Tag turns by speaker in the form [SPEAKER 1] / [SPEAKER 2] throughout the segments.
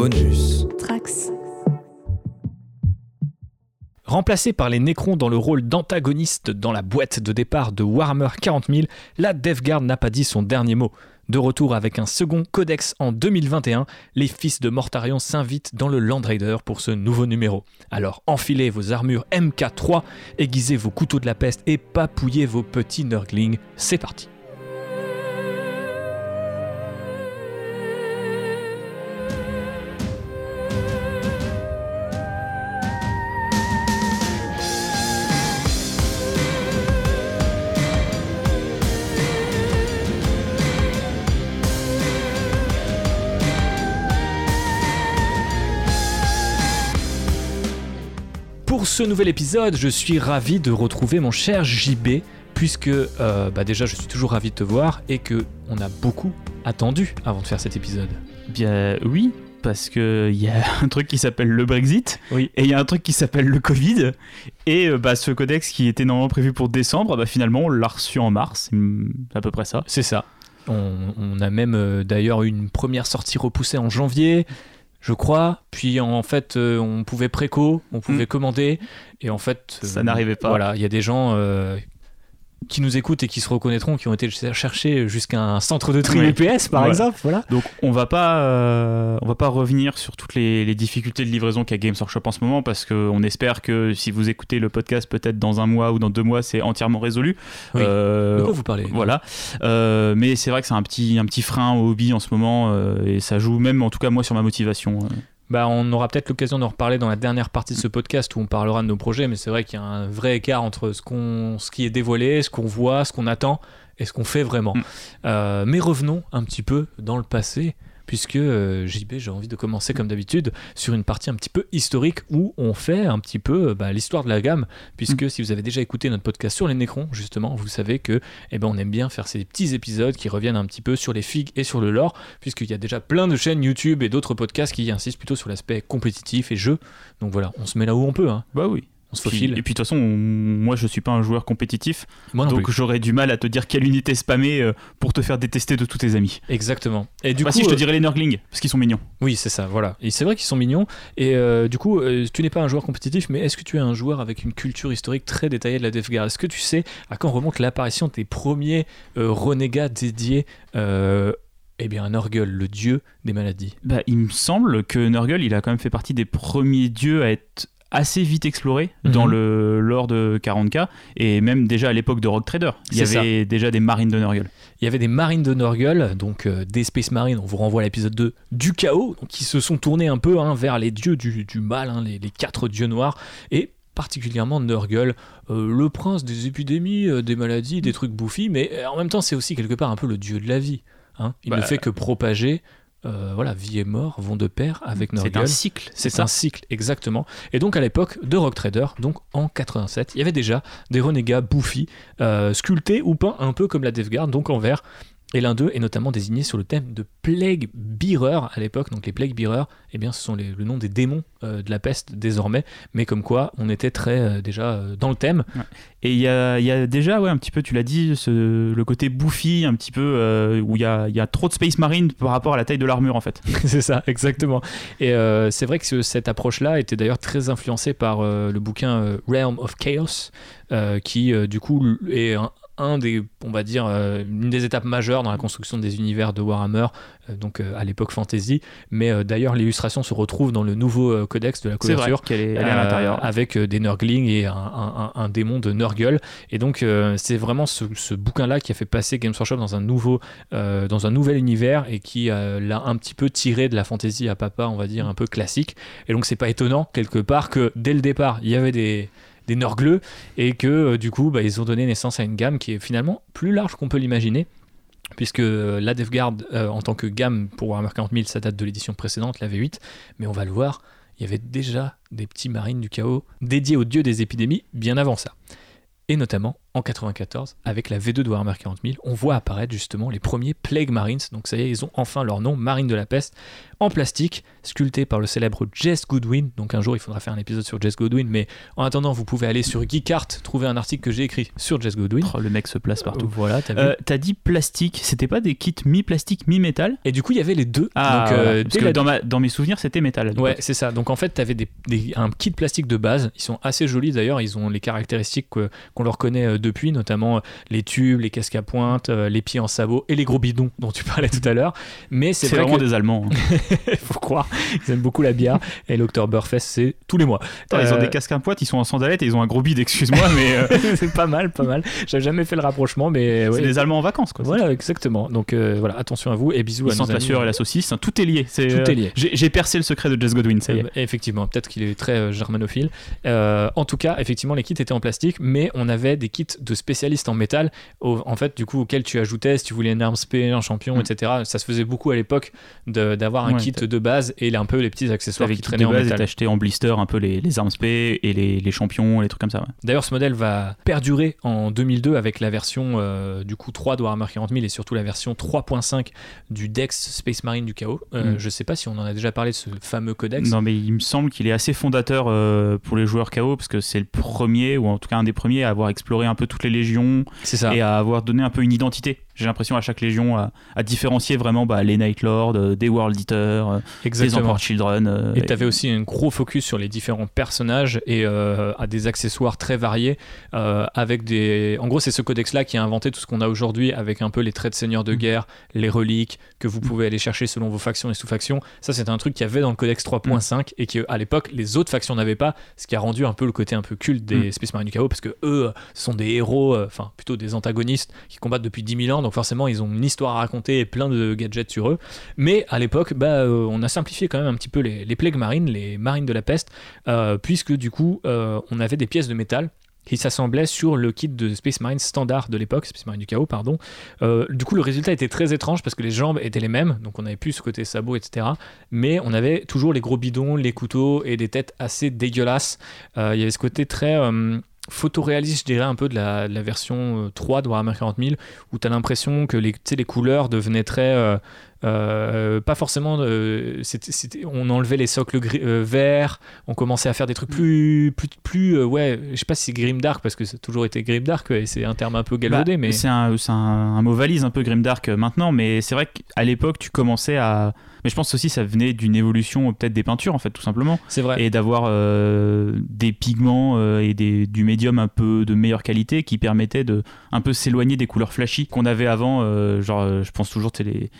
[SPEAKER 1] Bonus.
[SPEAKER 2] Trax.
[SPEAKER 3] Remplacé par les Nécrons dans le rôle d'antagoniste dans la boîte de départ de Warhammer 40 000, la Death Guard n'a pas dit son dernier mot. De retour avec un second codex en 2021, les fils de Mortarion s'invitent dans le Land Raider pour ce nouveau numéro. Alors enfilez vos armures MK3, aiguisez vos couteaux de la peste et papouillez vos petits Nurglings. C'est parti. Ce nouvel épisode, je suis ravi de retrouver mon cher JB, puisque euh, bah déjà je suis toujours ravi de te voir et que on a beaucoup attendu avant de faire cet épisode.
[SPEAKER 4] Bien oui, parce que il y a un truc qui s'appelle le Brexit
[SPEAKER 3] Oui.
[SPEAKER 4] et il y a un truc qui s'appelle le Covid et euh, bah, ce codex qui était normalement prévu pour décembre, bah, finalement on l'a reçu en mars, c'est à peu près ça.
[SPEAKER 3] C'est ça. On, on a même euh, d'ailleurs eu une première sortie repoussée en janvier, je crois. Puis en fait, euh, on pouvait préco, on pouvait
[SPEAKER 4] Mm.
[SPEAKER 3] commander, et en fait,
[SPEAKER 4] Ça n'arrivait pas.
[SPEAKER 3] Voilà, il y a des gens euh, qui nous écoutent et qui se reconnaîtront, qui ont été chercher jusqu'à un centre de tri
[SPEAKER 4] Oui.
[SPEAKER 3] EPS par
[SPEAKER 4] Voilà.
[SPEAKER 3] exemple. Voilà.
[SPEAKER 4] Donc on va pas, euh, on va pas revenir sur toutes les, les difficultés de livraison qu'a Games Workshop en ce moment parce qu'on espère que si vous écoutez le podcast peut-être dans un mois ou dans deux mois c'est entièrement résolu.
[SPEAKER 3] Oui.
[SPEAKER 4] Euh,
[SPEAKER 3] De quoi vous parlez
[SPEAKER 4] Voilà. Euh, mais c'est vrai que c'est un petit, un petit frein au hobby en ce moment et ça joue même en tout cas moi sur ma motivation.
[SPEAKER 3] Bah, on aura peut-être l'occasion d'en reparler dans la dernière partie de ce podcast où on parlera de nos projets, mais c'est vrai qu'il y a un vrai écart entre ce, qu'on, ce qui est dévoilé, ce qu'on voit, ce qu'on attend et ce qu'on fait vraiment.
[SPEAKER 4] Mm.
[SPEAKER 3] Euh, mais revenons un petit peu dans le passé, puisque euh, JB, j'ai envie de commencer comme d'habitude sur une partie un petit peu historique où on fait un petit peu euh, bah, l'histoire de la gamme, puisque si vous avez déjà écouté notre podcast sur les Nécrons, justement, vous savez que eh ben, on aime bien faire ces petits épisodes qui reviennent un petit peu sur les figues et sur le lore, puisqu'il y a déjà plein de chaînes YouTube et d'autres podcasts qui insistent plutôt sur l'aspect compétitif et jeu. Donc voilà, on se met là où on peut, hein.
[SPEAKER 4] Bah oui.
[SPEAKER 3] On se
[SPEAKER 4] Puis-
[SPEAKER 3] faufile.
[SPEAKER 4] et puis de toute façon, on- moi je suis pas un joueur compétitif,
[SPEAKER 3] Moi non
[SPEAKER 4] donc j'aurais du mal à te dire quelle unité spammer euh, pour te faire détester de tous tes amis.
[SPEAKER 3] Exactement. Et du coup,
[SPEAKER 4] si je te
[SPEAKER 3] euh,
[SPEAKER 4] dirais les Nurglings parce qu'ils sont mignons.
[SPEAKER 3] oui, c'est ça, voilà. Et c'est vrai qu'ils sont mignons. Et euh, du coup, euh, tu n'es pas un joueur compétitif, mais est-ce que tu es un joueur avec une culture historique très détaillée de la Death Guard Est-ce que tu sais à quand remonte l'apparition des premiers renégats dédiés eh bien, Nurgle, le dieu des maladies?
[SPEAKER 4] Bah, il me semble que Nurgle, il a quand même fait partie des premiers dieux à être assez vite explorés
[SPEAKER 3] Mhm.
[SPEAKER 4] dans le lore de 40k et même déjà à l'époque de Rock Trader. Il y avait déjà des marines de Nurgle.
[SPEAKER 3] Il y avait des marines de Nurgle, donc euh, des Space Marines, on vous renvoie à l'épisode 2 du chaos, qui se sont tournés un peu hein, vers les dieux du, du mal, hein, les, les quatre dieux noirs, et particulièrement Nurgle, euh, le prince des épidémies, euh, des maladies, des trucs bouffis, mais en même temps c'est aussi quelque part un peu le dieu de la vie. hein. Il
[SPEAKER 4] Bah,
[SPEAKER 3] ne fait que propager, euh, voilà, vie et mort vont de pair avec Nurgle.
[SPEAKER 4] C'est un cycle.
[SPEAKER 3] C'est
[SPEAKER 4] ça.
[SPEAKER 3] un cycle, exactement. Et donc à l'époque de Rock Trader, donc en 87, il y avait déjà des renégats bouffis, euh, sculptés ou peints un peu comme la Death Guard, donc en vert. Et l'un d'eux est notamment désigné sur le thème de Plague Bearer à l'époque. Donc les Plague Bearer, eh bien, ce sont les- le nom des démons euh, de la peste désormais. Mais comme quoi, on était très euh, déjà euh, dans le thème.
[SPEAKER 4] Et il y a, il y a déjà, ouais, un petit peu, tu l'as dit, ce- le côté bouffi, un petit peu, où il y a, il y a trop de Space Marine par rapport à la taille de l'armure en fait.
[SPEAKER 3] c'est ça, exactement. Et c'est vrai que ce- cette approche-là était d'ailleurs très influencée par le bouquin Realm of Chaos, qui du coup est un, un des, on va dire, euh, une des étapes majeures dans la construction des univers de Warhammer, euh, donc euh, à l'époque fantasy. Mais d'ailleurs, l'illustration se retrouve dans le nouveau codex de la couverture.
[SPEAKER 4] est, elle est à l'intérieur.
[SPEAKER 3] avec des Nurglings et un, un- un- un démon de Nurgle. Et donc, c'est vraiment ce, ce bouquin-là qui a fait passer Games Workshop dans un, nouveau, dans un nouvel univers et qui l'a un petit peu tiré de la fantasy à papa, on va dire, un peu classique. Et donc, c'est pas étonnant, quelque part, que dès le départ, il y avait des des Nurgleux et que euh, du coup bah, ils ont donné naissance à une gamme qui est finalement plus large qu'on peut l'imaginer puisque euh, la Death Guard euh, en tant que gamme pour Warhammer 40 000 ça date de l'édition précédente la V8 mais on va le voir il y avait déjà des petits marines du chaos dédiés aux dieux des épidémies bien avant ça. Et notamment en 94, avec la V2 de Warhammer 40 000, on voit apparaître justement les premiers Plague Marines. Donc ça y est, ils ont enfin leur nom, Marine de la Peste, en plastique, sculpté par le célèbre Jess Goodwin. Donc un jour, il faudra faire un épisode sur Jess Goodwin, mais en attendant, vous pouvez aller sur Geekart, trouver un article que j'ai écrit sur Jess Goodwin.
[SPEAKER 4] Oh, le mec se place partout.
[SPEAKER 3] Euh, voilà, t'as.
[SPEAKER 4] Euh, T'as dit plastique, c'était pas des kits mi-plastique, mi-métal?
[SPEAKER 3] Et du coup, il y avait les deux.
[SPEAKER 4] Ah,
[SPEAKER 3] Donc, euh,
[SPEAKER 4] parce que
[SPEAKER 3] la-
[SPEAKER 4] dans, ma- dans mes souvenirs, c'était métal.
[SPEAKER 3] Ouais, c'est ça. Donc en fait, tu avais des, des- un kit plastique de base. Ils sont assez jolis d'ailleurs. Ils ont les caractéristiques que- qu'on leur connaît euh, depuis, notamment euh, les tubes, les casques à pointe, euh, les pieds en sabot et les gros bidons dont tu parlais tout à l'heure. Mais c'est
[SPEAKER 4] C'est
[SPEAKER 3] vrai
[SPEAKER 4] vraiment
[SPEAKER 3] que
[SPEAKER 4] des Allemands. hein.
[SPEAKER 3] faut croire, ils aiment beaucoup la bière. Et l'Octoberfest, c'est tous les mois.
[SPEAKER 4] Attends, Ils ont
[SPEAKER 3] Euh,
[SPEAKER 4] des casques à pointe, ils sont en sandalettes et ils ont un gros bide, excuse-moi, mais euh,
[SPEAKER 3] c'est pas mal, pas mal. J'avais jamais fait le rapprochement, mais ouais.
[SPEAKER 4] c'est des Allemands en vacances. Quoi.
[SPEAKER 3] Voilà, exactement. Donc euh, voilà, attention à vous et bisous
[SPEAKER 4] Ils
[SPEAKER 3] à
[SPEAKER 4] sentent la sueur et la saucisse, hein, tout est lié. C'est,
[SPEAKER 3] Tout
[SPEAKER 4] euh,
[SPEAKER 3] est lié.
[SPEAKER 4] J'ai percé le secret de Jess Godwin, ça y est.
[SPEAKER 3] Euh, effectivement, peut-être qu'il est très euh, germanophile. Euh, en tout cas, effectivement, les kits étaient en plastique, mais on avait des kits de spécialistes en métal, au- en fait, du coup, auxquels tu ajoutais, si tu voulais une arme spé, un champion,
[SPEAKER 4] Mm.
[SPEAKER 3] etc. Ça se faisait beaucoup à l'époque de- d'avoir un
[SPEAKER 4] Ouais,
[SPEAKER 3] kit de base et un peu les petits accessoires qui traînaient
[SPEAKER 4] de
[SPEAKER 3] en
[SPEAKER 4] base,
[SPEAKER 3] métal.
[SPEAKER 4] et acheté en blister un peu les, les armes spé et les, les champions, les trucs comme ça. ouais.
[SPEAKER 3] D'ailleurs, ce modèle va perdurer en 2002 avec la version euh, du coup 3 de Warhammer 40 000 et surtout la version 3.5 du Dex Space Marine du chaos. Euh,
[SPEAKER 4] Mm.
[SPEAKER 3] Je sais pas si on en a déjà parlé de ce fameux codex.
[SPEAKER 4] Non, mais il me semble qu'il est assez fondateur euh, pour les joueurs KO parce que c'est le premier, ou en tout cas un des premiers, à avoir exploré un peu toutes les légions
[SPEAKER 3] C'est ça.
[SPEAKER 4] et à avoir donné un peu une identité. J'ai l'impression à chaque légion à, à différencier vraiment bah, les Night Lords, euh, des World Eaters, euh, des. Emperor Children. euh,
[SPEAKER 3] Et tu avais aussi un gros focus sur les différents personnages et à des accessoires très variés. avec des... En gros, c'est ce codex-là qui a inventé tout ce qu'on a aujourd'hui avec un peu les traits de seigneur de guerre, les reliques que vous pouvez aller chercher selon vos factions et sous-factions. Ça, c'était un truc qu'il y avait dans le codex 3.5 et qu'à l'époque, les autres factions n'avaient pas, ce qui a rendu un peu le côté un peu culte des
[SPEAKER 4] Mm.
[SPEAKER 3] Space Marine du Chaos parce que eux, ce sont des héros, enfin plutôt des antagonistes qui combattent depuis 10 000 ans. Donc forcément, ils ont une histoire à raconter et plein de gadgets sur eux. Mais à l'époque, bah, euh, on a simplifié quand même un petit peu les, plagues marines, les marines de la peste, euh, puisque du coup, euh, on avait des pièces de métal qui s'assemblaient sur le kit de Space Marine standard de l'époque, Space Marine du chaos, pardon. Du coup, le résultat était très étrange parce que les jambes étaient les mêmes, donc on n'avait plus ce côté sabot, etc. Mais on avait toujours les gros bidons, les couteaux et des têtes assez dégueulasses. Il y avait ce côté très photoréaliste, je dirais, un peu de la, version euh, 3 de Warhammer 40 000, où tu as l'impression que les, les couleurs devenaient très. euh, euh, pas forcément. euh, c'était- c'était- on enlevait les socles gris- euh, verts, on commençait à faire des trucs plus. plus, plus euh, ouais, je sais pas si c'est grimdark, parce que ça a toujours été grimdark, et c'est un terme un peu galvaudé,
[SPEAKER 4] Bah,
[SPEAKER 3] mais.
[SPEAKER 4] C'est un, c'est un- un mot valise un peu grimdark maintenant, mais c'est vrai qu'à l'époque, tu commençais à. Mais je pense aussi ça venait d'une évolution peut-être des peintures, en fait, tout simplement.
[SPEAKER 3] C'est vrai.
[SPEAKER 4] Et d'avoir des pigments et des, du médium un peu de meilleure qualité qui permettaient de un peu s'éloigner des couleurs flashy qu'on avait avant. genre, je pense toujours, sais, les,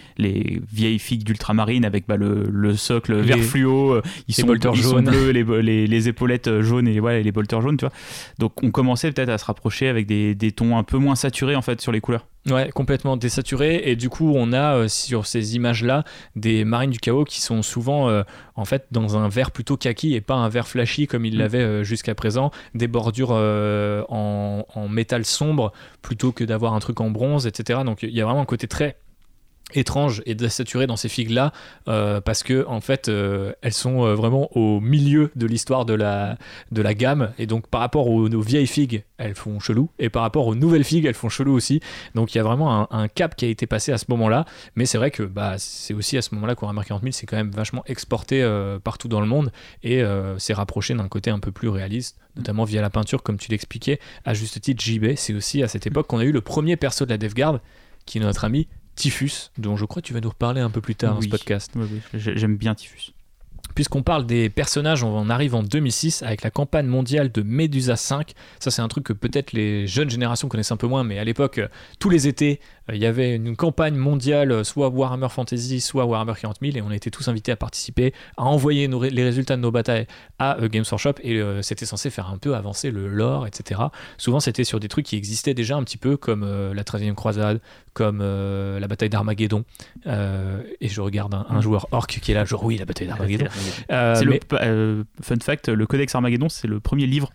[SPEAKER 4] les vieilles figues d'ultramarine avec bah, le, le socle
[SPEAKER 3] Les-
[SPEAKER 4] vert fluo. euh, ils,
[SPEAKER 3] les
[SPEAKER 4] sont, ils bleus, les, les, les épaulettes euh, jaunes et voilà, les bolters jaunes, tu vois. Donc on commençait peut-être à se rapprocher avec des, des tons un peu moins saturés en fait sur les couleurs.
[SPEAKER 3] Ouais, complètement désaturé. Et du coup, on a euh, sur ces images-là des marines du chaos qui sont souvent euh, en fait dans un vert plutôt kaki et pas un vert flashy comme il
[SPEAKER 4] Mm.
[SPEAKER 3] l'avait euh, jusqu'à présent. Des bordures en, en métal sombre plutôt que d'avoir un truc en bronze, etc. Donc il y a vraiment un côté très étrange et désaturé dans ces figues là parce que en fait euh, elles sont euh, vraiment au milieu de l'histoire de la de la gamme. Et donc par rapport aux, aux vieilles figues elles font chelou. Et par rapport aux nouvelles figues elles font chelou aussi. Donc il y a vraiment un, cap qui a été passé à ce moment là mais c'est vrai que bah c'est aussi à ce moment là qu'on remarque 40 000 c'est quand même vachement exporté euh, partout dans le monde. Et euh, c'est rapproché d'un côté un peu plus réaliste notamment via la peinture comme tu l'expliquais. À juste titre JB c'est aussi à cette époque qu'on a eu le premier perso de la DevGuard qui est notre ami Typhus, dont je crois que tu vas nous reparler un peu plus tard dans ce podcast.
[SPEAKER 4] Oui, oui, j'ai- J'aime bien Typhus.
[SPEAKER 3] Puisqu'on parle des personnages, on en arrive en 2006 avec la campagne mondiale de Medusa 5. Ça, c'est un truc que peut-être les jeunes générations connaissent un peu moins, mais à l'époque, tous les étés, il y avait une campagne mondiale, euh, soit Warhammer Fantasy, soit Warhammer 40 000, et on était tous invités à participer, à envoyer nos les résultats de nos batailles à euh, Games Workshop, et euh, c'était censé faire un peu avancer le lore, etc. Souvent, c'était sur des trucs qui existaient déjà un petit peu, comme euh, la 13e croisade, comme euh, la bataille d'Armageddon. Euh, et je regarde un, un joueur orc qui est là, genre oui, la bataille d'Armageddon. Euh, mais-
[SPEAKER 4] le euh, fun fact, le Codex Armageddon, c'est le premier livre euh,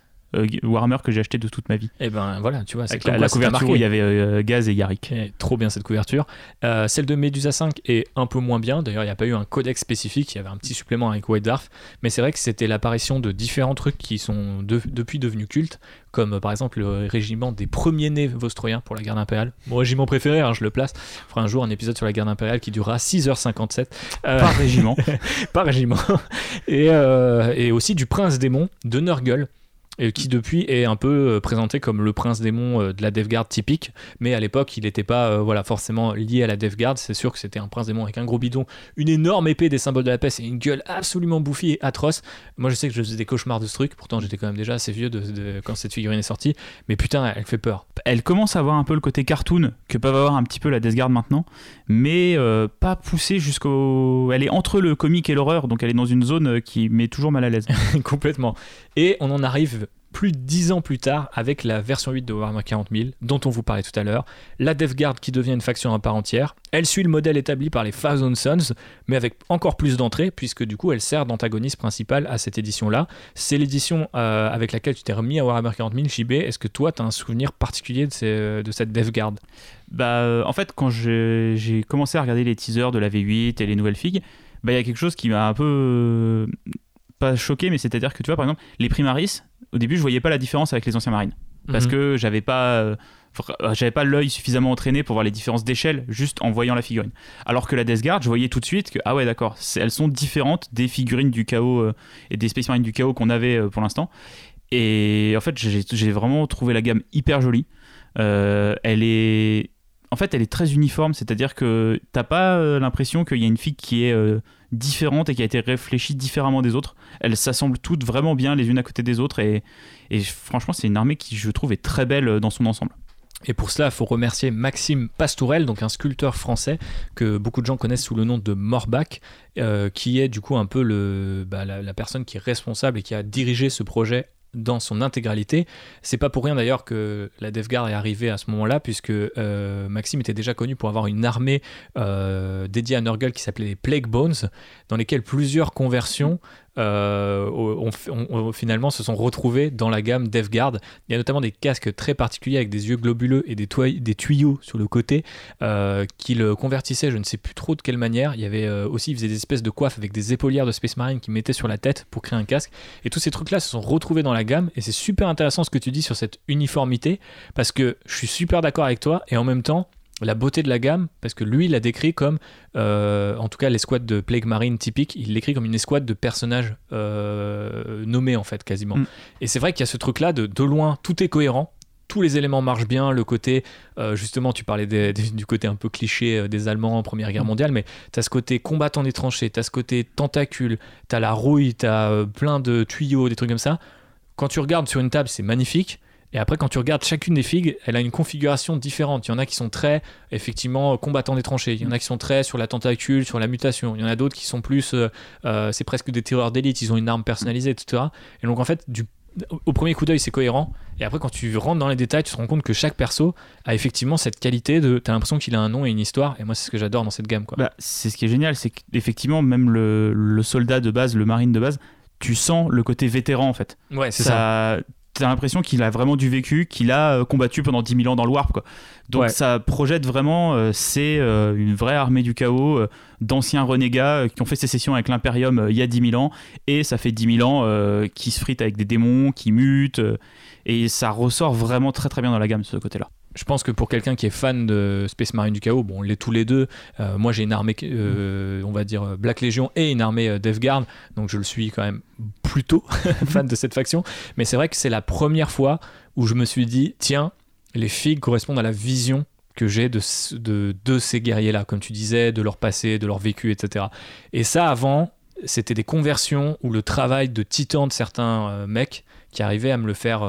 [SPEAKER 4] Warhammer que j'ai acheté de toute ma vie.
[SPEAKER 3] Et ben voilà, tu vois, c'est
[SPEAKER 4] la, la couverture où il y avait euh, Gaz et Yarick.
[SPEAKER 3] Eh, trop bien cette couverture. Euh, celle de Medusa 5 est un peu moins bien. D'ailleurs, il n'y a pas eu un codex spécifique. Il y avait un petit supplément avec White Dwarf. Mais c'est vrai que c'était l'apparition de différents trucs qui sont de- depuis devenus cultes, comme euh, par exemple le régiment des premiers-nés vostroyens pour la garde impériale. Mon régiment préféré, hein, je le place. On fera un jour un épisode sur la garde impériale qui durera 6h57 euh,
[SPEAKER 4] Par régiment.
[SPEAKER 3] par régiment. Et, euh, et aussi du prince démon de Nurgle. Et qui depuis est un peu euh, présenté comme le prince démon euh, de la Death Guard typique, mais à l'époque il n'était pas euh, voilà, forcément lié à la Death Guard, c'est sûr que c'était un prince démon avec un gros bidon, une énorme épée des symboles de la peste et une gueule absolument bouffie et atroce. Moi je sais que je faisais des cauchemars de ce truc, pourtant j'étais quand même déjà assez vieux de, de- quand cette figurine est sortie, mais putain elle fait peur.
[SPEAKER 4] Elle commence à avoir un peu le côté cartoon que peuvent avoir un petit peu la Death Guard maintenant, mais euh, pas poussée jusqu'au. Elle est entre le comique et l'horreur, donc elle est dans une zone qui met toujours mal à l'aise.
[SPEAKER 3] Complètement. Et on en arrive plus de 10 ans plus tard avec la version 8 de Warhammer 40 000 dont on vous parlait tout à l'heure, la Death Guard qui devient une faction à part entière. Elle suit le modèle établi par les Thousand Sons, mais avec encore plus d'entrées puisque du coup elle sert d'antagoniste principal à cette édition-là. C'est l'édition euh, avec laquelle tu t'es remis à Warhammer 40 000 JB. Est-ce que toi tu as un souvenir particulier de, de cette Death Guard?
[SPEAKER 4] Bah, euh, en fait, quand j'ai j'ai commencé à regarder les teasers de la V8 et les nouvelles figues, bah, il y a quelque chose qui m'a un peu. Euh, pas choqué, mais c'est-à-dire que tu vois, par exemple, les Primaris, au début, je voyais pas la différence avec les anciens marines. Parce
[SPEAKER 3] Mhm.
[SPEAKER 4] que j'avais pas. euh, vra- j'avais pas l'œil suffisamment entraîné pour voir les différences d'échelle juste en voyant la figurine. Alors que la Death Guard, je voyais tout de suite que ah ouais d'accord, elles sont différentes des figurines du chaos euh, et des Space Marines du chaos qu'on avait euh, pour l'instant. Et en fait, j'ai j'ai vraiment trouvé la gamme hyper jolie. Euh, elle est en fait, elle est très uniforme, c'est-à-dire que t'as pas euh, l'impression qu'il y a une figue qui est euh, différente et qui a été réfléchie différemment des autres. Elles s'assemblent toutes vraiment bien les unes à côté des autres et, franchement, c'est une armée qui, je trouve, est très belle euh, dans son ensemble.
[SPEAKER 3] Et pour cela, il faut remercier Maxime Pastourel, donc un sculpteur français que beaucoup de gens connaissent sous le nom de Morbach, qui est du coup un peu bah, la personne qui est responsable et qui a dirigé ce projet dans son intégralité. C'est pas pour rien d'ailleurs que la Death Guard est arrivée à ce moment-là, puisque euh, Maxime était déjà connu pour avoir une armée euh, dédiée à Nurgle qui s'appelait les Plague Bones, dans lesquelles plusieurs conversions euh, ont- finalement se sont retrouvées dans la gamme Death Guard. Il y a notamment des casques très particuliers avec des yeux globuleux et des tuyaux sur le côté euh, qui le convertissaient, je ne sais plus trop de quelle manière. Il y avait euh, aussi, ils faisaient des espèces de coiffes avec des épaulières de Space Marine qui mettaient sur la tête pour créer un casque. Et tous ces trucs-là se sont retrouvés dans la gamme. Et c'est super intéressant ce que tu dis sur cette uniformité parce que je suis super d'accord avec toi et en même temps, la beauté de la gamme, parce que lui, il l'a décrit comme, euh, en tout cas, l'escouade de Plague Marine typique, il l'écrit comme une escouade de personnages euh, nommés, en fait, quasiment.
[SPEAKER 4] Mm.
[SPEAKER 3] Et c'est vrai qu'il y a ce truc-là, de, de loin, tout est cohérent. Tous les éléments marchent bien. Le côté, euh, justement, tu parlais des- des- du côté un peu cliché des Allemands en Première Guerre mondiale, mais tu as ce côté combattant des tranchées, tu as ce côté tentacule, tu as la rouille, tu as plein de tuyaux, des trucs comme ça. Quand tu regardes sur une table, c'est magnifique. Et après, quand tu regardes chacune des figues, elle a une configuration différente. Il y en a qui sont très, effectivement, combattants des tranchées. Il y en a qui sont très sur la tentacule, sur la mutation. Il y en a d'autres qui sont plus, euh, euh, c'est presque des terreurs d'élite. Ils ont une arme personnalisée, etc. Et donc, en fait, du, au premier coup d'œil, c'est cohérent. Et après, quand tu rentres dans les détails, tu te rends compte que chaque perso a effectivement cette qualité de. T'as l'impression qu'il a un nom et une histoire. Et moi, c'est ce que j'adore dans cette gamme. Quoi.
[SPEAKER 4] Bah, c'est ce qui est génial, c'est qu'effectivement, même le, le soldat de base, le marine de base, tu sens le côté vétéran en fait.
[SPEAKER 3] ouais, c'est ça.
[SPEAKER 4] ça. T'as l'impression qu'il a vraiment du vécu, qu'il a euh, combattu pendant 10 000 ans dans le Warp. Quoi. Donc
[SPEAKER 3] Ouais.
[SPEAKER 4] ça projette vraiment, euh, c'est euh, une vraie armée du chaos euh, d'anciens renégats qui ont fait sécession avec l'Imperium il y a 10 000 ans. Et ça fait 10 000 ans qui se fritent avec des démons, qui mutent. et ça ressort vraiment très très bien dans la gamme, ce côté-là.
[SPEAKER 3] Je pense que pour quelqu'un qui est fan de Space Marine du Chaos, bon, on l'est tous les deux. Euh, moi, j'ai une armée, euh, on va dire euh, Black Legion et une armée Death Guard, donc je le suis quand même plutôt fan de cette faction. Mais c'est vrai que c'est la première fois où je me suis dit, tiens, les figues correspondent à la vision que j'ai de, de, ces guerriers-là, comme tu disais, de leur passé, de leur vécu, etc. Et ça, avant, c'était des conversions ou le travail de titan de certains mecs qui arrivaient à me le faire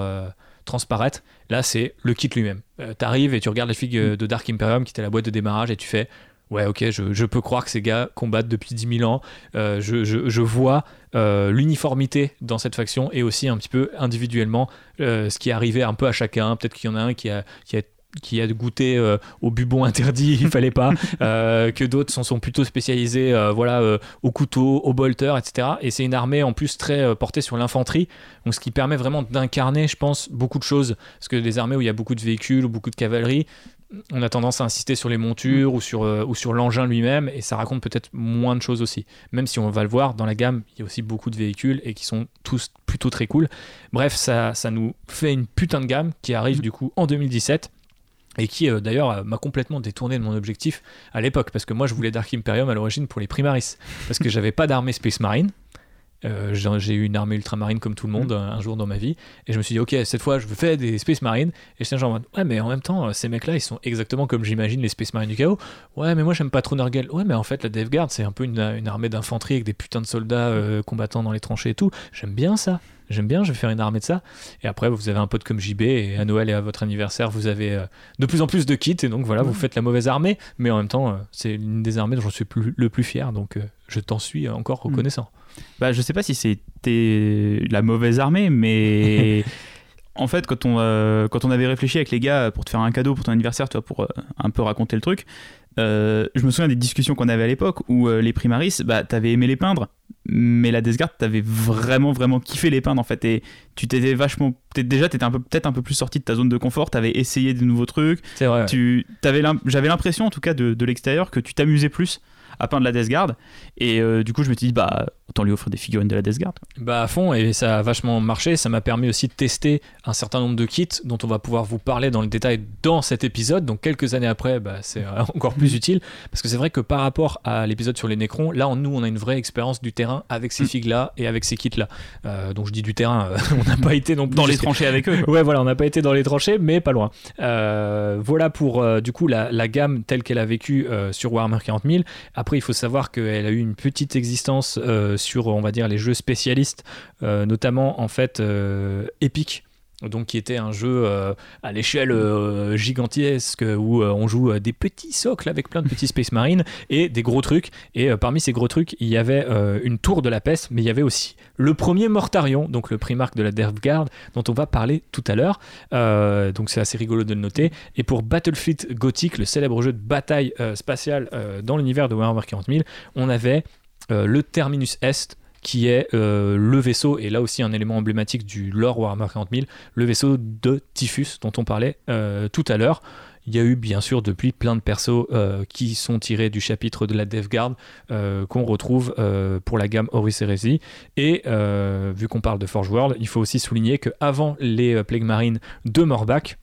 [SPEAKER 3] transparaître. Là, c'est le kit lui-même. Euh, T'arrives et tu regardes les figues euh, de Dark Imperium qui était la boîte de démarrage et tu fais Ouais, ok, je, peux croire que ces gars combattent depuis 10 000 ans. Euh, je, vois euh, l'uniformité dans cette faction et aussi un petit peu individuellement ce qui arrivé un peu à chacun. Peut-être qu'il y en a un qui a, qui a qui a goûté euh, au bubon interdit, il fallait pas, euh, que d'autres sont, sont, plutôt spécialisés euh, voilà, au couteau, au bolter, etc. Et c'est une armée en plus très portée sur l'infanterie, donc ce qui permet vraiment d'incarner, je pense, beaucoup de choses. Parce que des armées où il y a beaucoup de véhicules ou beaucoup de cavalerie, on a tendance à insister sur les montures ou sur, ou sur l'engin lui-même, et ça raconte peut-être moins de choses aussi. Même si on va le voir, dans la gamme, il y a aussi beaucoup de véhicules et qui sont tous plutôt très cool. Bref, ça, ça nous fait une putain de gamme qui arrive du coup en 2017 et qui euh, d'ailleurs m'a complètement détourné de mon objectif à l'époque parce que moi je voulais Dark Imperium à l'origine pour les Primaris parce que j'avais pas d'armée Space Marine euh, j'ai eu une armée ultramarine comme tout le monde un, jour dans ma vie et je me suis dit ok cette fois je veux faire des Space Marines et j'étais genre ouais mais en même temps ces mecs là ils sont exactement comme j'imagine les Space Marines du chaos. Ouais mais moi j'aime pas trop Nurgle. Ouais mais en fait la Death Guard c'est un peu une, une armée d'infanterie avec des putains de soldats combattant dans les tranchées et tout. J'aime bien ça. J'aime bien, je vais faire une armée de ça. Et après, vous avez un pote comme JB, et à Noël et à votre anniversaire, vous avez euh, de plus en plus de kits, et donc voilà, vous faites la mauvaise armée, mais en même temps, euh, c'est une des armées dont je suis plus, le plus fier, donc euh, je t'en suis encore mm. reconnaissant.
[SPEAKER 4] Bah, je sais pas si c'était la mauvaise armée, mais. en fait, quand on, quand on avait réfléchi avec les gars pour te faire un cadeau pour ton anniversaire, toi, pour un peu raconter le truc, je me souviens des discussions qu'on avait à l'époque où les primaris, bah, t'avais aimé les peindre, mais la Death Guard t'avais vraiment vraiment kiffé les peindre en fait et tu t'étais vachement déjà t'étais un peu peut-être un peu plus sorti de ta zone de confort t'avais essayé de nouveaux trucs
[SPEAKER 3] c'est vrai
[SPEAKER 4] tu j'avais l'impression en tout cas de, de l'extérieur que tu t'amusais plus à peindre la Death Guard. Et euh, du coup, je me suis dit, bah, autant lui offrir des figurines de la Death Guard.
[SPEAKER 3] Bah, à fond, et ça a vachement marché. Ça m'a permis aussi de tester un certain nombre de kits dont on va pouvoir vous parler dans le détail dans cet épisode. Donc, quelques années après, bah, c'est encore plus utile. Parce que c'est vrai que par rapport à l'épisode sur les Nécrons, là, nous, on a une vraie expérience du terrain avec ces mm. figues-là et avec ces kits-là. Euh, donc, je dis du terrain, euh, on n'a pas été non plus
[SPEAKER 4] dans les tranchées avec eux.
[SPEAKER 3] ouais, voilà, on n'a pas été dans les tranchées, mais pas loin. voilà pour, du coup, la, la gamme telle qu'elle a vécu sur Warhammer 40 000. Après, il faut savoir que elle a eu une petite existence euh, sur, on va dire, les jeux spécialistes, euh, notamment en fait euh, Epic donc qui était un jeu à l'échelle gigantesque où on joue des petits socles avec plein de petits Space Marines et des gros trucs. Et parmi ces gros trucs, il y avait une tour de la peste, mais il y avait aussi le premier Mortarion, donc le primarque de la Death Guard, dont on va parler tout à l'heure. donc c'est assez rigolo de le noter. Et pour Battlefleet Gothic, le célèbre jeu de bataille spatiale dans l'univers de Warhammer 40 000, on avait le Terminus Est qui est euh, le vaisseau, et là aussi un élément emblématique du lore Warhammer 40 000, le vaisseau de Typhus dont on parlait euh, tout à l'heure. Il y a eu bien sûr depuis plein de persos euh, qui sont tirés du chapitre de la Death Guard qu'on retrouve pour la gamme Horus Heresy. Et vu qu'on parle de Forge World, il faut aussi souligner qu'avant les Plague Marines de Morbach,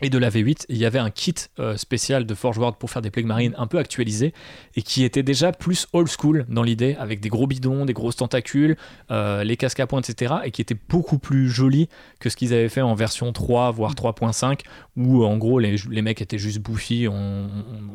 [SPEAKER 3] et de la V8, il y avait un kit euh, spécial de Forge World pour faire des plagues marines un peu actualisées et qui était déjà plus old school dans l'idée, avec des gros bidons, des grosses tentacules, euh, les casques à pointe, etc. et qui était beaucoup plus joli que ce qu'ils avaient fait en version 3, voire 3.5, où en gros les, mecs étaient juste bouffis.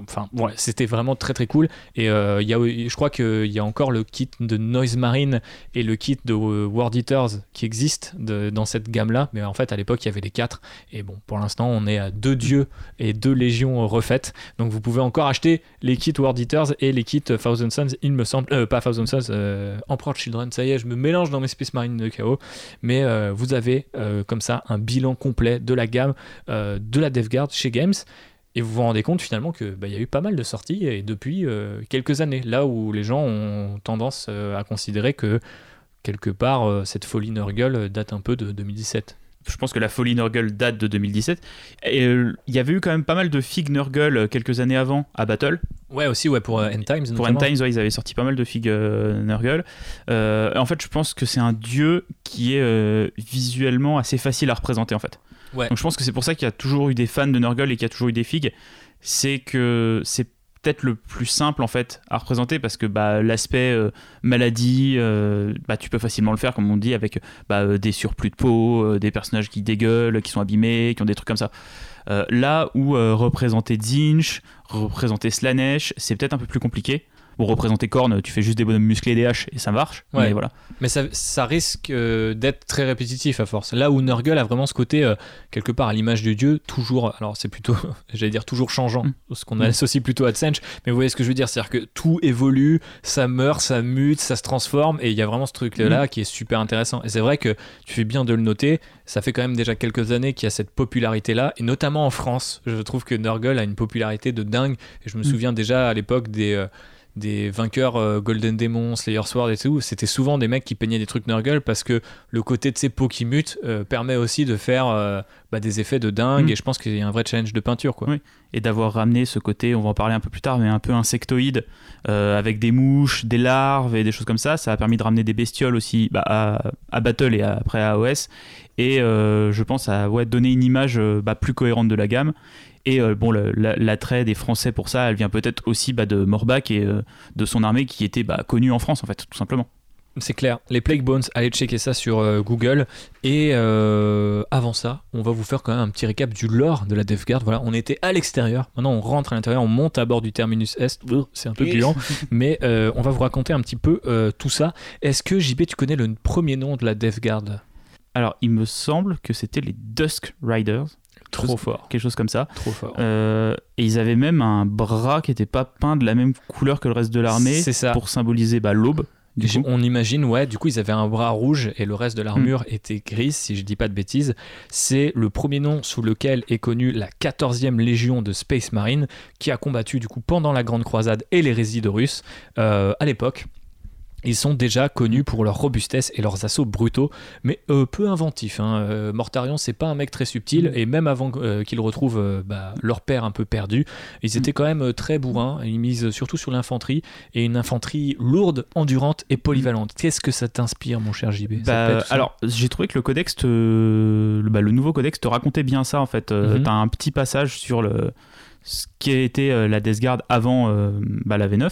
[SPEAKER 3] enfin, c'était vraiment très très cool. Et euh, il y a, je crois qu'il y a encore le kit de Noise Marine et le kit de World Eaters qui existent dans cette gamme-là, mais en fait à l'époque il y avait les quatre. Et bon, pour l'instant on est deux dieux et deux légions refaites. Donc vous pouvez encore acheter les kits World Eaters et les kits Thousand Suns, il me semble. Euh, pas Thousand Suns, euh, Emperor Children, ça y est, je me mélange dans mes Space Marines de chaos. Mais euh, vous avez comme ça un bilan complet de la gamme de la Death Guard chez Games. Et vous vous rendez compte finalement qu'il bah, y a eu pas mal de sorties et depuis quelques années, là où les gens ont tendance à considérer que quelque part cette folie Nurgle date un peu de 2017
[SPEAKER 4] je pense que la folie Nurgle date de 2017. Et euh, il y avait eu quand même pas mal de figues Nurgle euh, quelques années avant à Battle.
[SPEAKER 3] Ouais, aussi, ouais, pour euh, End Times.
[SPEAKER 4] Pour End Times, ouais, ils avaient sorti pas mal de figues Nurgle. en fait, je pense que c'est un dieu qui est visuellement assez facile à représenter, en fait.
[SPEAKER 3] Ouais.
[SPEAKER 4] Donc je pense que c'est pour ça qu'il y a toujours eu des fans de Nurgle et qu'il y a toujours eu des figues. C'est que c'est peut-être le plus simple en fait à représenter parce que bah, l'aspect euh, maladie, euh, bah, tu peux facilement le faire comme on dit avec bah, euh, des surplus de peau, des personnages qui dégueulent, qui sont abîmés, qui ont des trucs comme ça. là où représenter Zinch, représenter Slanesh, c'est peut-être un peu plus compliqué Pour représenter Korn, tu fais juste des bonhommes musclés et des haches et ça marche.
[SPEAKER 3] Ouais.
[SPEAKER 4] Mais voilà.
[SPEAKER 3] Mais ça, ça risque euh, d'être très répétitif à force. Là où Nurgle a vraiment ce côté, euh, quelque part à l'image du dieu, toujours, alors c'est plutôt, j'allais dire toujours changeant,
[SPEAKER 4] Mm.
[SPEAKER 3] ce qu'on
[SPEAKER 4] Mm.
[SPEAKER 3] associe plutôt à Tsench, mais vous voyez ce que je veux dire, c'est-à-dire que tout évolue, ça meurt, ça mute, ça se transforme, et il y a vraiment ce truc-là qui est super intéressant. Et c'est vrai que tu fais bien de le noter, ça fait quand même déjà quelques années qu'il y a cette popularité-là, et notamment en France, je trouve que Nurgle a une popularité de dingue, et je me
[SPEAKER 4] Mm.
[SPEAKER 3] souviens déjà à l'époque des... euh, des vainqueurs euh, Golden Demon, Slayer Sword et tout, c'était souvent des mecs qui peignaient des trucs Nurgle parce que le côté de ces peaux qui mutent euh, permet aussi de faire euh, bah, des effets de dingue
[SPEAKER 4] Mm.
[SPEAKER 3] et je pense qu'il y a un vrai challenge de peinture quoi.
[SPEAKER 4] Oui. Et d'avoir ramené ce côté, on va en parler un peu plus tard, mais un peu insectoïde, avec des mouches, des larves et des choses comme ça. Ça a permis de ramener des bestioles aussi bah, à, à Battle et à- après à AOS. Et je pense à ouais, donner une image bah, plus cohérente de la gamme. Et euh, bon, la- l'attrait des Français pour ça, elle vient peut-être aussi bah, de Morbach et euh, de son armée qui était bah, connue en France, en fait, tout simplement.
[SPEAKER 3] C'est clair. Les Plague Bones, allez checker ça sur euh, Google. Et euh, avant ça, on va vous faire quand même un petit récap du lore de la Death Guard. Voilà, on était à l'extérieur. Maintenant, on rentre à l'intérieur, on monte à bord du terminus Est. C'est un peu gluant. mais euh, on va vous raconter un petit peu tout ça. Est-ce que JB, tu connais le premier nom de la Death Guard?
[SPEAKER 4] Alors, il me semble que c'était les Dusk Riders,
[SPEAKER 3] Trop
[SPEAKER 4] Chose-
[SPEAKER 3] fort.
[SPEAKER 4] quelque chose comme ça.
[SPEAKER 3] Trop fort.
[SPEAKER 4] Euh, et ils avaient même un bras qui n'était pas peint de la même couleur que le reste de l'armée
[SPEAKER 3] C'est ça.
[SPEAKER 4] pour symboliser bah, l'aube.
[SPEAKER 3] On imagine, ouais, du coup, ils avaient un bras rouge et le reste de l'armure était gris, si je dis pas de bêtises. C'est le premier nom sous lequel est connue la 14e Légion de Space Marine, qui a combattu, du coup, pendant la Grande Croisade et l'hérésie de Russes euh, à l'époque. Ils sont déjà connus pour leur robustesse et leurs assauts brutaux, mais euh, peu inventifs. hein. Euh, Mortarion, c'est pas un mec très subtil, et même avant euh, qu'ils retrouvent euh, bah, leur père un peu perdu, ils étaient quand même très bourrins. Ils misent surtout sur l'infanterie, et une infanterie lourde, endurante et polyvalente. Qu'est-ce que ça t'inspire, mon cher JB
[SPEAKER 4] Bah, alors, j'ai trouvé que le codex, te- le, bah, le nouveau codex te racontait bien ça en fait. Euh,
[SPEAKER 3] Mhm.
[SPEAKER 4] T'as un petit passage sur le, ce qui euh, la Death Guard avant la V9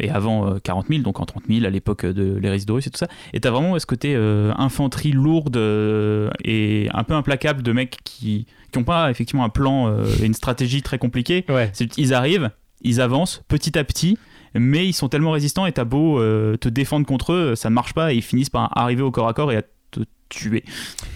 [SPEAKER 4] et avant euh, 40 000, donc en 30 000 à l'époque de de Russe et tout ça. Et t'as vraiment ce côté euh, infanterie lourde euh, et un peu implacable de mecs qui qui n'ont pas effectivement un plan euh, et une stratégie très compliquée.
[SPEAKER 3] Ouais.
[SPEAKER 4] Ils arrivent, ils avancent petit à petit, mais ils sont tellement résistants et t'as beau euh, te défendre contre eux, ça ne marche pas et ils finissent par arriver au corps à corps et à te tuer.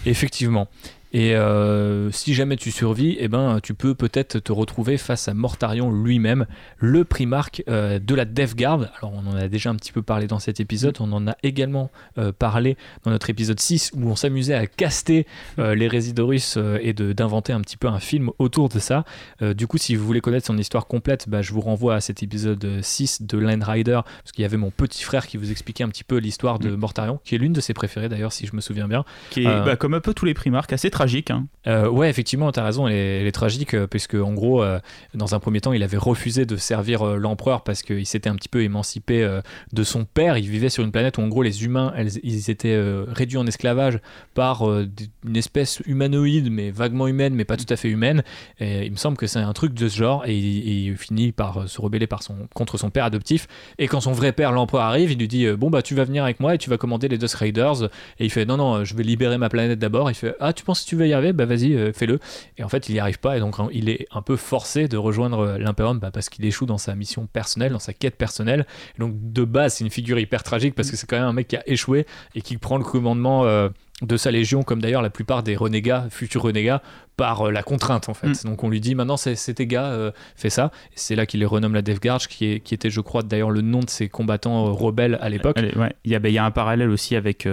[SPEAKER 3] Effectivement. Et euh, si jamais tu survis, eh ben, tu peux peut-être te retrouver face à Mortarion lui-même, le primarque euh, de la Death Guard. Alors, on en a déjà un petit peu parlé dans cet épisode. On en a également euh, parlé dans notre épisode 6 où on s'amusait à caster les résidorus et d'inventer un petit peu un film autour de ça. Du coup, si vous voulez connaître son histoire complète, bah, je vous renvoie à cet épisode 6 de Land Rider parce qu'il y avait mon petit frère qui vous expliquait un petit peu l'histoire de Mortarion, qui est l'une de ses préférées d'ailleurs, si je me souviens bien.
[SPEAKER 4] Qui est, bah, comme un peu tous les primarques, assez tragique. hein.
[SPEAKER 3] Euh, ouais, effectivement, tu as raison, elle est, elle est tragique, euh, puisque en gros, euh, dans un premier temps, il avait refusé de servir l'empereur parce qu'il s'était un petit peu émancipé de son père. Il vivait sur une planète où, en gros, les humains, ils étaient réduits en esclavage par une espèce humanoïde, mais vaguement humaine, mais pas tout à fait humaine. Et il me semble que c'est un truc de ce genre, et il, finit par se rebeller contre son père adoptif. Et quand son vrai père, l'empereur, arrive, il lui dit Bon, bah, tu vas venir avec moi et tu vas commander les Dusk Raiders. Et il fait Non, non, je vais libérer ma planète d'abord. Il fait Ah, tu penses que tu vas y arriver Bah, vas-y, euh, fais-le. Et en fait, il n'y arrive pas, et donc il est un peu forcé de rejoindre euh, l'Imperium bah, parce qu'il échoue dans sa mission personnelle, dans sa quête personnelle. Et donc, de base, c'est une figure hyper tragique parce que c'est quand même un mec qui a échoué et qui prend le commandement. euh, de sa légion, comme d'ailleurs la plupart des renégats, futurs renégats, par euh, la contrainte en fait.
[SPEAKER 4] Mm.
[SPEAKER 3] Donc on lui dit maintenant c'est tes gars, euh, fais ça. Et c'est là qu'il les renomme la Death Guard, qui, est, qui était je crois d'ailleurs le nom de ces combattants euh, rebelles à l'époque.
[SPEAKER 4] Ouais. Il y, a, il y a un parallèle aussi avec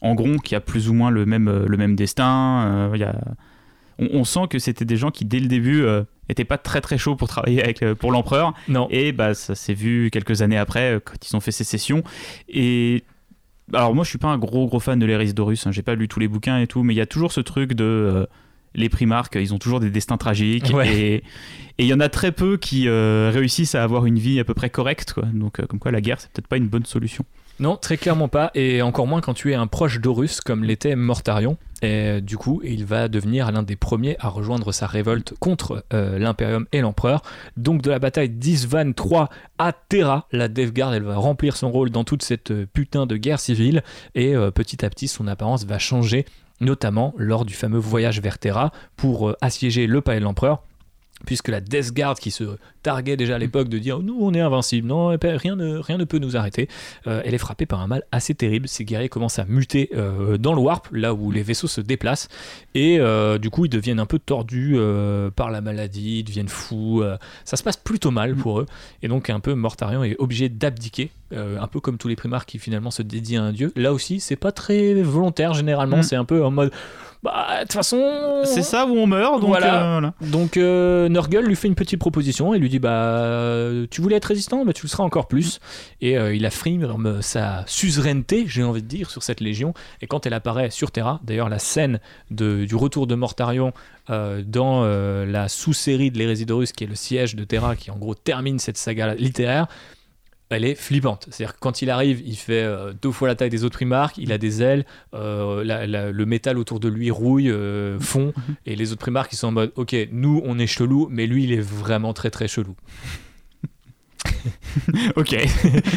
[SPEAKER 4] Angron qui a plus ou moins le même, le même destin. y a... on, on sent que c'était des gens qui dès le début euh, étaient pas très très chauds pour travailler avec, pour l'empereur.
[SPEAKER 3] Non,
[SPEAKER 4] Et bah, ça s'est vu quelques années après, quand ils ont fait sécession. Et alors, moi, je suis pas un gros gros fan de l'Hérésie d'Horus. Hein, J'ai pas lu tous les bouquins et tout, mais il y a toujours ce truc de. euh, les primarques, ils ont toujours des destins tragiques.
[SPEAKER 3] Ouais.
[SPEAKER 4] Et et il y en a très peu qui euh, réussissent à avoir une vie à peu près correcte. Quoi. Donc, euh, comme quoi, la guerre, c'est peut-être pas une bonne solution.
[SPEAKER 3] Non, très clairement pas, et encore moins quand tu es un proche d'Horus comme l'était Mortarion. Et du coup, il va devenir l'un des premiers à rejoindre sa révolte contre euh, l'Imperium et l'Empereur. Donc de la bataille d'Isvan 3 à Terra, la Death elle va remplir son rôle dans toute cette euh, putain de guerre civile, et euh, petit à petit, son apparence va changer, notamment lors du fameux voyage vers Terra pour euh, assiéger le palais de l'Empereur puisque la Death Guard qui se targuait déjà à l'époque de dire nous on est invincible, non rien ne, rien ne peut nous arrêter. elle est frappée par un mal assez terrible. Ces guerriers commencent à muter dans le warp, là où les vaisseaux se déplacent, et du coup ils deviennent un peu tordus par la maladie, ils deviennent fous. ça se passe plutôt mal mm. pour eux, et donc un peu Mortarion est obligé d'abdiquer, un peu comme tous les primarques qui finalement se dédient à un dieu. Là aussi, c'est pas très volontaire généralement, mm. c'est un peu en mode bah, de toute façon.
[SPEAKER 4] C'est ça où on meurt, donc.
[SPEAKER 3] Voilà. Euh, donc, euh, Nurgle lui fait une petite proposition et lui dit Bah, tu voulais être résistant, bah, tu le seras encore plus. Et euh, il affirme sa suzeraineté, j'ai envie de dire, sur cette légion. Et quand elle apparaît sur Terra, d'ailleurs, la scène de, du retour de Mortarion dans la sous-série de l'hérésie de qui est le siège de Terra, qui en gros termine cette saga littéraire elle est flippante. C'est-à-dire que quand il arrive, il fait euh, deux fois la taille des autres primarques, il a des ailes, euh, le métal autour de lui rouille, euh, fond, et les autres primarques ils sont en mode ok, nous on est chelou, mais lui il est vraiment très très chelou.
[SPEAKER 4] ok.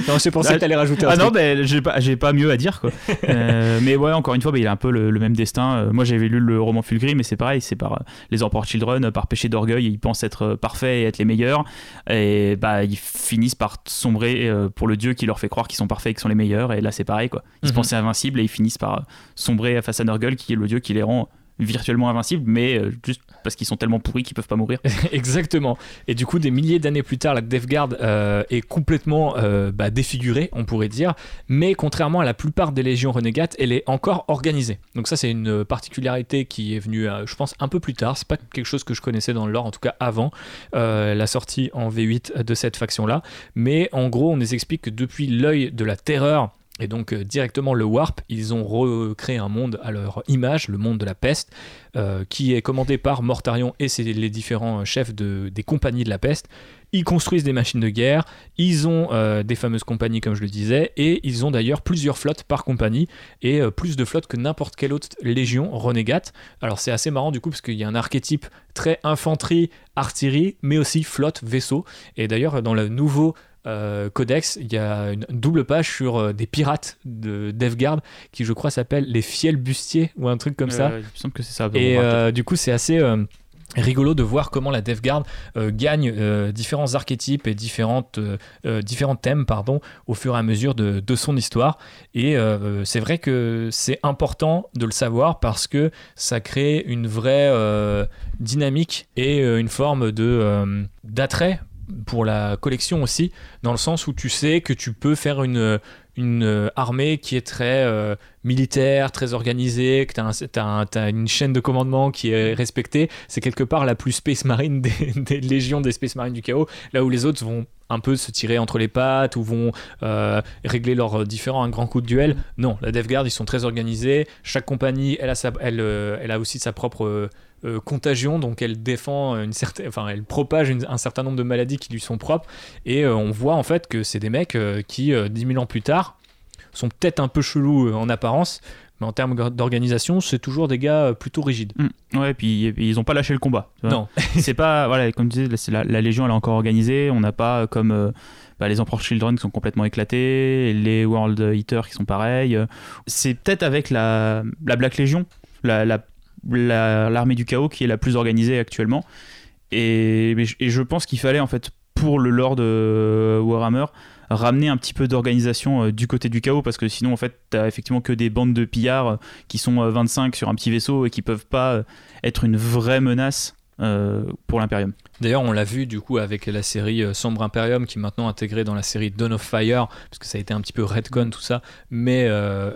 [SPEAKER 3] non, je pensé que t'allais rajouter un
[SPEAKER 4] Ah non, ben, j'ai pas, j'ai pas mieux à dire, quoi. Euh, mais ouais, encore une fois, bah, il a un peu le, même destin. Euh, moi, j'avais lu le roman Fulgrim, mais c'est pareil, c'est par euh, les Emperor Children, par péché d'orgueil, ils pensent être parfaits et être les meilleurs. Et bah, ils finissent par sombrer pour le dieu qui leur fait croire qu'ils sont parfaits et qu'ils sont les meilleurs. Et là, c'est pareil, quoi. Ils se mhm. pensaient invincibles et ils finissent par sombrer face à Nurgle, qui est le dieu qui les rend virtuellement invincibles, mais juste parce qu'ils sont tellement pourris qu'ils peuvent pas mourir.
[SPEAKER 3] Exactement. Et du coup, des milliers d'années plus tard, la Death Guard euh, est complètement euh, bah, défigurée, on pourrait dire, mais contrairement à la plupart des légions renégates, elle est encore organisée. Donc ça, c'est une particularité qui est venue, je pense, un peu plus tard. C'est pas quelque chose que je connaissais dans le lore, en tout cas avant la sortie en V8 de cette faction-là. Mais en gros, on nous explique que depuis l'œil de la terreur et donc euh, directement le Warp, ils ont recréé un monde à leur image, le monde de la peste, euh, qui est commandé par Mortarion et les différents chefs de, des compagnies de la peste. Ils construisent des machines de guerre, ils ont euh, des fameuses compagnies comme je le disais, et ils ont d'ailleurs plusieurs flottes par compagnie, et plus de flottes que n'importe quelle autre légion renégate. Alors c'est assez marrant du coup parce qu'il y a un archétype très infanterie, artillerie, mais aussi flotte, vaisseau. Et d'ailleurs dans le nouveau euh, codex, il y a une double page sur euh, des pirates de Devgard qui, je crois, s'appelle les Fiels Bustiers ou un truc comme ça.
[SPEAKER 4] il me semble que c'est ça.
[SPEAKER 3] Et euh, du coup, c'est assez rigolo de voir comment la DevGuard gagne différents archétypes et différentes, différents thèmes pardon, au fur et à mesure de, de son histoire. Et c'est vrai que c'est important de le savoir parce que ça crée une vraie dynamique et une forme de d'attrait pour la collection aussi, dans le sens où tu sais que tu peux faire une, une armée qui est très euh, militaire, très organisée, que tu as, une chaîne de commandement qui est respectée. C'est quelque part la plus Space Marine des, légions des Space Marines du chaos, là où les autres vont un peu se tirer entre les pattes ou vont euh, régler leurs différents un grand coup de duel. Non, la Death Guard, ils sont très organisés. Chaque compagnie, elle a, sa, elle, euh, elle a aussi sa propre euh, contagion, donc elle défend une certaine, enfin elle propage un certain nombre de maladies qui lui sont propres, et euh, on voit en fait que c'est des mecs euh, qui, 10 000 ans plus tard, sont peut-être un peu chelous en apparence, mais en termes d'organisation, c'est toujours des gars plutôt rigides.
[SPEAKER 4] Mmh. Ouais, et puis ils ont pas lâché le combat.
[SPEAKER 3] Non.
[SPEAKER 4] c'est pas, voilà, comme tu disais, la, la, Légion elle est encore organisée, on n'a pas comme. Bah, les Emperor Children qui sont complètement éclatés, les World Eaters qui sont pareils. C'est peut-être avec la, la Black Legion, la, la l'armée du chaos qui est la plus organisée actuellement. Et, je pense qu'il fallait en fait pour le lore de Warhammer ramener un petit peu d'organisation euh, du côté du chaos parce que sinon en fait t'as effectivement que des bandes de pillards euh, qui sont 25 euh, sur un petit vaisseau et qui peuvent pas être une vraie menace pour l'Imperium.
[SPEAKER 3] D'ailleurs, on l'a vu du coup avec la série Sombre Imperium qui est maintenant intégrée dans la série Dawn of Fire, parce que ça a été un petit peu redcon tout ça, mais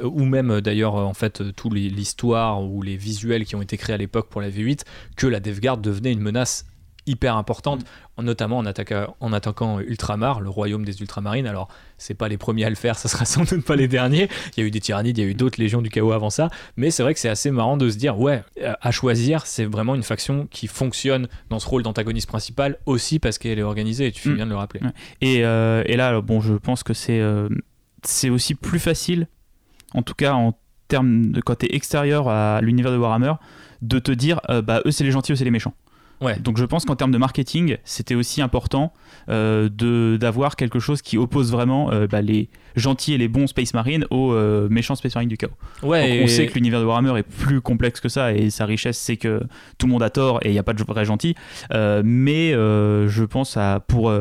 [SPEAKER 3] ou même d'ailleurs en fait toute l'histoire ou les visuels qui ont été créés à l'époque pour la V8, que la Death Guard devenait une menace hyper importante, mm. notamment en, attaquant, en attaquant Ultramar, le royaume des Ultramarines. Alors, c'est pas les premiers à le faire, ça sera sans doute pas les derniers. Il y a eu des tyrannides, il y a eu d'autres légions du chaos avant ça, mais c'est vrai que c'est assez marrant de se dire, ouais, euh, à choisir, c'est vraiment une faction qui fonctionne dans ce rôle d'antagoniste principal aussi parce qu'elle est organisée, et tu fais mm. bien de le rappeler.
[SPEAKER 4] Et, euh, et, là, bon, je pense que c'est euh, c'est aussi plus facile, en tout cas en termes de côté extérieur à l'univers de Warhammer, de te dire, bah, eux c'est les gentils, eux c'est les méchants.
[SPEAKER 3] Ouais.
[SPEAKER 4] Donc je pense qu'en termes de marketing, c'était aussi important euh, de d'avoir quelque chose qui oppose vraiment euh, bah, les gentils et les bons Space Marines aux euh, méchants Space Marines du chaos.
[SPEAKER 3] Ouais,
[SPEAKER 4] Donc,
[SPEAKER 3] et-
[SPEAKER 4] on sait que l'univers de Warhammer est plus complexe que ça et sa richesse c'est que tout le monde a tort et il n'y a pas de vrai gentil. Mais je pense à pour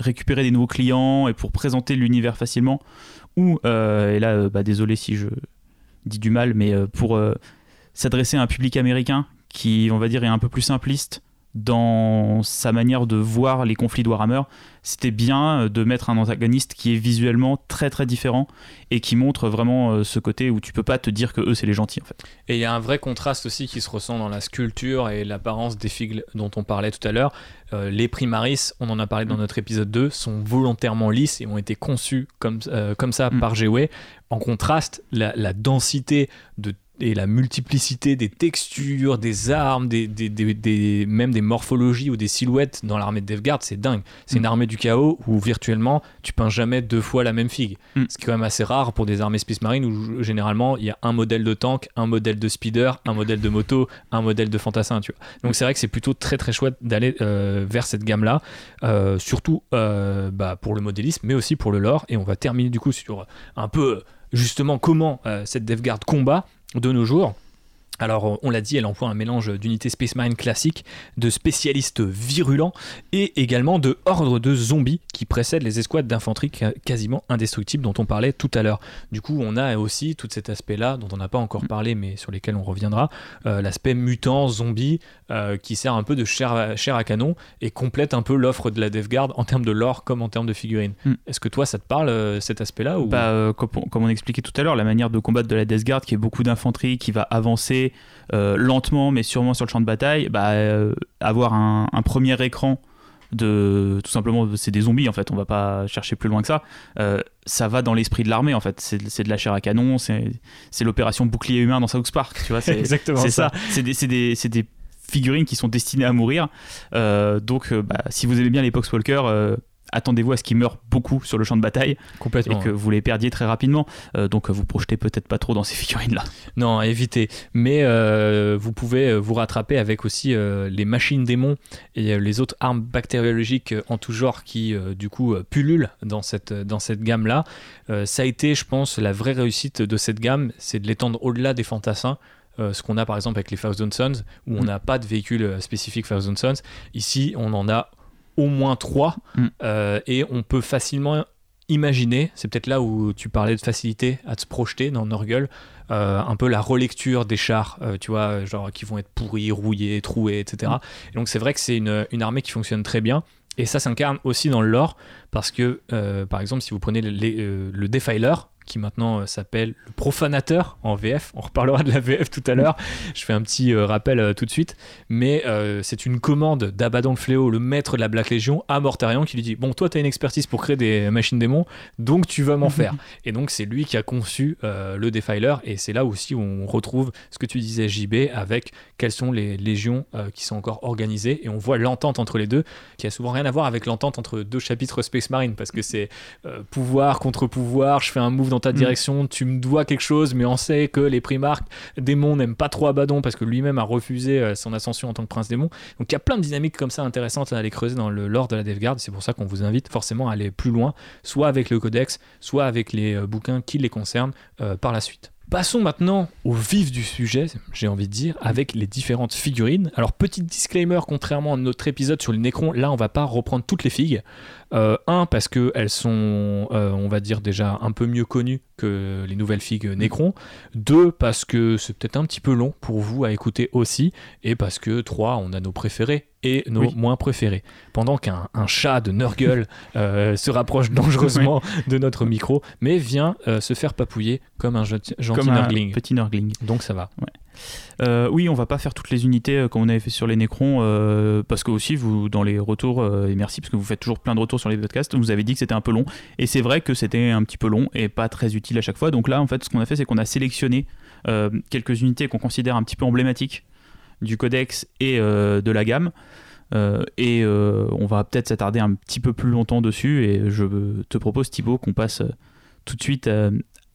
[SPEAKER 4] récupérer des nouveaux clients et pour présenter l'univers facilement ou et là bah, désolé si je dis du mal mais pour s'adresser à un public américain qui on va dire est un peu plus simpliste dans sa manière de voir les conflits de Warhammer, c'était bien euh, de mettre un antagoniste qui est visuellement très très différent et qui montre vraiment euh, ce côté où tu peux pas te dire que eux c'est les gentils en fait.
[SPEAKER 3] Et il y a un vrai contraste aussi qui se ressent dans la sculpture et l'apparence des figues dont on parlait tout à l'heure. Euh, les Primaris, on en a parlé dans notre épisode 2, sont volontairement lisses et ont été conçus comme, euh, comme ça
[SPEAKER 4] Mm.
[SPEAKER 3] par GW. En contraste, la, la densité de et la multiplicité des textures, des armes, des, des- des- des- même des morphologies ou des silhouettes dans l'armée de Devgard, c'est dingue. C'est une
[SPEAKER 4] Mm.
[SPEAKER 3] armée du chaos où virtuellement tu peins jamais deux fois la même figue.
[SPEAKER 4] Mm.
[SPEAKER 3] Ce qui est quand même assez rare pour des armées Space Marine où généralement il y a un modèle de tank, un modèle de speeder, un modèle de moto, un modèle de fantassin. Tu vois. Donc c'est vrai que c'est plutôt très très chouette d'aller euh, vers cette gamme-là, euh, surtout euh, bah, pour le modélisme, mais aussi pour le lore. Et on va terminer du coup sur un peu justement comment cette DevGuard combat de nos jours. Alors, on l'a dit, elle emploie un mélange d'unités Space Marine classiques, de spécialistes virulents et également de hordes de zombies qui précèdent les escouades d'infanterie quasiment indestructibles dont on parlait tout à l'heure. Du coup, on a aussi tout cet aspect-là dont on n'a pas encore parlé mais sur lesquels on reviendra, euh, l'aspect mutant, zombie, euh, qui sert un peu de chair à, chair à canon et complète un peu l'offre de la DevGuard en termes de lore comme en termes de figurines.
[SPEAKER 4] Hmm.
[SPEAKER 3] Est-ce que toi, ça te parle euh, cet aspect-là ou...
[SPEAKER 4] Bah, euh, comme, on, comme on expliquait tout à l'heure, la manière de combattre de la Death Guard, qui est beaucoup d'infanterie, qui va avancer euh, lentement mais sûrement sur le champ de bataille, bah, euh, avoir un, un premier écran de tout simplement c'est des zombies en fait on va pas chercher plus loin que ça euh, ça va dans l'esprit de l'armée en fait c'est de la chair à canon c'est l'opération bouclier humain dans South Park tu vois c'est
[SPEAKER 3] Exactement
[SPEAKER 4] c'est ça. C'est des, figurines qui sont destinées à mourir. Euh, donc, bah, si vous aimez bien les Poxwalkers, euh, attendez-vous à ce qu'ils meurent beaucoup sur le champ de bataille
[SPEAKER 3] Complètement.
[SPEAKER 4] et que vous les perdiez très rapidement. Euh, donc, vous projetez peut-être pas trop dans ces figurines-là.
[SPEAKER 3] Non, à éviter. Mais euh, vous pouvez euh, vous rattraper avec aussi euh, les machines démons et les autres armes bactériologiques en tout genre qui, du coup, pullulent dans cette, dans cette gamme-là. Ça a été, je pense, la vraie réussite de cette gamme, c'est de l'étendre au-delà des fantassins. Euh, ce qu'on a par exemple avec les Thousand Sons, où on
[SPEAKER 4] Mm.
[SPEAKER 3] n'a pas de véhicule euh, spécifique Thousand Sons. Ici, on en a au moins trois,
[SPEAKER 4] Mm.
[SPEAKER 3] euh, et on peut facilement imaginer, c'est peut-être là où tu parlais de facilité à te se projeter dans Norgul, euh, un peu la relecture des chars, euh, tu vois, genre qui vont être pourris, rouillés, troués, etc. Et donc c'est vrai que c'est une, une armée qui fonctionne très bien. Et ça s'incarne aussi dans le lore, parce que, euh, par exemple, si vous prenez les- le Defiler, qui maintenant euh, s'appelle le Profanateur en VF, on reparlera de la VF tout à l'heure, je fais un petit euh, rappel euh, tout de suite, mais c'est une commande d'Abaddon le Fléau, le maître de la Black Legion, à Mortarion, qui lui dit, bon, toi, tu as une expertise pour créer des machines démons, donc tu vas m'en faire. Et donc c'est lui qui a conçu le Defiler, et c'est là aussi où on retrouve ce que tu disais JB, avec quelles sont les légions qui sont encore organisées, et on voit l'entente entre les deux, qui a souvent rien à voir avec l'entente entre deux chapitres Space Marine, parce que c'est pouvoir contre pouvoir, je fais un move dans ta
[SPEAKER 4] Mm.
[SPEAKER 3] direction, tu me dois quelque chose, mais on sait que les primarques démons n'aiment pas trop Abaddon, parce que lui-même a refusé euh, son ascension en tant que prince démon. Donc il y a plein de dynamiques comme ça intéressantes à aller creuser dans le lore de la DevGuard, c'est pour ça qu'on vous invite forcément à aller plus loin, soit avec le codex, soit avec les euh, bouquins qui les concernent euh, par la suite. Passons maintenant au vif du sujet, j'ai envie de dire, avec les différentes figurines. Alors, petit disclaimer, contrairement à notre épisode sur les Necrons, là, on va pas reprendre toutes les figues. Euh, un, parce qu'elles sont, euh, on va dire, déjà un peu mieux connues que les nouvelles figues Necrons. Deux, parce que c'est peut-être un petit peu long pour vous à écouter aussi. Et parce que trois, on a nos préférés et nos
[SPEAKER 4] Oui.
[SPEAKER 3] moins préférés. Pendant qu'un un chat de Nurgle euh, se rapproche dangereusement de notre micro, mais vient se faire papouiller comme un gentil, gentil
[SPEAKER 4] Comme un
[SPEAKER 3] Nurgling.
[SPEAKER 4] petit Nurgling.
[SPEAKER 3] Donc ça va.
[SPEAKER 4] Euh, oui, on va pas faire toutes les unités euh, comme on avait fait sur les Necrons, euh, parce que aussi, vous, dans les retours, et merci parce que vous faites toujours plein de retours sur les podcasts, vous avez dit que c'était un peu long, et c'est vrai que c'était un petit peu long et pas très utile à chaque fois. Donc là, en fait, ce qu'on a fait, c'est qu'on a sélectionné quelques unités qu'on considère un petit peu emblématiques du codex et de la gamme. Et on va peut-être s'attarder un petit peu plus longtemps dessus. Et je te propose, Thibaut, qu'on passe tout de suite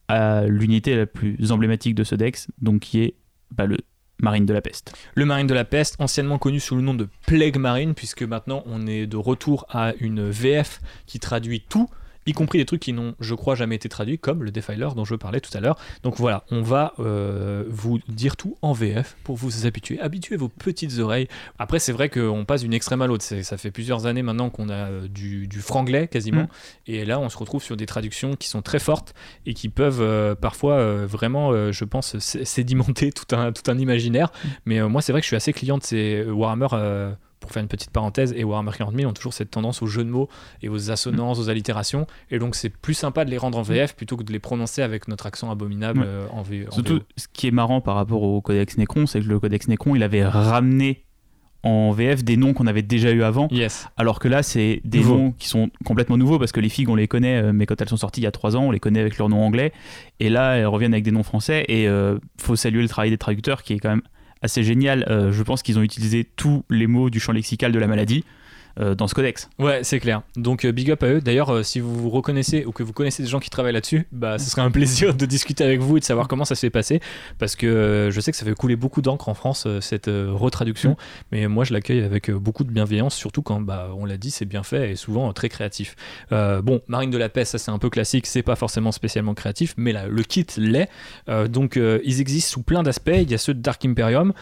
[SPEAKER 4] à l'unité la plus emblématique de ce dex, donc qui est le Marine de la Peste.
[SPEAKER 3] Le Marine de la Peste, anciennement connu sous le nom de Plague Marine, puisque maintenant on est de retour à une VF qui traduit tout y compris des trucs qui n'ont, je crois, jamais été traduits, comme le Defiler dont je parlais tout à l'heure. Donc voilà, on va euh, vous dire tout en VF pour vous habituer. Habituez vos petites oreilles. Après, c'est vrai qu'on passe d'une extrême à l'autre. Ça fait plusieurs années maintenant qu'on a euh, du, franglais quasiment. Mm. Et là, on se retrouve sur des traductions qui sont très fortes et qui peuvent euh, parfois vraiment, je pense, sédimenter tout un, tout un imaginaire. Mm. Mais moi, c'est vrai que je suis assez client de ces Warhammer pour faire une petite parenthèse, et Warhammer 40 000 ont toujours cette tendance aux jeux de mots et aux assonances, aux allitérations, et donc c'est plus sympa de les rendre en VF plutôt que de les prononcer avec notre accent abominable euh, en, v
[SPEAKER 4] Surtout, ce qui est marrant par rapport au Codex Necron, c'est que le Codex Necron, il avait ramené en VF des noms qu'on avait déjà eu avant.
[SPEAKER 3] Yes.
[SPEAKER 4] Alors que là, c'est des noms qui sont complètement nouveaux parce que les figues, on les connaît, euh, mais quand elles sont sorties il y a trois ans, on les connaît avec leur nom anglais. Et là, elles reviennent avec des noms français. Et euh, faut saluer le travail des traducteurs qui est quand même assez génial. Euh, je pense qu'ils ont utilisé tous les mots du champ lexical de la maladie. Euh, dans ce codex.
[SPEAKER 3] Ouais, c'est clair. Donc euh, big up à eux. D'ailleurs, euh, si vous vous reconnaissez ou que vous connaissez des gens qui travaillent là-dessus, bah ce serait un plaisir de discuter avec vous et de savoir comment ça s'est passé parce que je sais que ça fait couler beaucoup d'encre en France cette retraduction, mm. mais moi je l'accueille avec beaucoup de bienveillance, surtout quand bah on l'a dit, c'est bien fait et souvent très créatif. bon, Marine de la Paix, ça c'est un peu classique, c'est pas forcément spécialement créatif, mais là, le kit l'est. donc ils existent sous plein d'aspects. Il y a ceux de Dark Imperium.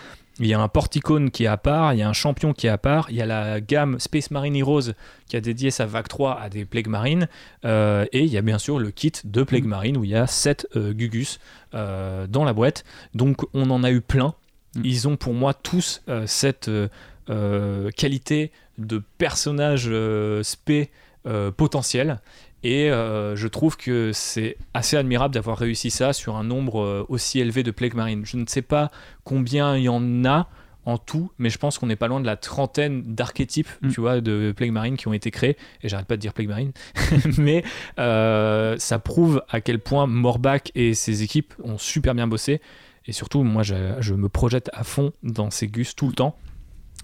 [SPEAKER 3] Il y a un Porticone qui est à part, il y a un champion qui est à part, il y a la gamme Space Marine Heroes qui a dédié sa vague 3 à des Plague Marines, euh, et il y a bien sûr le kit de Plague mm. Marine où il y a 7 euh, Gugus euh, dans la boîte. Donc on en a eu plein. Mm. Ils ont pour moi tous cette qualité de personnage spé potentiel. Et euh, je trouve que c'est assez admirable d'avoir réussi ça sur un nombre euh, aussi élevé de Plague Marine. Je ne sais pas combien il y en a en tout, mais je pense qu'on n'est pas loin de la trentaine d'archétypes, mm. tu vois, de Plague Marine qui ont été créés. Et j'arrête pas de dire Plague Marine, mais euh, ça prouve à quel point Morbach et ses équipes ont super bien bossé. Et surtout, moi, je, je me projette à fond dans ces gus tout le temps.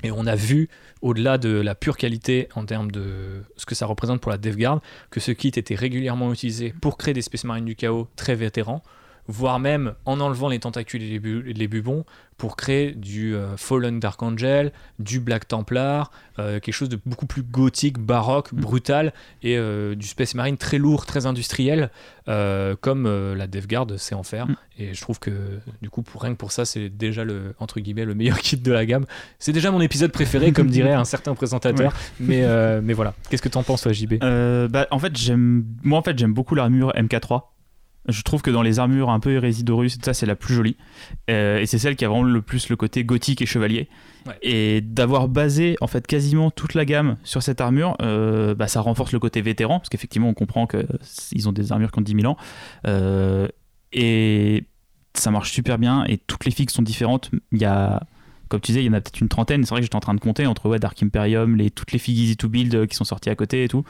[SPEAKER 3] Et on a vu, au-delà de la pure qualité en termes de ce que ça représente pour la DevGuard, que ce kit était régulièrement utilisé pour créer des Space Marines du chaos très vétérans, voire même en enlevant les tentacules et les, bubons pour créer du euh, Fallen Dark Angel, du Black Templar, euh, quelque chose de beaucoup plus gothique, baroque, mm. brutal, et euh, du Space Marine très lourd, très industriel, comme la Death Guard sait en faire. Et je trouve que du coup, pour, rien que pour ça, c'est déjà le, entre guillemets, le meilleur kit de la gamme. C'est déjà mon épisode préféré, comme dirait un certain présentateur. Mais, mais voilà, qu'est-ce que tu en penses, toi, JB
[SPEAKER 4] bah, en fait, j'aime, Moi, en fait, j'aime beaucoup l'armure MK3. Je trouve que dans les armures un peu hérésidorus, ça c'est la plus jolie. Euh, et c'est celle qui a vraiment le plus le côté gothique et chevalier. Et d'avoir basé en fait quasiment toute la gamme sur cette armure, euh, bah, ça renforce le côté vétéran, parce qu'effectivement on comprend qu'ils ont des armures qui ont 10 000 ans. Euh, et ça marche super bien, et toutes les figues sont différentes. Il y a comme tu disais, il y en a peut-être une trentaine. C'est vrai que j'étais en train de compter entre ouais, Dark Imperium, les, toutes les figues Easy to Build euh, qui sont sorties à côté et tout.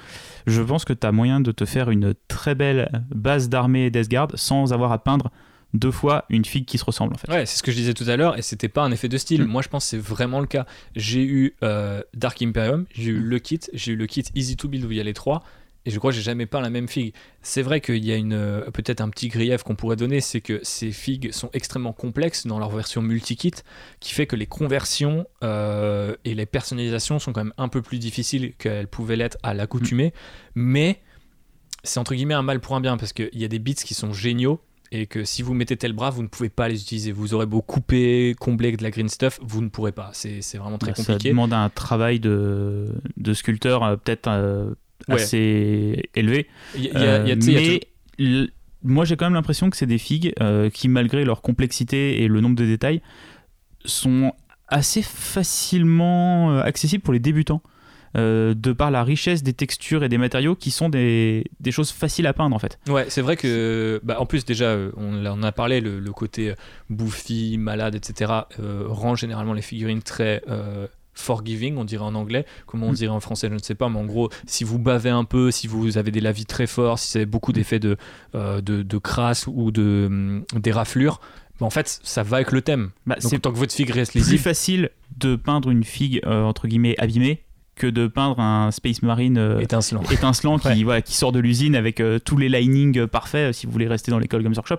[SPEAKER 4] Je pense que tu as moyen de te faire une très belle base d'armée Death Guard sans avoir à peindre deux fois une figue qui se ressemble en fait.
[SPEAKER 3] Ouais, c'est ce que je disais tout à l'heure et c'était pas un effet de style. Mm. Moi je pense que c'est vraiment le cas. J'ai eu euh, Dark Imperium, j'ai eu le kit, j'ai eu le kit Easy to Build où il y a les trois et je crois que j'ai jamais peint la même figue. C'est vrai qu'il y a une euh, peut-être un petit grief qu'on pourrait donner, c'est que ces figues sont extrêmement complexes dans leur version multi-kit, qui fait que les conversions euh, et les personnalisations sont quand même un peu plus difficiles qu'elles pouvaient l'être à l'accoutumée. Mm. Mais c'est entre guillemets un mal pour un bien, parce qu'il y a des bits qui sont géniaux, et que si vous mettez tel bras, vous ne pouvez pas les utiliser. Vous aurez beau couper, combler avec de la green stuff, vous ne pourrez pas. C'est vraiment très compliqué.
[SPEAKER 4] Ça demande un travail de, de sculpteur euh, peut-être assez élevé. mais moi, j'ai quand même l'impression que c'est des figues euh, qui, malgré leur complexité et le nombre de détails, sont assez facilement euh, accessibles pour les débutants. Euh, de par la richesse des textures et des matériaux qui sont des, des choses faciles à peindre en fait.
[SPEAKER 3] Ouais, c'est vrai que, bah, en plus déjà, on, en a parlé, le, côté bouffi, malade, etc., rend généralement les figurines très forgiving, on dirait en anglais. Comment on mm. dirait en français, je ne sais pas. Mais en gros, si vous bavez un peu, si vous avez des lavis très forts, si vous avez beaucoup d'effets de, euh, de, crasse ou de, des raflures, bah, en fait, ça va avec le thème. Bah, Donc, tant que votre figue reste lisible.
[SPEAKER 4] C'est plus facile de peindre une figue, euh, entre guillemets, abîmée que de peindre un Space Marine euh,
[SPEAKER 3] étincelant,
[SPEAKER 4] étincelant qui, voilà, qui sort de l'usine avec euh, tous les linings parfaits si vous voulez rester dans l'école Games Workshop.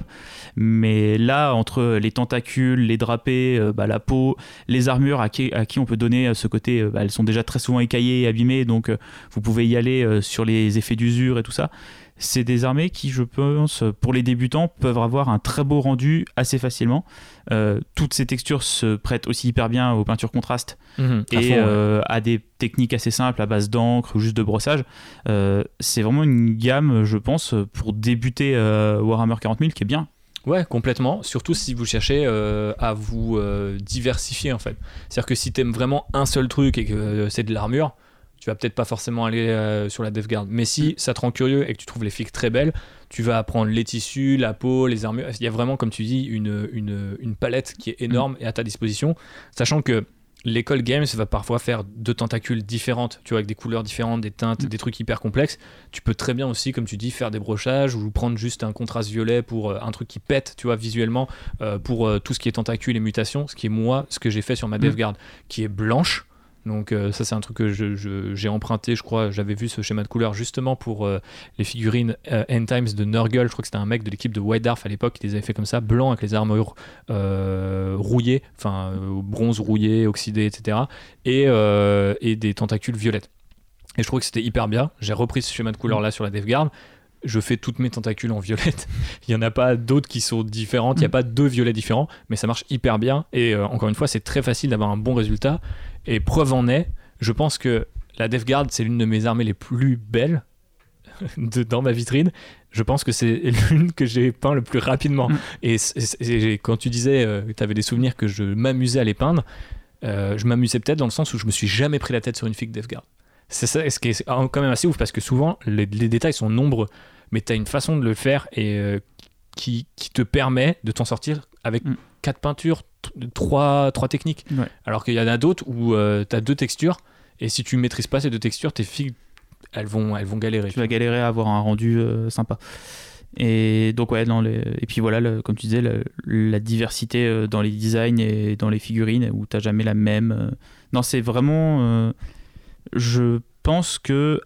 [SPEAKER 4] Mais là, entre les tentacules, les drapés, bah, la peau, les armures à qui, à qui on peut donner ce côté, bah, elles sont déjà très souvent écaillées et abîmées, donc vous pouvez y aller sur les effets d'usure et tout ça c'est des armées qui, je pense, pour les débutants, peuvent avoir un très beau rendu assez facilement. Euh, toutes ces textures se prêtent aussi hyper bien aux peintures contrastes mhm, et euh, à des techniques assez simples à base d'encre ou juste de brossage. Euh, c'est vraiment une gamme, je pense, pour débuter Warhammer 40 000 qui est bien.
[SPEAKER 3] Ouais, complètement. Surtout si vous cherchez à vous diversifier en fait. C'est-à-dire que si tu aimes vraiment un seul truc et que c'est de l'armure, tu vas peut-être pas forcément aller euh, sur la DevGuard. Mais si ça te rend curieux et que tu trouves les figues très belles, tu vas apprendre les tissus, la peau, les armures. Il y a vraiment, comme tu dis, une, une, une palette qui est énorme mm. et à ta disposition. Sachant que l'école Games va parfois faire deux tentacules différentes, tu vois, avec des couleurs différentes, des teintes, mm. des trucs hyper complexes. Tu peux très bien aussi, comme tu dis, faire des brochages ou prendre juste un contraste violet pour euh, un truc qui pète, tu vois, visuellement, euh, pour tout ce qui est tentacules et mutations, ce qui est moi, ce que j'ai fait sur ma DevGuard, qui est blanche donc euh, ça c'est un truc que j'ai emprunté, je crois, j'avais vu ce schéma de couleur justement pour euh, les figurines euh, End Times de Nurgle, je crois que c'était un mec de l'équipe de White Dwarf à l'époque qui les avait fait comme ça, blanc avec les armures rouillées, enfin bronze rouillé, oxydé, etc. Et, et des tentacules violettes. Et je trouvais que c'était hyper bien. J'ai repris ce schéma de couleur là sur la DevGuard je fais toutes mes tentacules en violette. il n'y en a pas d'autres qui sont différentes, il n'y a mm. pas deux violets différents, mais ça marche hyper bien. Et encore une fois, c'est très facile d'avoir un bon résultat. Et preuve en est, je pense que la Death Guard, c'est l'une de mes armées les plus belles de, dans ma vitrine. Je pense que c'est l'une que j'ai peint le plus rapidement. Mm. Et, quand tu disais euh, que tu avais des souvenirs que je m'amusais à les peindre, euh, je m'amusais peut-être dans le sens où je me suis jamais pris la tête sur une fille Death Guard. C'est ça, ce qui est quand même assez ouf parce que souvent les, détails sont nombreux, mais tu as une façon de le faire et euh, qui, qui, te permet de t'en sortir avec mm. quatre peintures, trois, trois techniques. Alors qu'il y en a d'autres où euh, tu as deux textures, et si tu maîtrises pas ces deux textures, tes filles, elles vont, elles vont galérer.
[SPEAKER 4] Tu vas galérer à avoir un rendu euh, sympa. Et donc, ouais, dans les... et puis voilà, comme tu disais, la diversité euh, dans les designs et dans les figurines, où tu jamais la même. Non, c'est vraiment. Je pense que.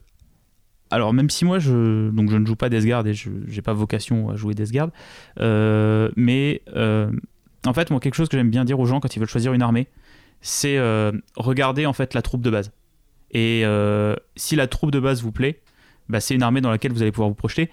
[SPEAKER 4] Alors, même si moi, je, donc je ne joue pas Death et je n'ai pas vocation à jouer Death mais en fait, moi, quelque chose que j'aime bien dire aux gens quand ils veulent choisir une armée, c'est euh, regarder en fait la troupe de base. Et euh, si la troupe de base vous plaît, bah, c'est une armée dans laquelle vous allez pouvoir vous projeter.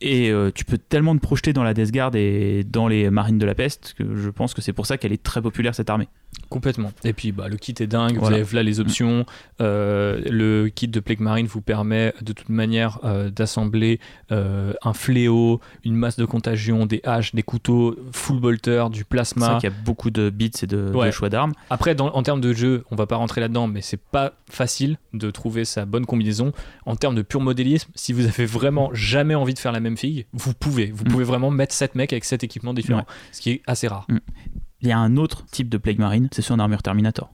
[SPEAKER 4] Et euh, tu peux tellement te projeter dans la Death Guard et dans les marines de la peste que je pense que c'est pour ça qu'elle est très populaire cette armée.
[SPEAKER 3] Complètement. Et puis bah, le kit est dingue, vous avez là les options. Euh, le kit de Plague Marine vous permet de toute manière euh, d'assembler un fléau, une masse de contagion, des haches, des couteaux, full bolter, du plasma.
[SPEAKER 4] C'est vrai qu'il y a beaucoup de bits et de, choix d'armes.
[SPEAKER 3] Après, en termes de jeu, on va pas rentrer là-dedans, mais c'est pas facile de trouver sa bonne combinaison. En termes de pur modélisme, si vous avez vraiment jamais envie de faire la même fille, vous pouvez. Vous mm. pouvez vraiment mettre 7 mecs avec 7 équipements différents, ce qui est assez rare. Mm.
[SPEAKER 4] Il y a un autre type de Plague Marine, c'est ceux en armure Terminator.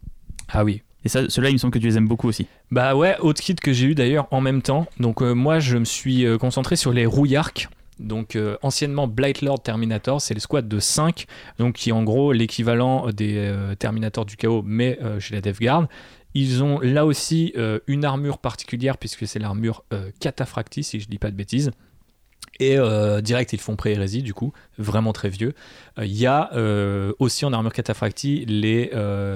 [SPEAKER 3] Ah oui.
[SPEAKER 4] Et ça, ceux-là, il me semble que tu les aimes beaucoup aussi.
[SPEAKER 3] Bah ouais, autre kit que j'ai eu d'ailleurs en même temps. Donc euh, moi, je me suis euh, concentré sur les rouillarques. Donc euh, anciennement Blightlord Terminator, c'est le squad de 5, donc qui est en gros l'équivalent des Terminators du chaos, mais chez la Death Guard. Ils ont là aussi une armure particulière puisque c'est l'armure Cataphracti, si je dis pas de bêtises. Et euh, direct, ils font pré-hérésie, du coup, vraiment très vieux. Euh, il y a euh, aussi en armure cataphractie les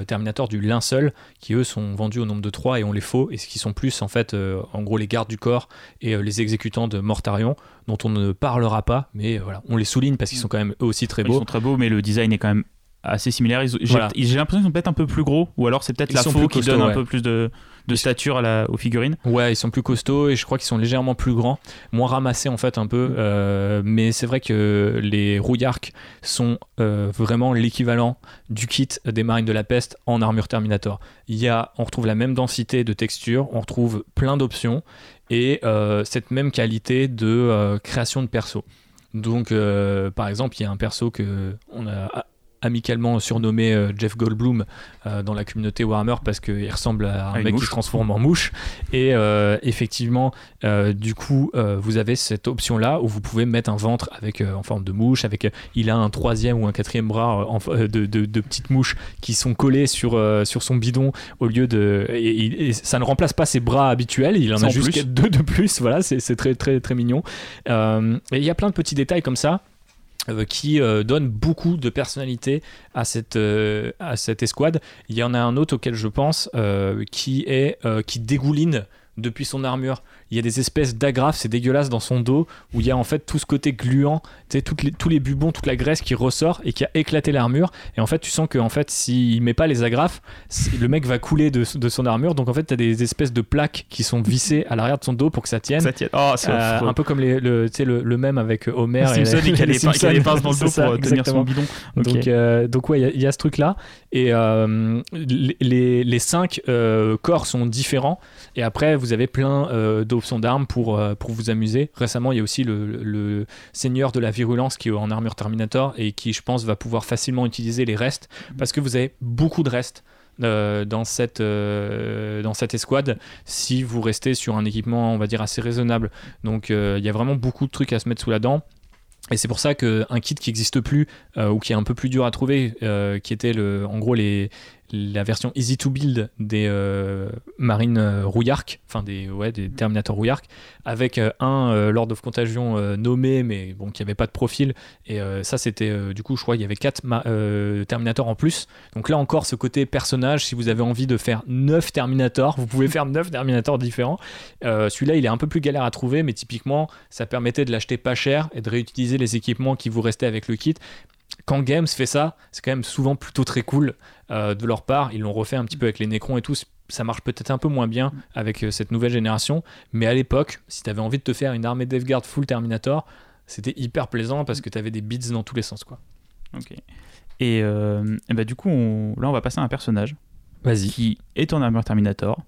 [SPEAKER 3] Terminators du linceul, qui eux sont vendus au nombre de 3 et on les faut, et ce qui sont plus en fait, en gros, les gardes du corps et les exécutants de Mortarion, dont on ne parlera pas, mais voilà, on les souligne parce qu'ils sont quand même eux aussi très beaux. Ils
[SPEAKER 4] sont très beaux, mais le design est quand même assez similaire. J'ai l'impression qu'ils sont peut-être un peu plus gros, ou alors c'est peut-être la faux qui donne un peu plus de, de stature à la, aux figurines.
[SPEAKER 3] Ouais, ils sont plus costauds et je crois qu'ils sont légèrement plus grands, moins ramassés en fait un peu. Mm. Euh, mais c'est vrai que les rouillarques sont euh, vraiment l'équivalent du kit des marines de la peste en armure Terminator. Il y a, on retrouve la même densité de texture, on retrouve plein d'options et euh, cette même qualité de création de perso. Donc, par exemple, il y a un perso que on a amicalement surnommé euh, Jeff Goldblum euh, dans la communauté Warhammer parce qu'il ressemble à un
[SPEAKER 4] Ah,
[SPEAKER 3] mec qui se transforme en mouche. Et euh, effectivement, du coup, vous avez cette option-là où vous pouvez mettre un ventre avec, en forme de mouche. Avec, il a un troisième ou un quatrième bras en de, de- de petites mouches qui sont collées sur, sur son bidon au lieu de. Et, et- et ça ne remplace pas ses bras habituels. Il en a juste
[SPEAKER 4] plus.
[SPEAKER 3] deux de plus. Voilà, c'est très, très, très mignon. Et il y a plein de petits détails comme ça qui euh, donnent beaucoup de personnalité à cette, euh, à cette escouade. Il y en a un autre auquel je pense euh, qui est euh, qui dégouline depuis son armure. Il y a des espèces d'agrafes, c'est dégueulasse dans son dos, où il y a en fait tout ce côté gluant, tu sais, toutes les- tous les bubons, toute la graisse qui ressort et qui a éclaté l'armure. Et en fait, tu sens que en fait, s'il met pas les agrafes, le mec va couler de, de son armure. Donc en fait, tu as des espèces de plaques qui sont vissées à l'arrière de son dos pour que ça tienne.
[SPEAKER 4] Ça tient. Oh,
[SPEAKER 3] Euh, un peu comme les, le, même avec Homer et
[SPEAKER 4] Simpsons,
[SPEAKER 3] les,
[SPEAKER 4] et a
[SPEAKER 3] les
[SPEAKER 4] les pin- qui a les pinces dans le dos
[SPEAKER 3] ça,
[SPEAKER 4] pour euh, tenir son bidon.
[SPEAKER 3] Donc, euh, donc ouais, il y a- il y, a ce truc-là. Et euh, les, les, cinq euh, corps sont différents. Et après, vous avez plein euh, d'options d'armes pour, euh, pour vous amuser. Récemment, il y a aussi le, Seigneur de la Virulence qui est en armure Terminator et qui, je pense, va pouvoir facilement utiliser les restes parce que vous avez beaucoup de restes. euh, dans, cette, euh, dans cette escouade si vous restez sur un équipement on va dire assez raisonnable donc il y a vraiment beaucoup de trucs à se mettre sous la dent et c'est pour ça qu'un kit qui n'existe plus ou qui est un peu plus dur à trouver, qui était le, en gros les, la version easy to build des euh, marines euh, enfin des, ouais, des Terminator rouillarques, avec euh, un euh, Lord of Contagion nommé, mais bon, qui avait pas de profil. Et ça, c'était du coup, je crois, il y avait quatre ma- euh, Terminator en plus. Donc là encore, ce côté personnage, si vous avez envie de faire 9 Terminator, vous pouvez faire 9 Terminator différents. Celui-là, il est un peu plus galère à trouver, mais typiquement, ça permettait de l'acheter pas cher et de réutiliser les équipements qui vous restaient avec le kit. Quand Games fait ça, c'est quand même souvent plutôt très cool euh, de leur part. Ils l'ont refait un petit peu avec les Necrons et tout. Ça marche peut-être un peu moins bien avec euh, cette nouvelle génération, mais à l'époque, si tu avais envie de te faire une armée Guard full Terminator, c'était hyper plaisant parce que tu avais des bits dans tous les sens. quoi.
[SPEAKER 4] Ok. Et, euh, et bah, du coup, on- là, on va passer à un personnage
[SPEAKER 3] Vas-y.
[SPEAKER 4] qui est en armure Terminator.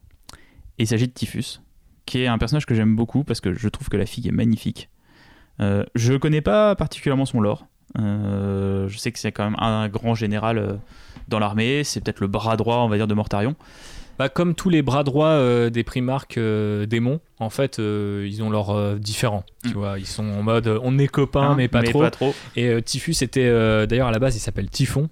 [SPEAKER 4] Et il s'agit de Typhus, qui est un personnage que j'aime beaucoup parce que je trouve que la fille est magnifique. Euh, je connais pas particulièrement son lore. Euh, je sais que c'est quand même un grand général euh, dans l'armée. C'est peut-être le bras droit, on va dire, de Mortarion.
[SPEAKER 3] Bah, comme tous les bras droits euh, des primarques euh, démons, en fait, euh, ils ont leur euh, différent. Tu
[SPEAKER 4] Mm.
[SPEAKER 3] vois, ils sont en mode on est copains,
[SPEAKER 4] Hein,
[SPEAKER 3] mais pas trop.
[SPEAKER 4] Pas trop.
[SPEAKER 3] Et Typhus était d'ailleurs à la base il s'appelle Typhon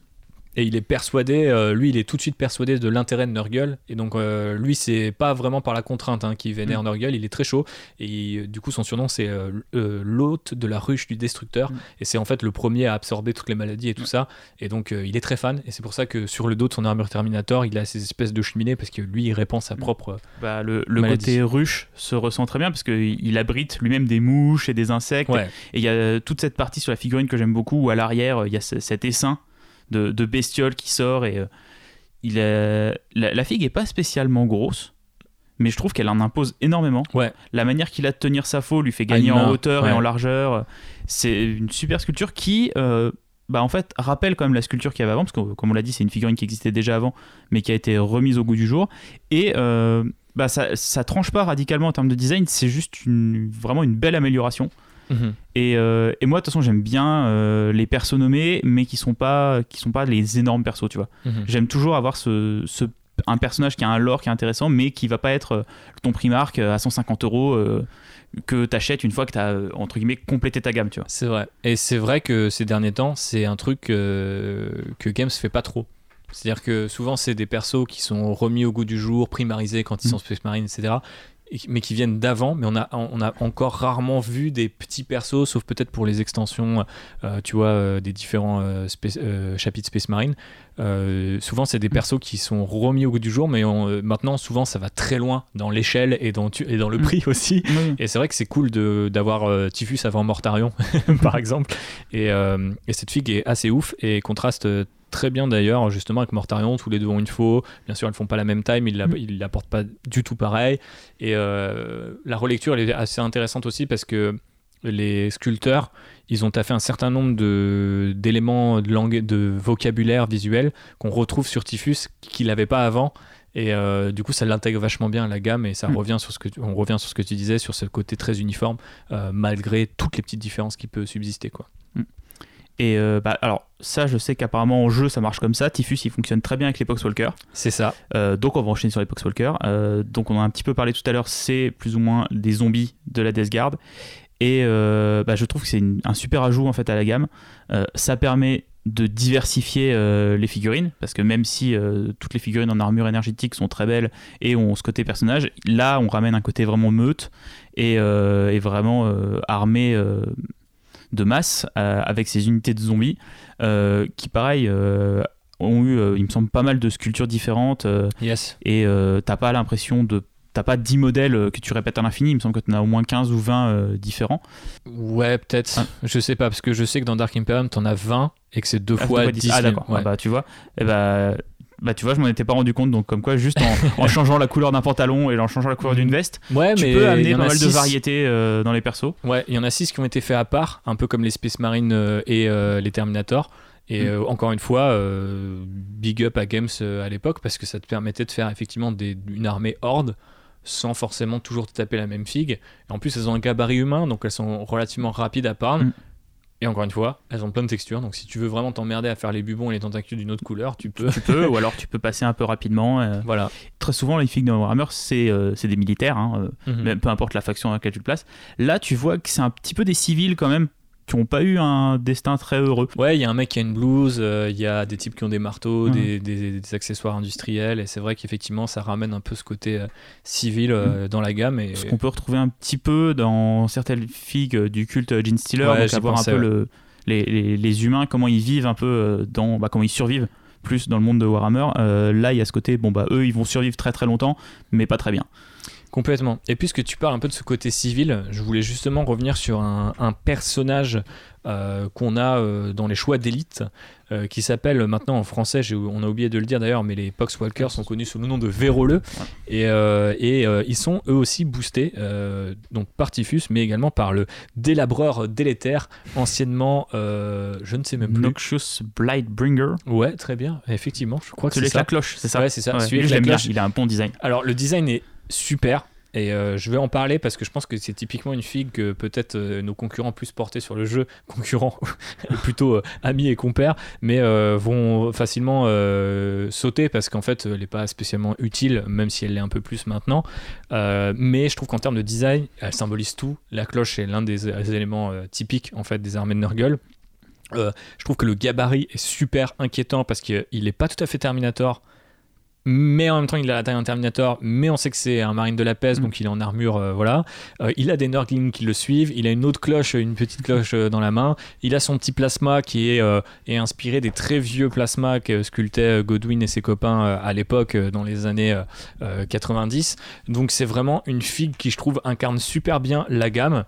[SPEAKER 3] et il est persuadé, euh, lui il est tout de suite persuadé de l'intérêt de Nurgle. Et donc euh, lui c'est pas vraiment par la contrainte hein, qu'il vénère
[SPEAKER 4] Mm.
[SPEAKER 3] Nurgle, il est très chaud. Et il- du coup son surnom c'est euh, euh, l'hôte de la ruche du destructeur.
[SPEAKER 4] Mm.
[SPEAKER 3] et c'est en fait le premier à absorber toutes les maladies et tout ça. Et donc euh, il est très fan. Et c'est pour ça que sur le dos de son armure Terminator il a ces espèces de cheminées parce que lui il répand sa
[SPEAKER 4] Mm.
[SPEAKER 3] propre
[SPEAKER 4] Bah, le côté ruche se ressent très bien parce qu'il il abrite lui-même des mouches et des insectes.
[SPEAKER 3] ouais.
[SPEAKER 4] Et il y a toute cette partie sur la figurine que j'aime beaucoup où à l'arrière il y a ce- cet essaim de, de bestiole qui sort et euh, il a- la, la figue est pas spécialement grosse. Mais je trouve qu'elle en impose énormément.
[SPEAKER 3] Ouais.
[SPEAKER 4] La manière qu'il a de tenir sa faux lui fait gagner en hauteur et en largeur. C'est une super sculpture qui, euh, bah en fait, rappelle quand même la sculpture qu'il y avait avant, parce que comme on l'a dit, c'est une figurine qui existait déjà avant, mais qui a été remise au goût du jour. Et euh, bah ça, ça tranche pas radicalement en termes de design, c'est juste une, vraiment une belle amélioration.
[SPEAKER 3] Mhm.
[SPEAKER 4] Et, euh, et moi, de toute façon, j'aime bien euh, les persos nommés, mais qui sont pas, qui sont pas les énormes persos, tu vois.
[SPEAKER 3] Mhm.
[SPEAKER 4] J'aime toujours avoir ce, ce- un personnage qui a un lore qui est intéressant, mais qui va pas être euh, ton primarque à 150 euros que t'achètes une fois que t'as entre guillemets complété ta gamme, tu vois.
[SPEAKER 3] C'est vrai. Et c'est vrai que ces derniers temps, c'est un truc que Games fait pas trop. C'est-à-dire que souvent, c'est des persos qui sont remis au goût du jour, primarisés quand ils
[SPEAKER 4] Mm.
[SPEAKER 3] sont Space Marine, etc. mais qui viennent d'avant. Mais on a, on a encore rarement vu des petits persos, sauf peut-être pour les extensions, euh, tu vois, euh, des différents euh, space- euh, chapitres Space Marine. Euh, souvent, c'est des persos qui sont remis au goût du jour, mais on- euh, maintenant, souvent, ça va très loin dans l'échelle et dans, tu- et dans le
[SPEAKER 4] Mm.
[SPEAKER 3] prix aussi. Et c'est vrai que c'est cool d'avoir euh, Typhus avant Mortarion, par exemple. Et, euh, et cette figue est assez ouf et contraste euh, très bien d'ailleurs, justement, avec Mortarion. Tous les deux ont une faux. Bien sûr, elles font pas la même taille, mais ils la,
[SPEAKER 4] Mm.
[SPEAKER 3] ils la portent pas du tout pareil. Et euh, la relecture, elle est assez intéressante aussi parce que les sculpteurs, ils ont taffé un certain nombre d'éléments de, langue, de vocabulaire visuel qu'on retrouve sur Typhus qu'il n'avait pas avant. Et euh, du coup, ça l'intègre vachement bien à la gamme et ça
[SPEAKER 4] Mm.
[SPEAKER 3] revient sur ce que tu- on revient sur ce que tu disais, sur ce côté très uniforme, euh, malgré toutes les petites différences qui peuvent subsister. Quoi.
[SPEAKER 4] Et euh, bah, alors, ça, je sais qu'apparemment en jeu, ça marche comme ça. Typhus, il fonctionne très bien avec les Poxwalkers.
[SPEAKER 3] C'est ça.
[SPEAKER 4] Euh, donc, on va enchaîner sur les Poxwalkers. Euh, donc, on a un petit peu parlé tout à l'heure, c'est plus ou moins des zombies de la Death Guard. Et bah, je trouve que c'est un super ajout en fait à la gamme. Ça permet de diversifier les figurines, parce que même si toutes les figurines en armure énergétique sont très belles et ont ce côté personnage, là on ramène un côté vraiment meute et, et vraiment armé de masse euh, avec ces unités de zombies euh, qui pareil euh, ont eu, il me semble, pas mal de sculptures différentes
[SPEAKER 3] Yes.
[SPEAKER 4] et t'as pas l'impression de... T'as pas 10 modèles que tu répètes à l'infini, il me semble que tu en as au moins 15 ou 20 euh, différents.
[SPEAKER 3] Ouais, peut-être.
[SPEAKER 4] Ah.
[SPEAKER 3] Je sais pas, parce que je sais que dans Dark Imperium, t'en as 20 et que c'est deux
[SPEAKER 4] Ah,
[SPEAKER 3] fois
[SPEAKER 4] fois
[SPEAKER 3] 10.
[SPEAKER 4] 10. Ah d'accord,
[SPEAKER 3] Ouais.
[SPEAKER 4] Ah, bah tu vois, et bah, bah tu vois, je m'en étais pas rendu compte, donc comme quoi juste en, en changeant la couleur d'un pantalon et en changeant la couleur d'une veste,
[SPEAKER 3] Ouais,
[SPEAKER 4] tu
[SPEAKER 3] mais
[SPEAKER 4] peux
[SPEAKER 3] y
[SPEAKER 4] amener
[SPEAKER 3] en
[SPEAKER 4] pas mal de variétés euh, dans les persos.
[SPEAKER 3] Ouais, il y en a 6 qui ont été faits à part, un peu comme les Space Marines euh, et euh, les Terminator. Et
[SPEAKER 4] Mm.
[SPEAKER 3] encore une fois, big up à Games à l'époque parce que ça te permettait de faire effectivement des, une armée horde sans forcément toujours te taper la même figue. Et en plus, elles ont un gabarit humain, donc elles sont relativement rapides à.
[SPEAKER 4] Mm.
[SPEAKER 3] Et encore une fois, elles ont plein de textures. Donc si tu veux vraiment t'emmerder à faire les bubons et les tentacules d'une autre couleur, tu peux.
[SPEAKER 4] Tu peux, ou alors tu peux passer un peu rapidement. euh.
[SPEAKER 3] voilà.
[SPEAKER 4] Très souvent, les figues de Warhammer, c'est euh, c'est des militaires, hein, euh,
[SPEAKER 3] Mhm.
[SPEAKER 4] peu importe la faction dans laquelle tu le places. Là, tu vois que c'est un petit peu des civils quand même, qui n'ont pas eu un destin très heureux.
[SPEAKER 3] Ouais, il y a un mec qui a une blouse, euh, il y a des types qui ont des marteaux, des, des- des accessoires industriels, et c'est vrai qu'effectivement, ça ramène un peu ce côté euh, civil euh, dans la gamme. Et...
[SPEAKER 4] Ce qu'on peut retrouver un petit peu dans certaines figues du culte Gene Stealer,
[SPEAKER 3] Ouais,
[SPEAKER 4] donc avoir un peu
[SPEAKER 3] ouais.
[SPEAKER 4] le, les, les- les humains, comment ils vivent un peu dans, bah, comment ils survivent plus dans le monde de Warhammer. Euh, là, il y a ce côté, bon bah eux, ils vont survivre très très longtemps, mais pas très bien.
[SPEAKER 3] Complètement. Et puisque tu parles un peu de ce côté civil, je voulais justement revenir sur un, un personnage euh, qu'on a euh, dans les choix d'élite, euh, qui s'appelle maintenant en français, on a oublié de le dire d'ailleurs, mais les Poxwalkers sont connus sous le nom de Véroleux, et, et ils sont eux aussi boostés, donc par Typhus, mais également par le délabreur délétère, anciennement, je ne sais même plus.
[SPEAKER 4] Noxious Blightbringer,
[SPEAKER 3] Ouais, très bien, effectivement, je crois que c'est
[SPEAKER 4] avec la
[SPEAKER 3] ça.
[SPEAKER 4] cloche, c'est ça
[SPEAKER 3] Ouais, c'est ça.
[SPEAKER 4] Ouais,
[SPEAKER 3] Celui avec la cloche.
[SPEAKER 4] il a un bon design.
[SPEAKER 3] Alors le design est super et euh, je vais en parler parce que je pense que c'est typiquement une figue que peut-être euh, nos concurrents plus portés sur le jeu, concurrents plutôt euh, amis et compères, mais vont facilement sauter parce qu'en fait elle n'est pas spécialement utile, même si elle l'est un peu plus maintenant. Mais je trouve qu'en termes de design, elle symbolise tout. La cloche est l'un des, éléments typiques en fait des armées de Nurgle. Je trouve que le gabarit est super inquiétant parce qu'il n'est pas tout à fait Terminator, mais en même temps il a la taille d'un Terminator, mais on sait que c'est un marine de la peste,
[SPEAKER 4] Mm.
[SPEAKER 3] donc il est en armure, euh, voilà. Euh, il a des Nurglings qui le suivent, il a une autre cloche, une petite cloche euh, dans la main, il a son petit plasma qui est, est inspiré des très vieux plasmas que sculptaient Godwin et ses copains à l'époque, dans les années euh, euh, 90. Donc c'est vraiment une figue qui, je trouve, incarne super bien la gamme,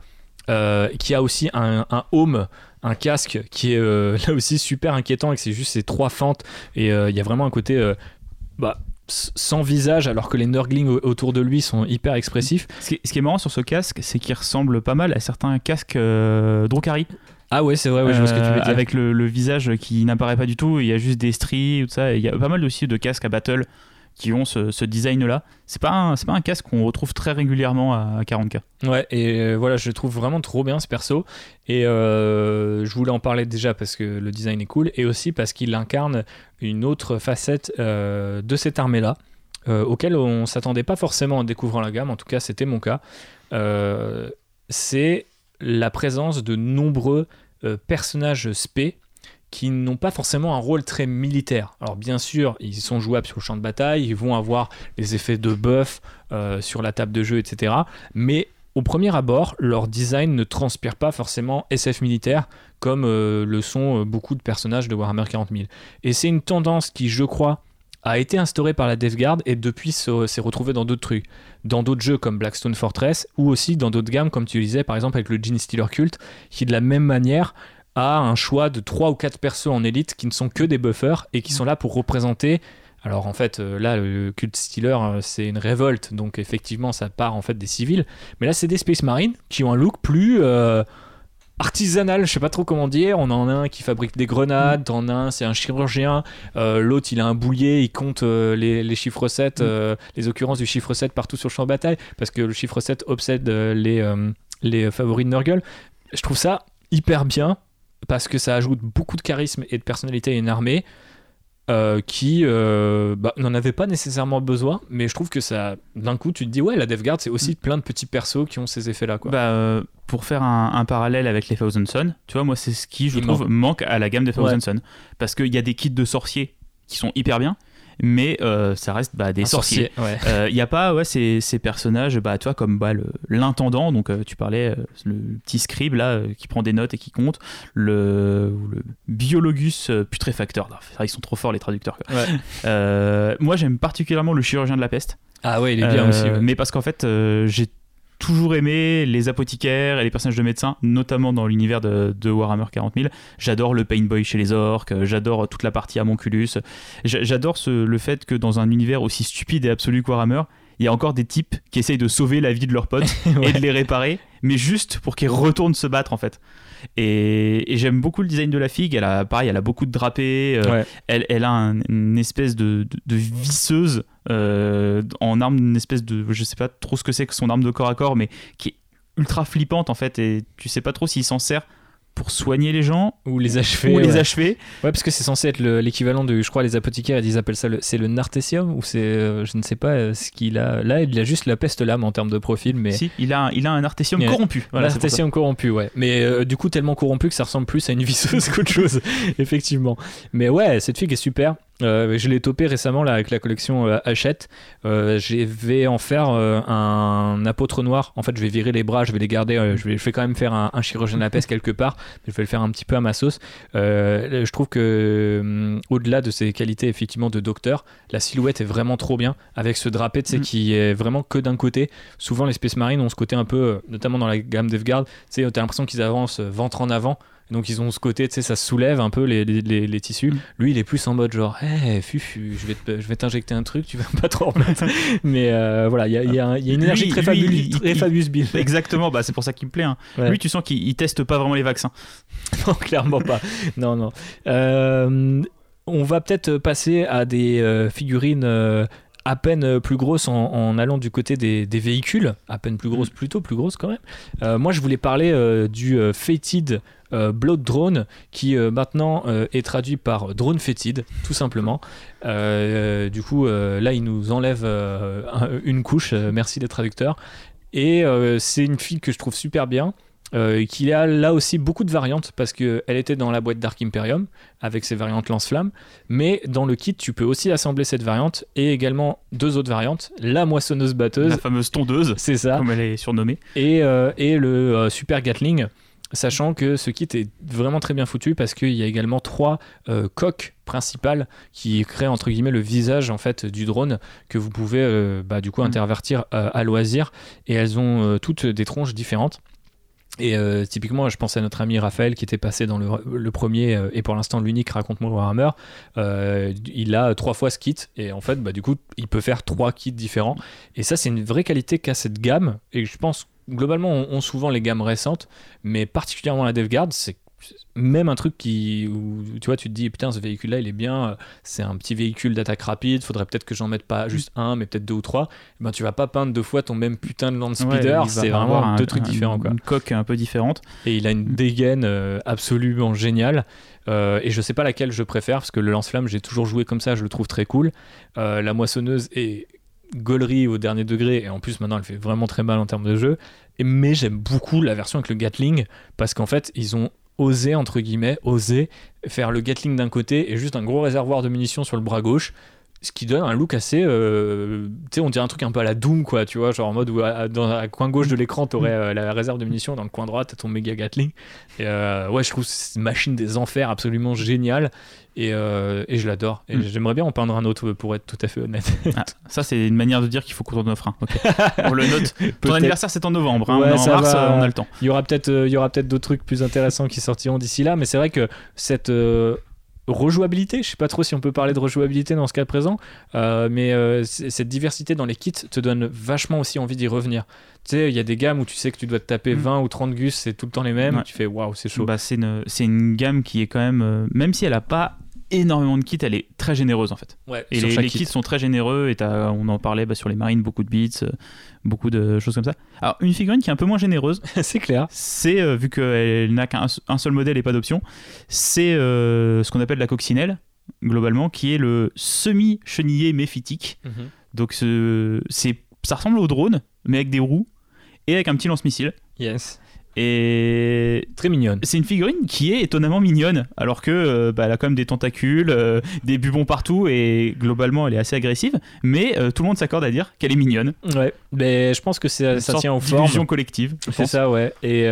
[SPEAKER 3] qui a aussi un, un home un casque qui est euh, là aussi super inquiétant et que c'est juste ces trois fentes et euh, il y a vraiment un côté euh, bah, sans visage alors que les nurglings au- autour de lui sont hyper expressifs
[SPEAKER 4] Ce qui, est, ce qui est marrant sur ce casque, c'est qu'il ressemble pas mal à certains casques euh, Drukhari.
[SPEAKER 3] ah ouais c'est vrai ouais, je vois ce que tu veux
[SPEAKER 4] Euh,
[SPEAKER 3] dire
[SPEAKER 4] Avec le, le visage qui n'apparaît pas du tout, il y a juste des stries, tout ça. et Il y a pas mal aussi de casques à battle qui ont ce, ce design-là. C'est pas un, pas un casque qu'on retrouve très régulièrement à 40k.
[SPEAKER 3] Ouais, et euh, voilà, je le trouve vraiment trop bien ce perso. Et euh, je voulais en parler déjà parce que le design est cool et aussi parce qu'il incarne une autre facette euh, de cette armée-là, euh, auquel on s'attendait pas forcément en découvrant la gamme, en tout cas c'était mon cas. C'est la présence de nombreux personnages spé qui n'ont pas forcément un rôle très militaire. Alors bien sûr, ils sont jouables sur le champ de bataille, ils vont avoir les effets de buff euh, sur la table de jeu, etc. Mais au premier abord, leur design ne transpire pas forcément SF militaire comme euh, le sont euh, beaucoup de personnages de Warhammer 40 000. Et c'est une tendance qui, je crois, a été instaurée par la Death Guard et depuis se- s'est retrouvée dans d'autres trucs. Dans d'autres jeux comme Blackstone Fortress ou aussi dans d'autres gammes, comme tu disais, par exemple avec le Gene Stealer Cult, qui de la même manière a un choix de 3 ou 4 persos en élite qui ne sont que des buffers et qui sont là pour représenter alors en fait, euh, là, le culte Stealer, euh, c'est une révolte, donc effectivement, ça part en fait des civils. Mais là, c'est des Space Marines qui ont un look plus euh, artisanal, je sais pas trop comment dire. On en a un qui fabrique des grenades, t'en as un, c'est un chirurgien. Euh, L'autre, il a un boulier, il compte euh, les, les chiffres 7, euh, les occurrences du chiffre 7 partout sur le champ de bataille, parce que le chiffre 7 obsède les, les favoris de Nurgle. Je trouve ça hyper bien. Parce que ça ajoute beaucoup de charisme et de personnalité à une armée euh, qui euh, bah, n'en avait pas nécessairement besoin, mais je trouve que ça, d'un coup, tu te dis, ouais, la Death Guard, c'est aussi plein de petits persos qui ont ces effets-là. Quoi.
[SPEAKER 4] Bah, euh, pour faire un, un parallèle avec les Thousand Sun, tu vois, moi, c'est ce qui, je
[SPEAKER 3] Il
[SPEAKER 4] trouve, manque à la gamme des Thousand Sun. Parce qu'il y a des kits de sorciers qui sont hyper bien, mais euh, ça reste bah, des
[SPEAKER 3] Un
[SPEAKER 4] sorciers.
[SPEAKER 3] sorcier, ouais.
[SPEAKER 4] Il n'y a pas ouais, ces, ces personnages, bah, tu vois, comme bah, l'intendant, donc euh, tu parlais, euh, le petit scribe là, euh, qui prend des notes et qui compte, le, biologus euh, putréfacteur. Ils sont trop forts les traducteurs. quoi.
[SPEAKER 3] Ouais.
[SPEAKER 4] Euh, moi j'aime particulièrement le chirurgien de la peste.
[SPEAKER 3] Ah ouais, il est bien
[SPEAKER 4] Euh,
[SPEAKER 3] aussi.
[SPEAKER 4] Mais parce qu'en fait, euh, j'ai toujours aimé les apothicaires et les personnages de médecins, notamment dans l'univers de, de Warhammer 40 000. J'adore le Pain Boy chez les orques, j'adore toute la partie Amonculus. J'a- J'adore le fait que dans un univers aussi stupide et absolu que Warhammer, il y a encore des types qui essayent de sauver la vie de leurs potes et de les réparer, mais juste pour qu'ils retournent se battre en fait. Et, et j'aime beaucoup le design de la figue. Elle a, pareil, elle a beaucoup de drapés. euh,
[SPEAKER 3] Ouais.
[SPEAKER 4] elle, elle a un- une espèce de, de- de visseuse euh, en arme, une espèce de, je sais pas trop ce que c'est que son arme de corps à corps, mais qui est ultra flippante en fait. Et tu sais pas trop s'il s'en sert pour soigner les gens
[SPEAKER 3] Ou les achever.
[SPEAKER 4] ou les
[SPEAKER 3] ouais.
[SPEAKER 4] achever.
[SPEAKER 3] Ouais, parce que c'est censé être le- l'équivalent de, je crois, les apothicaires, ils appellent ça, c'est le nartessium, ou c'est, euh, je ne sais pas euh, ce qu'il a. Là, il a juste la peste lame en termes de profil, mais.
[SPEAKER 4] Si, il a, un- il a un
[SPEAKER 3] Mais-
[SPEAKER 4] corrompu. Voilà,
[SPEAKER 3] corrompu, ouais. Mais euh, du coup, tellement corrompu que ça ressemble plus à une visseuse qu'autre chose, effectivement. Mais ouais, cette figue est super. Euh, je l'ai topé récemment là, avec la collection euh, Hachette. Euh, je vais en faire euh, un apôtre noir. En fait, je vais virer les bras, je vais les garder. je, vais, je vais quand même faire un, un chirurgien de la peste quelque part. Mais je vais le faire un petit peu à ma sauce. Je trouve que hum, au-delà de ses qualités effectivement de docteur, la silhouette est vraiment trop bien avec ce drapé,
[SPEAKER 4] Mm.
[SPEAKER 3] qui est vraiment que d'un côté. Souvent, les Space Marines ont ce côté un peu, notamment dans la gamme Deathguard, tu t'as l'impression qu'ils avancent ventre en avant. Donc ils ont ce côté, tu sais, ça soulève un peu les, les, les- les tissus.
[SPEAKER 4] Mm.
[SPEAKER 3] Lui, il est plus en mode genre, hé, fufu, je vais te- je vais t'injecter un truc, tu vas pas trop remettre. Mais euh, voilà, il y a, il y a un- il y a une énergie très,
[SPEAKER 4] lui,
[SPEAKER 3] Fabius Bill.
[SPEAKER 4] Exactement, bah, c'est pour ça qu'il me plaît. hein.
[SPEAKER 3] Ouais.
[SPEAKER 4] Lui, tu sens qu'il il teste pas vraiment les vaccins.
[SPEAKER 3] Non, clairement pas. Non, non. Euh, on va peut-être passer à des euh, figurines à peine euh, plus grosses en, en allant du côté des, des véhicules. À peine plus grosses, plutôt plus grosses quand même. Euh, moi, je voulais parler euh, du euh, Fated Blood Drone qui maintenant est traduit par Drone Fétide, tout simplement. Du coup, là, il nous enlève un- une couche. merci les traducteurs. Et c'est une fille que je trouve super bien. Euh, qui a là aussi beaucoup de variantes parce qu'elle était dans la boîte Dark Imperium avec ses variantes lance-flamme, mais dans le kit tu peux aussi assembler cette variante et également deux autres variantes, la moissonneuse batteuse,
[SPEAKER 4] La fameuse tondeuse,
[SPEAKER 3] c'est ça,
[SPEAKER 4] comme elle est surnommée.
[SPEAKER 3] et, euh, et le euh, Super Gatling, sachant que ce kit est vraiment très bien foutu parce qu'il y a également trois euh, coques principales qui créent entre guillemets le visage en fait du drone que vous pouvez euh, bah, du coup
[SPEAKER 4] Mm.
[SPEAKER 3] intervertir euh, à loisir et elles ont euh, toutes des tronches différentes. Et euh, typiquement, je pense à notre ami Raphaël qui était passé dans le, premier euh, et pour l'instant l'unique Raconte-moi Warhammer. Euh, il a trois fois ce kit et en fait, bah, du coup, il peut faire trois kits différents. Et ça, c'est une vraie qualité qu'a cette gamme. Et je pense, globalement, on, on souvent les gammes récentes, mais particulièrement la DevGuard, c'est même un truc qui où, tu vois tu te dis putain ce véhicule là il est bien euh, c'est un petit véhicule d'attaque rapide faudrait peut-être que j'en mette pas juste un mais peut-être deux ou trois Eh ben tu vas pas peindre deux fois ton même putain de land speeder c'est vraiment
[SPEAKER 4] un-
[SPEAKER 3] deux trucs
[SPEAKER 4] un-
[SPEAKER 3] différents quoi
[SPEAKER 4] Une coque un peu différente.
[SPEAKER 3] et il a une dégaine euh, absolument géniale. Euh, et je sais pas laquelle je préfère parce que le lance-flamme, j'ai toujours joué comme ça, je le trouve très cool. Euh, la moissonneuse est gaulerie au dernier degré et en plus maintenant elle fait vraiment très mal en termes de jeu. Mais j'aime beaucoup la version avec le Gatling parce qu'en fait ils ont osé entre guillemets osé faire le Gatling d'un côté et juste un gros réservoir de munitions sur le bras gauche ce qui donne un look assez euh, tu sais on dirait un truc un peu à la Doom quoi tu vois genre en mode où à- dans la coin gauche de l'écran t'aurais euh, la réserve de munitions dans le coin droit t'as ton méga Gatling et euh, ouais je trouve c'est une machine des enfers absolument géniale et, euh, et je l'adore et
[SPEAKER 4] Mm.
[SPEAKER 3] j'aimerais bien en peindre un autre pour être tout à fait honnête
[SPEAKER 4] Ah, ça, c'est une manière de dire qu'il faut qu'on t'en offre un. Ok. On le note. Ton anniversaire, c'est en novembre. hein.
[SPEAKER 3] Ouais,
[SPEAKER 4] en mars,
[SPEAKER 3] va.
[SPEAKER 4] on a le temps.
[SPEAKER 3] Il y aura peut-être il y aura peut-être d'autres trucs plus intéressants qui sortiront d'ici là, mais c'est vrai que cette rejouabilité, je sais pas trop si on peut parler de rejouabilité dans ce cas présent, euh, mais euh, cette diversité dans les kits te donne vachement aussi envie d'y revenir. Tu sais, il y a des gammes où tu sais que tu dois te taper
[SPEAKER 4] Mm.
[SPEAKER 3] 20 ou 30 gus, c'est tout le temps les mêmes,
[SPEAKER 4] Ouais.
[SPEAKER 3] tu fais waouh, c'est chaud.
[SPEAKER 4] Bah, c'est une, une gamme qui est quand même, euh, même si elle a pas énormément de kits, elle est très généreuse en fait.
[SPEAKER 3] Ouais,
[SPEAKER 4] Et les,
[SPEAKER 3] kit.
[SPEAKER 4] kits sont très généreux, et on en parlait bah, sur les marines, beaucoup de bits, euh, beaucoup de choses comme ça. Alors, une figurine qui est un peu moins généreuse,
[SPEAKER 3] c'est clair.
[SPEAKER 4] c'est, euh, vu qu'elle n'a qu'un un seul modèle et pas d'option, c'est euh, ce qu'on appelle la coccinelle, globalement, qui est le semi-chenillé méphitique. Donc, ce- c'est, ça ressemble au drone, mais avec des roues et avec un petit lance-missile.
[SPEAKER 3] Yes.
[SPEAKER 4] Et
[SPEAKER 3] Très mignonne.
[SPEAKER 4] c'est une figurine qui est étonnamment mignonne, alors que euh, bah, elle a quand même des tentacules, euh, des bubons partout, et globalement elle est assez agressive. Mais euh, tout le monde s'accorde à dire qu'elle est mignonne.
[SPEAKER 3] Ouais, mais je pense que ça
[SPEAKER 4] sorte
[SPEAKER 3] tient aux formes.
[SPEAKER 4] collective.
[SPEAKER 3] C'est ça, ouais. Et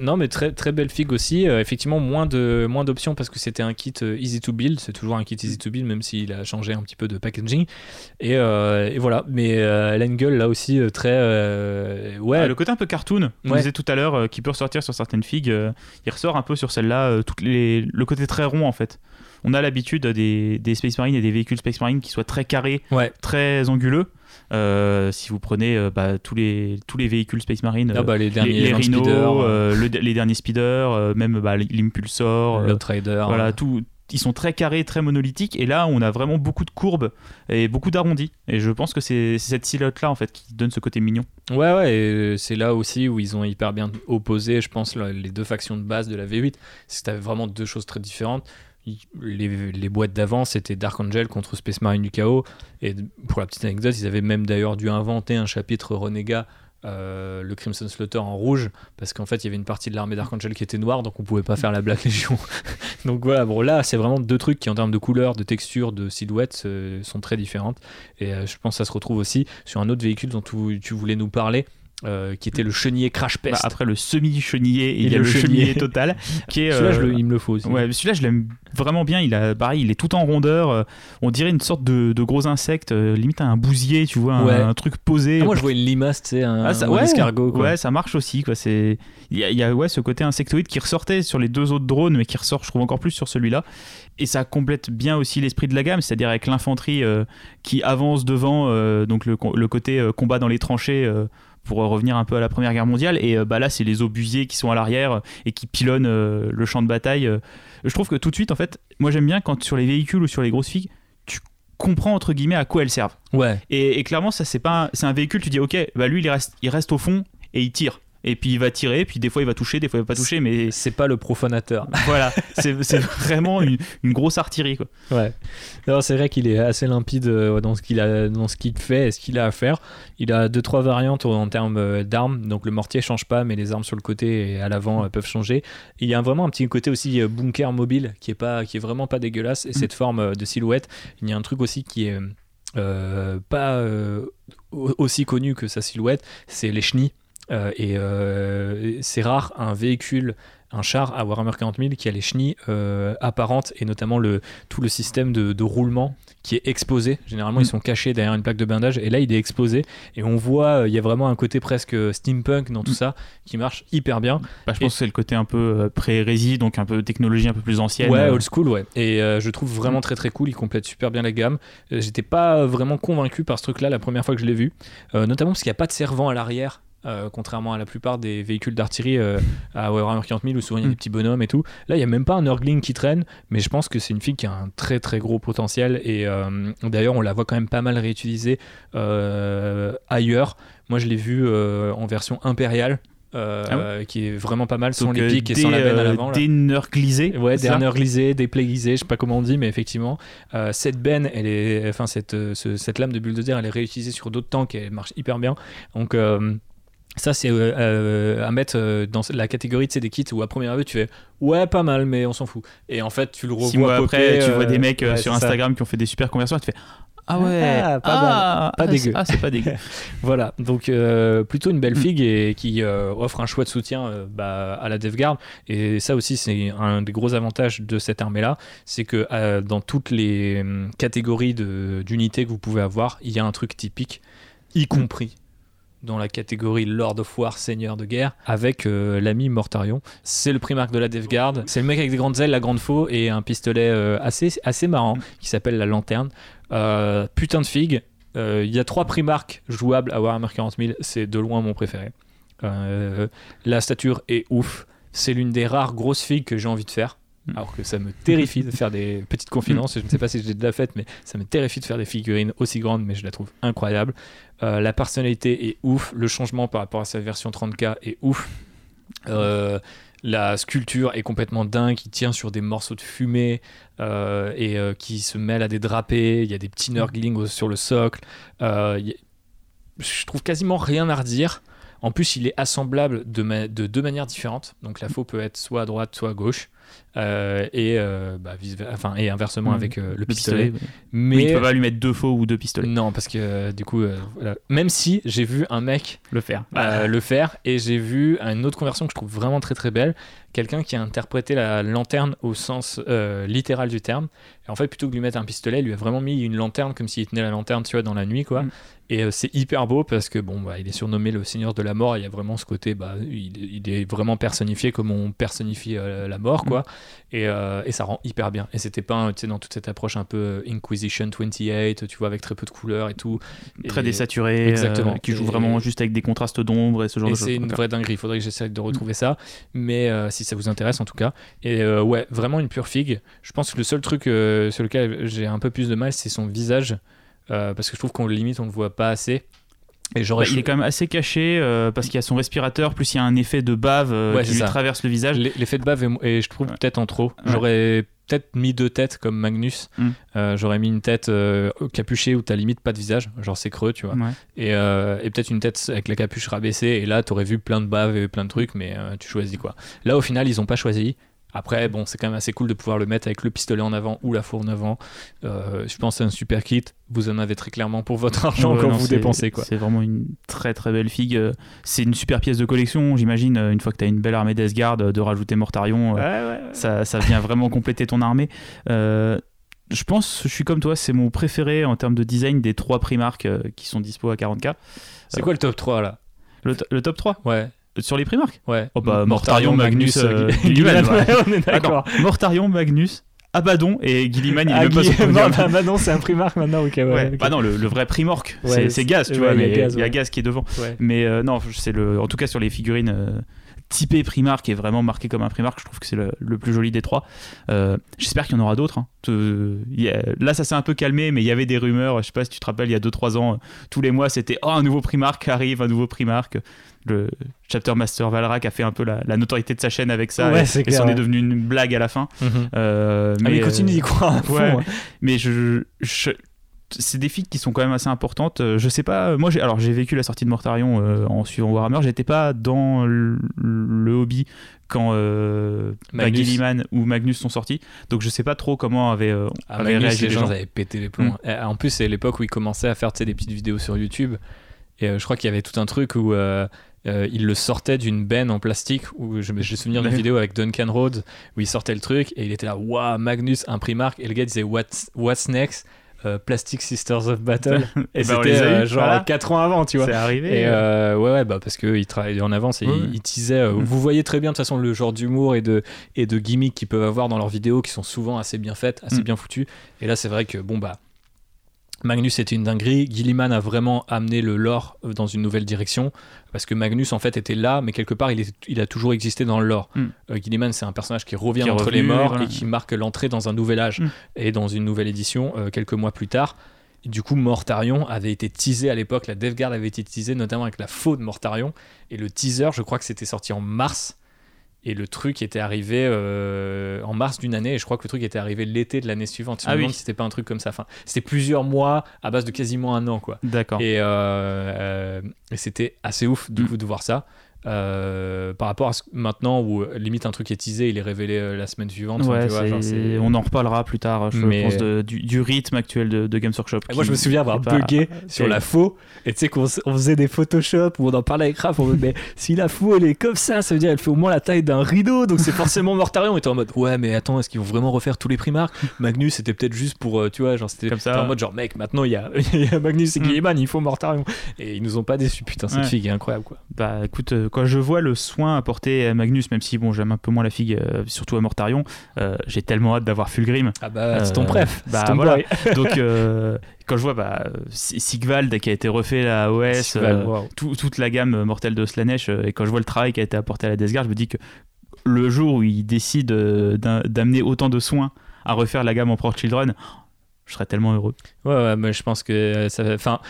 [SPEAKER 3] non, mais très très belle figue aussi. Effectivement, moins de moins d'options parce que c'était un kit easy to build. C'est toujours un kit easy to build, même s'il a changé un petit peu de packaging. Et, et voilà. Mais elle a une gueule là aussi très ouais.
[SPEAKER 4] Ah, le côté un peu cartoon, on
[SPEAKER 3] Ouais.
[SPEAKER 4] disait tout à l'heure, qui peut ressortir sur certaines figues, euh, il ressort un peu sur celle-là, euh, toutes les... le côté très rond en fait. On a l'habitude des, des Space Marines et des véhicules Space Marines qui soient très carrés,
[SPEAKER 3] Ouais.
[SPEAKER 4] très anguleux. Euh, si vous prenez euh, bah, tous, les, tous les véhicules Space Marine,
[SPEAKER 3] Ah bah, les derniers
[SPEAKER 4] les Rhino,
[SPEAKER 3] Speeder,
[SPEAKER 4] le- les derniers speeders, même bah, l'impulsor, euh,
[SPEAKER 3] l'Outrider.
[SPEAKER 4] voilà, tout, ils sont très carrés, très monolithiques, et là on a vraiment beaucoup de courbes et beaucoup d'arrondis. Et je pense que c'est cette silhouette-là en fait qui donne ce côté mignon.
[SPEAKER 3] Ouais, ouais, et c'est là aussi où ils ont hyper bien opposé, je pense, là, les deux factions de base de la V8. C'est que t'avais vraiment deux choses très différentes. Les boîtes d'avant, c'était Dark Angel contre Space Marine du Chaos. Et pour la petite anecdote, ils avaient même d'ailleurs dû inventer un chapitre Renégat, euh, le Crimson Slaughter en rouge, parce qu'en fait, il y avait une partie de l'armée Dark Angel qui était noire, donc on pouvait pas faire la Black Legion. donc voilà, bon, là, c'est vraiment deux trucs qui, en termes de couleur, de texture, de silhouette, euh, sont très différentes. Et euh, je pense que ça se retrouve aussi sur un autre véhicule dont tu voulais nous parler, euh, qui était le chenillé Crash Pest.
[SPEAKER 4] Bah, après le semi-chenillé,
[SPEAKER 3] Et
[SPEAKER 4] il y a
[SPEAKER 3] le
[SPEAKER 4] le chenillé,
[SPEAKER 3] chenillé.
[SPEAKER 4] total, qui est.
[SPEAKER 3] Celui-là, je
[SPEAKER 4] euh,
[SPEAKER 3] le- il me le faut aussi.
[SPEAKER 4] Ouais, celui-là, je l'aime vraiment bien. Il a, pareil, il est tout en rondeur. euh, On dirait une sorte de, de gros insecte, limite un bousier, tu vois, un,
[SPEAKER 3] Ouais.
[SPEAKER 4] un truc posé.
[SPEAKER 3] Ah, moi, je vois une limace, tu sais, un,
[SPEAKER 4] Ah, ça-
[SPEAKER 3] un escargot. Quoi.
[SPEAKER 4] ouais, ça marche aussi. Quoi. C'est, il y a, il y a, ouais, ce côté insectoïde qui ressortait sur les deux autres drones, mais qui ressort, je trouve, encore plus sur celui-là. Et ça complète bien aussi l'esprit de la gamme, c'est-à-dire avec l'infanterie qui avance devant, donc le, le côté combat dans les tranchées. Euh, pour revenir un peu à la Première Guerre mondiale, et euh, bah là c'est les obusiers qui sont à l'arrière euh, et qui pilonnent euh, le champ de bataille. euh. Je trouve que tout de suite, en fait, moi j'aime bien quand sur les véhicules ou sur les grosses figues, tu comprends entre guillemets à quoi elles servent.
[SPEAKER 3] Ouais.
[SPEAKER 4] Et, et clairement, ça c'est pas, un- c'est un véhicule. Tu dis, ok, bah lui il reste, il reste au fond et il tire. Et puis il va tirer, puis des fois il va toucher, des fois il va pas toucher, mais
[SPEAKER 3] C'est pas le profanateur.
[SPEAKER 4] voilà, c'est vraiment une, une grosse artillerie quoi.
[SPEAKER 3] Ouais. C'est vrai qu'il est assez limpide euh, dans ce qu'il a, dans ce qu'il fait et ce qu'il a à faire. Il a deux trois variantes en termes euh, d'armes. Donc le mortier change pas, mais les armes sur le côté et à l'avant euh, peuvent changer. Il y a vraiment un petit côté aussi bunker mobile qui est pas, qui est vraiment pas dégueulasse. Et cette forme de silhouette, il y a un truc aussi qui est euh, pas euh, au- aussi connu que sa silhouette, c'est les chenilles. Euh, et euh, c'est rare un véhicule, un char à Warhammer 40 000 qui a les chenilles euh, apparentes et notamment le, tout le système de, de roulement qui est exposé. Généralement,
[SPEAKER 4] Mm.
[SPEAKER 3] ils sont cachés derrière une plaque de blindage et là, il est exposé. Et on voit, il y a vraiment un côté presque steampunk dans tout
[SPEAKER 4] Mm.
[SPEAKER 3] ça qui marche hyper bien.
[SPEAKER 4] Bah, je
[SPEAKER 3] Et-
[SPEAKER 4] pense que c'est le côté un peu pré-hérésie, donc un peu technologie un peu plus ancienne.
[SPEAKER 3] Ouais, old school, ouais. Et je trouve vraiment très très cool. Il complète super bien la gamme. J'étais pas vraiment convaincu par ce truc-là la première fois que je l'ai vu, notamment parce qu'il n'y a pas de servant à l'arrière. Euh, contrairement à la plupart des véhicules d'artillerie euh, à Warhammer 40 000 où souvent il y a
[SPEAKER 4] Mm.
[SPEAKER 3] des petits bonhommes et tout. Là, il n'y a même pas un Nurgling qui traîne, mais je pense que c'est une fille qui a un très très gros potentiel. Et euh, d'ailleurs, on la voit quand même pas mal réutilisée ailleurs. Moi, je l'ai vue en version impériale. euh, qui est vraiment pas mal sans
[SPEAKER 4] Donc,
[SPEAKER 3] les
[SPEAKER 4] euh,
[SPEAKER 3] pics et
[SPEAKER 4] des,
[SPEAKER 3] sans la benne à l'avant.
[SPEAKER 4] Des nerglisés.
[SPEAKER 3] Ouais,
[SPEAKER 4] c'est ça
[SPEAKER 3] dernière glisée, dépléguisée, je sais pas comment on dit, mais effectivement, cette benne, elle est, enfin cette, ce- cette lame de bulldozer, elle est réutilisée sur d'autres tanks et elle marche hyper bien. Donc ça, c'est euh, euh, à mettre euh, dans la catégorie de ces des kits où à première vue tu fais ouais pas mal, mais on s'en fout. Et en fait, tu le revois
[SPEAKER 4] Six mois après, tu vois des mecs
[SPEAKER 3] ouais,
[SPEAKER 4] sur
[SPEAKER 3] ça.
[SPEAKER 4] Instagram qui ont fait des super conversions, et tu fais ah ouais,
[SPEAKER 3] Ah, pas
[SPEAKER 4] ah,
[SPEAKER 3] mal. Pas
[SPEAKER 4] ah,
[SPEAKER 3] dégueu.
[SPEAKER 4] Ah, c'est pas dégueu.
[SPEAKER 3] Voilà, donc euh, plutôt une belle
[SPEAKER 4] Mm.
[SPEAKER 3] figue et qui euh, offre un chouette soutien euh, bah, à la DevGuard. Et ça aussi, c'est un des gros avantages de cette armée-là, c'est que dans toutes les hum, catégories de- d'unités que vous pouvez avoir, il y a un truc typique, y compris dans la catégorie Lord of War, Seigneur de guerre, avec euh, l'ami Mortarion. C'est le primarque de la DevGuard. C'est le mec avec des grandes ailes, la grande faux, et un pistolet euh, assez, assez marrant qui s'appelle la lanterne. Euh, putain de figue. Il y a trois primarques jouables à Warhammer 40 000, c'est de loin mon préféré. La stature est ouf. C'est l'une des rares grosses figues que j'ai envie de faire.
[SPEAKER 4] Mm.
[SPEAKER 3] alors que ça me terrifie de faire des petites confidences. Je ne sais pas si j'ai déjà fait, mais ça me terrifie de faire des figurines aussi grandes, mais je la trouve incroyable. Euh, la personnalité est ouf, le changement par rapport à sa version 30K est ouf. Euh, la sculpture est complètement dingue, qui tient sur des morceaux de fumée euh, et qui se mêle à des drapés. Il y a des petits nurgling au- sur le socle. A- Je trouve quasiment rien à redire. En plus, il est assemblable de, ma- de deux manières différentes. Donc la faux peut être soit à droite, soit à gauche. Euh, et, euh, bah, vice- enfin, et inversement
[SPEAKER 4] Mhm.
[SPEAKER 3] avec euh, le,
[SPEAKER 4] Le
[SPEAKER 3] pistolet. Mais
[SPEAKER 4] Oui, tu peux pas lui mettre deux faux ou deux pistolets.
[SPEAKER 3] non, parce que euh, du coup, euh, voilà. même si j'ai vu un mec
[SPEAKER 4] Le faire.
[SPEAKER 3] euh, le faire et j'ai vu une autre conversion que je trouve vraiment très très belle, quelqu'un qui a interprété la lanterne au sens euh, littéral du terme. Et en fait, plutôt que de lui mettre un pistolet, il lui a vraiment mis une lanterne comme s'il tenait la lanterne, tu vois, dans la nuit, quoi.
[SPEAKER 4] Mm.
[SPEAKER 3] Et euh, c'est hyper beau parce que bon, bah, il est surnommé le Seigneur de la mort. et Il y a vraiment ce côté, bah, il, il est vraiment personnifié comme on personnifie euh, la mort, quoi. Et, euh, et ça rend hyper bien. Et c'était pas, un- tu sais, dans toute cette approche un peu euh, Inquisition 28, tu vois, avec très peu de couleurs et tout.
[SPEAKER 4] Très désaturé,
[SPEAKER 3] Exactement.
[SPEAKER 4] euh, qui joue vraiment juste avec des contrastes d'ombre et ce genre
[SPEAKER 3] et
[SPEAKER 4] de choses.
[SPEAKER 3] c'est une
[SPEAKER 4] Ok.
[SPEAKER 3] vraie dinguerie. Il faudrait que j'essaie de retrouver ça. Mais euh, si ça vous intéresse, en tout cas. Et ouais, vraiment une pure figue. Je pense que le seul truc sur lequel j'ai un peu plus de mal, c'est son visage. Parce que je trouve qu'on limite, on le voit pas assez. Et
[SPEAKER 4] Bah, il est quand même assez caché euh, parce qu'il y a son respirateur, plus il y a un effet de bave euh,
[SPEAKER 3] Ouais,
[SPEAKER 4] qui lui
[SPEAKER 3] ça.
[SPEAKER 4] traverse le visage.
[SPEAKER 3] L'effet de bave est, est, je trouve
[SPEAKER 4] Ouais.
[SPEAKER 3] peut-être en trop.
[SPEAKER 4] Ouais.
[SPEAKER 3] J'aurais peut-être mis deux têtes comme Magnus.
[SPEAKER 4] Mm.
[SPEAKER 3] Euh, J'aurais mis une tête capuchée où t'as limite pas de visage, genre c'est creux, tu vois. Et, et peut-être une tête avec la capuche rabaissée. Et là, t'aurais vu plein de bave et plein de trucs, mais tu choisis quoi. Là, au final, ils ont pas choisi. Après, bon, c'est quand même assez cool de pouvoir le mettre avec le pistolet en avant ou la fourre en avant. Euh, je pense que c'est un super kit. Vous en avez très clairement pour votre argent
[SPEAKER 4] Ouais,
[SPEAKER 3] quand
[SPEAKER 4] non,
[SPEAKER 3] vous
[SPEAKER 4] c'est-
[SPEAKER 3] dépensez quoi.
[SPEAKER 4] C'est vraiment une très très belle figue. Euh, C'est une super pièce de collection, j'imagine, euh, une fois que tu as une belle armée d'Esgard, de rajouter Mortarion. euh, ça, ça vient vraiment compléter ton armée. Euh, je pense, je suis comme toi, c'est mon préféré en termes de design des trois Primark qui sont dispo à 40k.
[SPEAKER 3] C'est quoi le top 3 là?
[SPEAKER 4] Le, to- le top 3
[SPEAKER 3] Ouais,
[SPEAKER 4] sur les Primark
[SPEAKER 3] ouais.
[SPEAKER 4] Oh bah, Mortarion, Magnus, euh,
[SPEAKER 3] ouais, on est d'accord.
[SPEAKER 4] Mortarion, Magnus, Abaddon et Gilliman, il est
[SPEAKER 3] Ah,
[SPEAKER 4] pas
[SPEAKER 3] bah, bah non, c'est un primark maintenant, ok, ouais.
[SPEAKER 4] Bah non, le, le vrai Primorque,
[SPEAKER 3] Ouais,
[SPEAKER 4] c'est- Gaz, tu vois,
[SPEAKER 3] il y a Gaz,
[SPEAKER 4] il y a
[SPEAKER 3] ouais.
[SPEAKER 4] Gaz qui est devant.
[SPEAKER 3] Ouais.
[SPEAKER 4] Mais euh, non, c'est le, en tout cas sur les figurines euh, typées Primark et vraiment marqué comme un Primark, je trouve que c'est le, le plus joli des trois. Euh, J'espère qu'il y en aura d'autres. hein. Là, ça s'est un peu calmé, mais il y avait des rumeurs. Je sais pas si tu te rappelles, il y a 2-3 ans, euh, tous les mois, c'était oh un nouveau Primark arrive, un nouveau Primark. Le Chapter Master Valrak a fait un peu la, la notoriété de sa chaîne avec ça
[SPEAKER 3] Ouais,
[SPEAKER 4] et, c'en est
[SPEAKER 3] ouais.
[SPEAKER 4] devenu une blague à la fin.
[SPEAKER 3] Mhm.
[SPEAKER 4] Euh,
[SPEAKER 3] Ah, mais il continue d'y croire à fond.
[SPEAKER 4] ouais.
[SPEAKER 3] ouais.
[SPEAKER 4] mais je, je- c'est des figues qui sont quand même assez importantes. Euh, Je sais pas, moi j'ai alors j'ai vécu la sortie de Mortarion euh, en suivant Warhammer, j'étais pas dans le, le hobby quand euh,
[SPEAKER 3] Magnus.
[SPEAKER 4] Gilliman ou Magnus sont sortis, donc je sais pas trop comment avaient, euh,
[SPEAKER 3] Ah,
[SPEAKER 4] avaient
[SPEAKER 3] Magnus,
[SPEAKER 4] réagi
[SPEAKER 3] les
[SPEAKER 4] les
[SPEAKER 3] gens
[SPEAKER 4] gens.
[SPEAKER 3] avaient pété les plombs.
[SPEAKER 4] Mm.
[SPEAKER 3] En plus, c'est l'époque où il commençait à faire des petites vidéos sur YouTube. Et euh, je crois qu'il y avait tout un truc où euh, euh, il le sortait d'une benne en plastique. Où je me- souvenir d'une vidéo avec Duncan Rhodes où il sortait le truc et il était là, waouh, Magnus, un Primark. Et le gars disait, What's, what's next? Euh, Plastic Sisters of Battle.
[SPEAKER 4] Et
[SPEAKER 3] et
[SPEAKER 4] ben,
[SPEAKER 3] c'était euh,
[SPEAKER 4] eu,
[SPEAKER 3] genre
[SPEAKER 4] voilà.
[SPEAKER 3] 4 ans avant, tu vois.
[SPEAKER 4] C'est arrivé.
[SPEAKER 3] Et euh, ouais, ouais, bah parce qu'il travaillait en avance et
[SPEAKER 4] Ouais,
[SPEAKER 3] il,
[SPEAKER 4] ouais.
[SPEAKER 3] il teasait. euh,
[SPEAKER 4] Mm.
[SPEAKER 3] Vous voyez très bien de toute façon le genre d'humour et de, et de gimmick qu'ils peuvent avoir dans leurs vidéos qui sont souvent assez bien faites, assez
[SPEAKER 4] Mm.
[SPEAKER 3] bien foutues. Et là, c'est vrai que bon, bah. Magnus était une dinguerie. Gilliman a vraiment amené le lore dans une nouvelle direction parce que Magnus en fait était là, mais quelque part il, est- il a toujours existé dans le lore.
[SPEAKER 4] Mm.
[SPEAKER 3] Euh, Gilliman c'est un personnage qui revient
[SPEAKER 4] Qui
[SPEAKER 3] entre
[SPEAKER 4] revenu,
[SPEAKER 3] les morts
[SPEAKER 4] voilà.
[SPEAKER 3] et qui marque l'entrée dans un nouvel âge
[SPEAKER 4] Mm.
[SPEAKER 3] et dans une nouvelle édition euh, quelques mois plus tard. Du coup, Mortarion avait été teasé à l'époque, la Death Guard avait été teasée notamment avec la faux de Mortarion. Et le teaser, je crois que c'était sorti en mars. Et le truc était arrivé euh, en mars d'une année. Et je crois que le truc était arrivé l'été de l'année suivante. Je me
[SPEAKER 4] Ah oui.
[SPEAKER 3] si c'était pas un truc comme ça. Enfin, c'était plusieurs mois à base de quasiment un an, quoi.
[SPEAKER 4] D'accord.
[SPEAKER 3] Et, euh, euh, et c'était assez ouf du
[SPEAKER 4] Mm.
[SPEAKER 3] coup de voir ça. Euh, par rapport à ce- maintenant où euh, limite un truc est teasé, il est révélé euh, la semaine suivante.
[SPEAKER 4] Ouais,
[SPEAKER 3] tu vois,
[SPEAKER 4] c'est-
[SPEAKER 3] genre, c'est-
[SPEAKER 4] on en reparlera plus tard, je
[SPEAKER 3] Mais-
[SPEAKER 4] pense, de- du, du rythme actuel de, de Games Workshop.
[SPEAKER 3] Et moi, je me souviens avoir
[SPEAKER 4] pas-
[SPEAKER 3] bugué sur la faux. Et tu sais qu'on faisait des Photoshop où on en parlait avec Raph. On me mais si la faux elle est comme ça, ça veut dire elle fait au moins la taille d'un rideau. Donc c'est forcément Mortarion. On était en mode ouais, mais attends, est-ce qu'ils vont vraiment refaire tous les Primark Magnus, c'était peut-être juste pour tu vois, genre c'était
[SPEAKER 4] Comme ça.
[SPEAKER 3] en mode genre mec, maintenant il y a, il y a Magnus et
[SPEAKER 4] Mm.
[SPEAKER 3] Guilliman, il faut Mortarion. Et ils nous ont pas déçus. Putain, cette
[SPEAKER 4] Ouais.
[SPEAKER 3] figue est incroyable quoi.
[SPEAKER 4] Bah écoute, euh, quand je vois le soin apporté à Magnus, même si bon j'aime un peu moins la figue, euh, surtout à Mortarion, euh, j'ai tellement hâte d'avoir Fulgrim.
[SPEAKER 3] Ah bah, c'est
[SPEAKER 4] Euh,
[SPEAKER 3] ton préf.
[SPEAKER 4] bah,
[SPEAKER 3] ton
[SPEAKER 4] voilà. Donc euh, quand je vois bah, Sigvald qui a été refait à OS,
[SPEAKER 3] Sigvald,
[SPEAKER 4] euh,
[SPEAKER 3] wow.
[SPEAKER 4] tout- toute la gamme mortelle de Slanesh, euh, et quand je vois le travail qui a été apporté à la Death Guard, je me dis que le jour où ils décident euh, d'amener autant de soins à refaire la gamme en Pro Children, je serais tellement heureux.
[SPEAKER 3] Ouais, ouais, mais je pense que euh, ça. Enfin,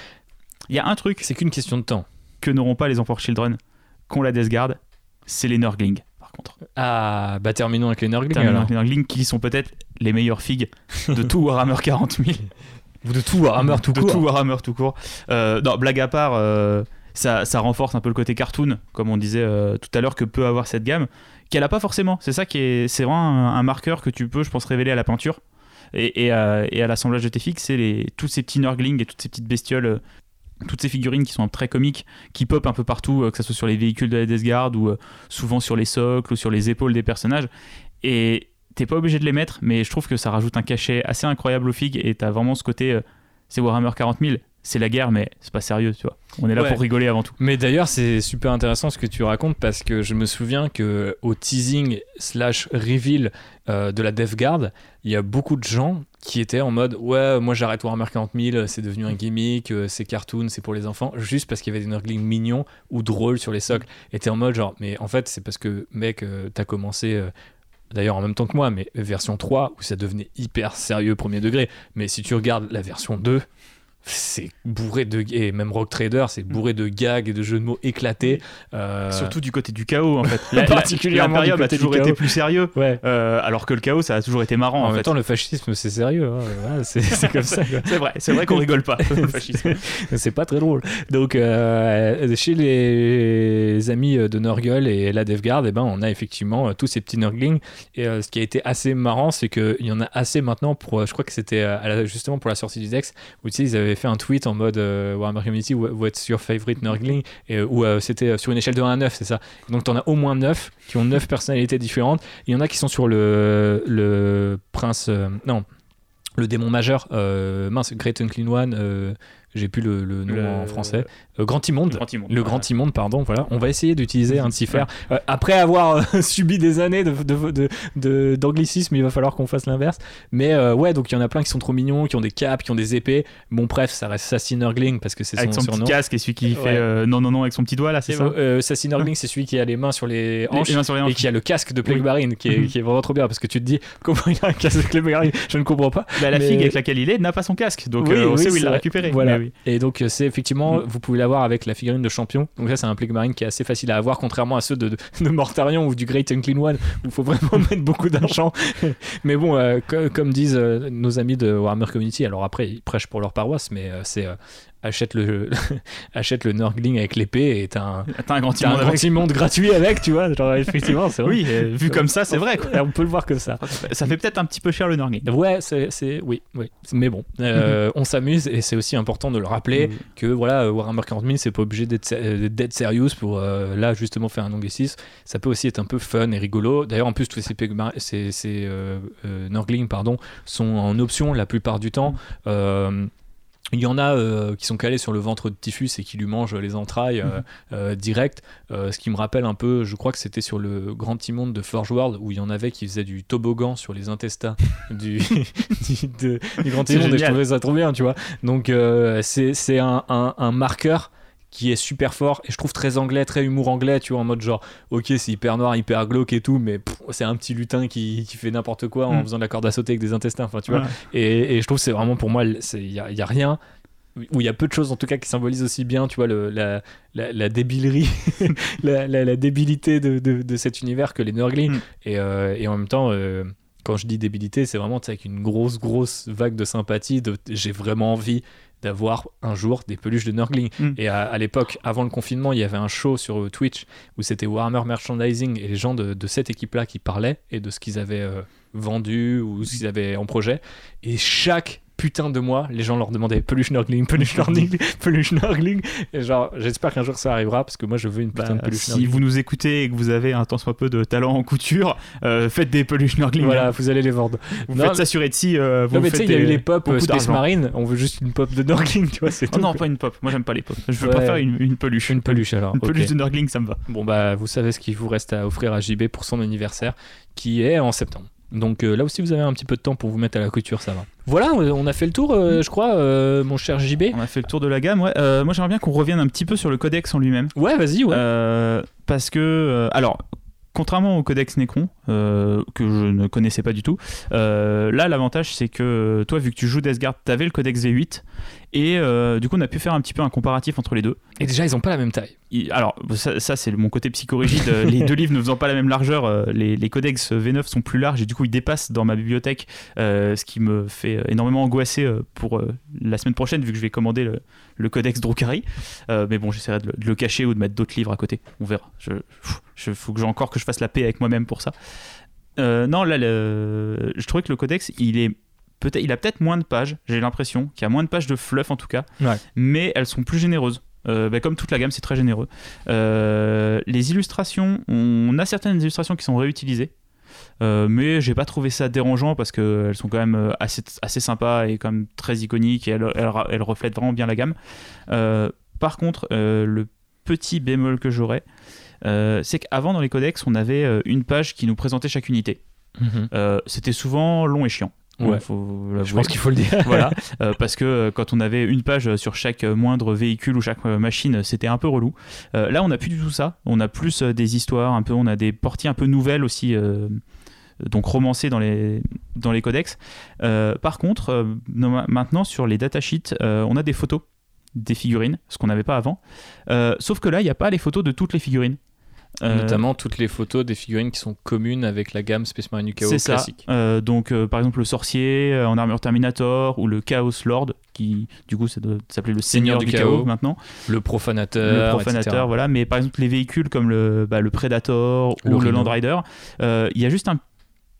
[SPEAKER 4] Il y a un truc
[SPEAKER 3] c'est qu'une question de temps.
[SPEAKER 4] que n'auront pas les Emperor Children, qu'ont la Death Guard, c'est les Nurgling, par contre.
[SPEAKER 3] Ah, bah terminons avec les Nurgling
[SPEAKER 4] Terminons
[SPEAKER 3] alors.
[SPEAKER 4] avec les Nurgling qui sont peut-être les meilleures figues de tout Warhammer 40 000.
[SPEAKER 3] Ou de tout Warhammer tout
[SPEAKER 4] de
[SPEAKER 3] court.
[SPEAKER 4] tout Warhammer tout court. Euh, non, blague à part, euh, ça, ça renforce un peu le côté cartoon, comme on disait euh, tout à l'heure, que peut avoir cette gamme, qu'elle a pas forcément. C'est ça qui est, c'est vraiment un, un marqueur que tu peux, je pense, révéler à la peinture et, et à, l'assemblage de tes figues, c'est tous ces petits nurglings et toutes ces petites bestioles. Toutes ces figurines qui sont très comiques, qui pop un peu partout, euh, que ce soit sur les véhicules de la Death Guard ou euh, souvent sur les socles ou sur les épaules des personnages. Et t'es pas obligé de les mettre, mais je trouve que ça rajoute un cachet assez incroyable aux figues et t'as vraiment ce côté, euh, c'est Warhammer 40 000, c'est la guerre, mais c'est pas sérieux, tu vois. On est là
[SPEAKER 3] Ouais.
[SPEAKER 4] pour rigoler avant tout.
[SPEAKER 3] Mais d'ailleurs, c'est super intéressant ce que tu racontes parce que je me souviens que au teasing slash reveal euh, de la Death Guard, il y a beaucoup de gens qui étaient en mode ouais, moi j'arrête Warhammer 40 000, c'est devenu un gimmick, euh, c'est cartoon, c'est pour les enfants, juste parce qu'il y avait des Nurglings mignons ou drôles sur les socles. Et t'es en mode genre, mais en fait, c'est parce que mec, euh, t'as commencé. euh, D'ailleurs, en même temps que moi, mais version 3, où ça devenait hyper sérieux premier degré. Mais si tu regardes la version 2, c'est bourré de et même Rock Trader c'est bourré de gags et de jeux de mots éclatés euh,
[SPEAKER 4] Surtout du côté du chaos, en fait. La- la-
[SPEAKER 3] Particulièrement
[SPEAKER 4] L'Imperium
[SPEAKER 3] du
[SPEAKER 4] a toujours été plus sérieux,
[SPEAKER 3] ouais
[SPEAKER 4] euh, alors que le chaos, ça a toujours été marrant,
[SPEAKER 3] en,
[SPEAKER 4] en,
[SPEAKER 3] même
[SPEAKER 4] fait.
[SPEAKER 3] temps le fascisme c'est sérieux hein. C'est comme ça.
[SPEAKER 4] C'est vrai, c'est vrai qu'on rigole pas, le fascisme.
[SPEAKER 3] c'est pas très drôle donc euh, chez les amis de Nurgle et la Death Guard eh ben, on a effectivement euh, tous ces petits Nurglings et ce qui a été assez marrant c'est qu'il y en a assez maintenant pour je crois que c'était la- justement pour la sortie du Dex où tu sais ils avaient fait un tweet en mode euh, Warhammer Community wha- what's your favorite Nurgling? Et, euh, où euh, c'était sur une échelle de 1 à 9 c'est ça. Donc t'en as au moins 9 qui ont 9 personnalités différentes. Il y en a qui sont sur le, le prince non le démon majeur mince Great Unclean One euh, j'ai plus le, le nom
[SPEAKER 4] Le-
[SPEAKER 3] en français Grand Immonde
[SPEAKER 4] Le grand immonde.
[SPEAKER 3] le grand immonde, pardon, voilà. On va essayer d'utiliser un de s'y faire. Euh, après avoir euh, subi des années de, d'anglicisme, il va falloir qu'on fasse l'inverse. Mais euh, ouais, donc il y en a plein qui sont trop mignons, qui ont des capes, qui ont des épées. Bon, bref, ça reste Sassy Nurgling parce que c'est
[SPEAKER 4] Avec
[SPEAKER 3] son,
[SPEAKER 4] son
[SPEAKER 3] surnom.
[SPEAKER 4] petit casque et celui qui
[SPEAKER 3] Ouais.
[SPEAKER 4] fait non, non, non avec son petit doigt, là, c'est ça
[SPEAKER 3] Sassy Nurgling, c'est celui qui a les mains sur les hanches.
[SPEAKER 4] les mains sur les
[SPEAKER 3] Et qui a le casque de Plague
[SPEAKER 4] Oui.
[SPEAKER 3] Marine, qui est,
[SPEAKER 4] Mhm.
[SPEAKER 3] qui est vraiment trop bien parce que tu te dis comment il a un casque de Plague Marine, je ne comprends pas.
[SPEAKER 4] Bah, la
[SPEAKER 3] mais-
[SPEAKER 4] figue avec laquelle il est n'a pas son casque, donc
[SPEAKER 3] Oui,
[SPEAKER 4] on
[SPEAKER 3] oui,
[SPEAKER 4] sait où il l'a récupéré.
[SPEAKER 3] Voilà. Et donc c'est effectivement,
[SPEAKER 4] Mm.
[SPEAKER 3] vous pouvez l'avoir avec la figurine de champion. Donc ça c'est un Plague qui est assez facile à avoir, contrairement à ceux de, de, Mortarion ou du Great Unclean One, où il faut vraiment mettre beaucoup d'argent. mais bon, euh, co- comme disent euh, nos amis de Warhammer Community, alors après ils prêchent pour leur paroisse, mais euh, c'est achète le achète le Nurgling avec l'épée et t'as un,
[SPEAKER 4] T'as un grand
[SPEAKER 3] t'as un grand immonde gratuit avec, tu vois. Genre effectivement, c'est vrai.
[SPEAKER 4] Oui, vu comme ça, c'est vrai. quoi.
[SPEAKER 3] On peut le voir comme ça.
[SPEAKER 4] Ça fait peut-être un petit peu cher le Nurgling.
[SPEAKER 3] Ouais, c'est, c'est- oui, oui. Mais bon, euh, on s'amuse et c'est aussi important de le rappeler que voilà, Warhammer 40 000, c'est pas obligé d'être euh, d'être serious pour euh, là justement faire un anglicisme. Ça peut aussi être un peu fun et rigolo. D'ailleurs, en plus, tous ces, Pegma- ces, ces euh, Nurglings, pardon, sont en option la plupart du temps. Euh, il y en a euh, qui sont calés sur le ventre de Typhus et qui lui mangent les entrailles euh, euh, direct. Euh, ce qui me rappelle un peu, je crois que c'était sur le Grand Immonde de Forge World où il y en avait qui faisaient du toboggan sur les intestins du, du, de- du Grand Immonde et je trouvais ça trop bien, tu vois. Donc euh, c'est c'est un, un- un marqueur qui est super fort et je trouve très anglais, très humour anglais, tu vois, en mode genre, ok, c'est hyper noir, hyper glauque et tout, mais c'est un petit lutin qui, qui fait n'importe quoi en
[SPEAKER 4] Mm.
[SPEAKER 3] faisant de la corde à sauter avec des intestins, enfin, tu vois. Et, et je trouve que c'est vraiment pour moi, il n'y a, y a rien, où il y a peu de choses en tout cas qui symbolisent aussi bien, tu vois, le, la, la, la débilerie, la, débilité de, de, de cet univers que les Nurglings.
[SPEAKER 4] Mm.
[SPEAKER 3] Et, euh, et en même temps, euh, quand je dis débilité, c'est vraiment tu sais, avec une grosse, grosse vague de sympathie, de j'ai vraiment envie d'avoir un jour des peluches de Nurgling.
[SPEAKER 4] Mm.
[SPEAKER 3] Et à, à l'époque, avant le confinement, il y avait un show sur Twitch où c'était Warhammer Merchandising et les gens de, de cette équipe-là qui parlaient et de ce qu'ils avaient euh, vendu ou ce qu'ils avaient en projet. Et chaque putain de mois, les gens leur demandaient peluche Nurgling, peluche Nurgling, peluche Nurgling. Et genre, j'espère qu'un jour ça arrivera parce que moi je veux une putain
[SPEAKER 4] Bah,
[SPEAKER 3] de peluche
[SPEAKER 4] si vous nous écoutez et que vous avez un tant soit peu de talent en couture, euh, faites des peluches Nurgling.
[SPEAKER 3] Voilà,
[SPEAKER 4] hein.
[SPEAKER 3] vous allez les vendre.
[SPEAKER 4] Vous
[SPEAKER 3] Non,
[SPEAKER 4] faites ça sur Etsy. euh, vous
[SPEAKER 3] non mais tu sais, il y a eu les pop euh, Space. Marine, on veut juste une pop de Nurgling, tu vois, c'est
[SPEAKER 4] Oh non, pas une pop. Moi, j'aime pas les pop. Je veux
[SPEAKER 3] Ouais.
[SPEAKER 4] pas faire une, une peluche.
[SPEAKER 3] Une peluche alors.
[SPEAKER 4] Une peluche de Nurgling, ça me va.
[SPEAKER 3] Bon bah vous savez ce qu'il vous reste à offrir à JB pour son anniversaire qui est en septembre. Donc euh, là aussi vous avez un petit peu de temps pour vous mettre à la couture, ça va. Voilà, on a fait le tour, euh, je crois, euh, mon cher JB.
[SPEAKER 4] On a fait le tour de la gamme. Ouais. Moi, j'aimerais bien qu'on revienne un petit peu sur le codex en lui-même.
[SPEAKER 3] Ouais, vas-y, ouais.
[SPEAKER 4] Parce que, alors, contrairement au codex Necron, que je ne connaissais pas du tout, là l'avantage c'est que toi, vu que tu joues Death Guard, tu avais le codex V8, et euh, du coup on a pu faire un petit peu un comparatif entre les deux.
[SPEAKER 3] Et déjà, ils ont pas la même taille.
[SPEAKER 4] Il- Alors, ça, ça, c'est mon côté psychorigide. Euh, les deux livres ne faisant pas la même largeur, euh, les, les codex V9 sont plus larges et du coup ils dépassent dans ma bibliothèque, euh, ce qui me fait énormément angoisser pour la semaine prochaine vu que je vais commander le, le codex Drukhari. Euh, mais bon, j'essaierai de, le- de le cacher ou de mettre d'autres livres à côté. On verra. Je, je faut que j'ai encore que je fasse la paix avec moi-même pour ça. Non, là, le- je trouvais que le codex, il est peut-être, il a peut-être moins de pages. J'ai l'impression qu'il y a moins de pages de fluff en tout cas,
[SPEAKER 3] Ouais.
[SPEAKER 4] mais elles sont plus généreuses. Euh, bah, comme toute la gamme, c'est très généreux. Euh, les illustrations, on a certaines illustrations qui sont réutilisées. Euh, mais j'ai pas trouvé ça dérangeant parce qu'elles sont quand même euh, assez, assez sympas et quand même très iconiques et elles, elles, elles reflètent vraiment bien la gamme. Par contre, le petit bémol que j'aurais, c'est qu'avant dans les codex, on avait une page qui nous présentait chaque unité. Euh, C'était souvent long et chiant.
[SPEAKER 3] Ouais.
[SPEAKER 4] Faut
[SPEAKER 3] Je pense qu'il faut le dire.
[SPEAKER 4] voilà, euh, parce que euh, quand on avait une page sur chaque euh, moindre véhicule ou chaque machine, c'était un peu relou. Euh, là, on n'a plus du tout ça. On a plus des histoires, un peu, on a des parties un peu nouvelles aussi, donc romancées dans les dans les codex. Par contre, maintenant sur les datasheets, on a des photos des figurines, ce qu'on n'avait pas avant. Sauf que là, il n'y a pas les photos de toutes les figurines. Euh,
[SPEAKER 3] Notamment toutes les photos des figurines qui sont communes avec la gamme Space Marine du Chaos
[SPEAKER 4] C'est ça.
[SPEAKER 3] classique.
[SPEAKER 4] Euh, donc, euh, par exemple, le sorcier en armure Terminator ou le Chaos Lord, qui du coup ça doit s'appeler le Seigneur, du, Chaos, maintenant,
[SPEAKER 3] Le profanateur,
[SPEAKER 4] le profanateur,
[SPEAKER 3] etc.
[SPEAKER 4] voilà. Mais par exemple, les véhicules comme le, bah, le Predator
[SPEAKER 3] Le
[SPEAKER 4] ou le. Land Rider, euh, il y a juste un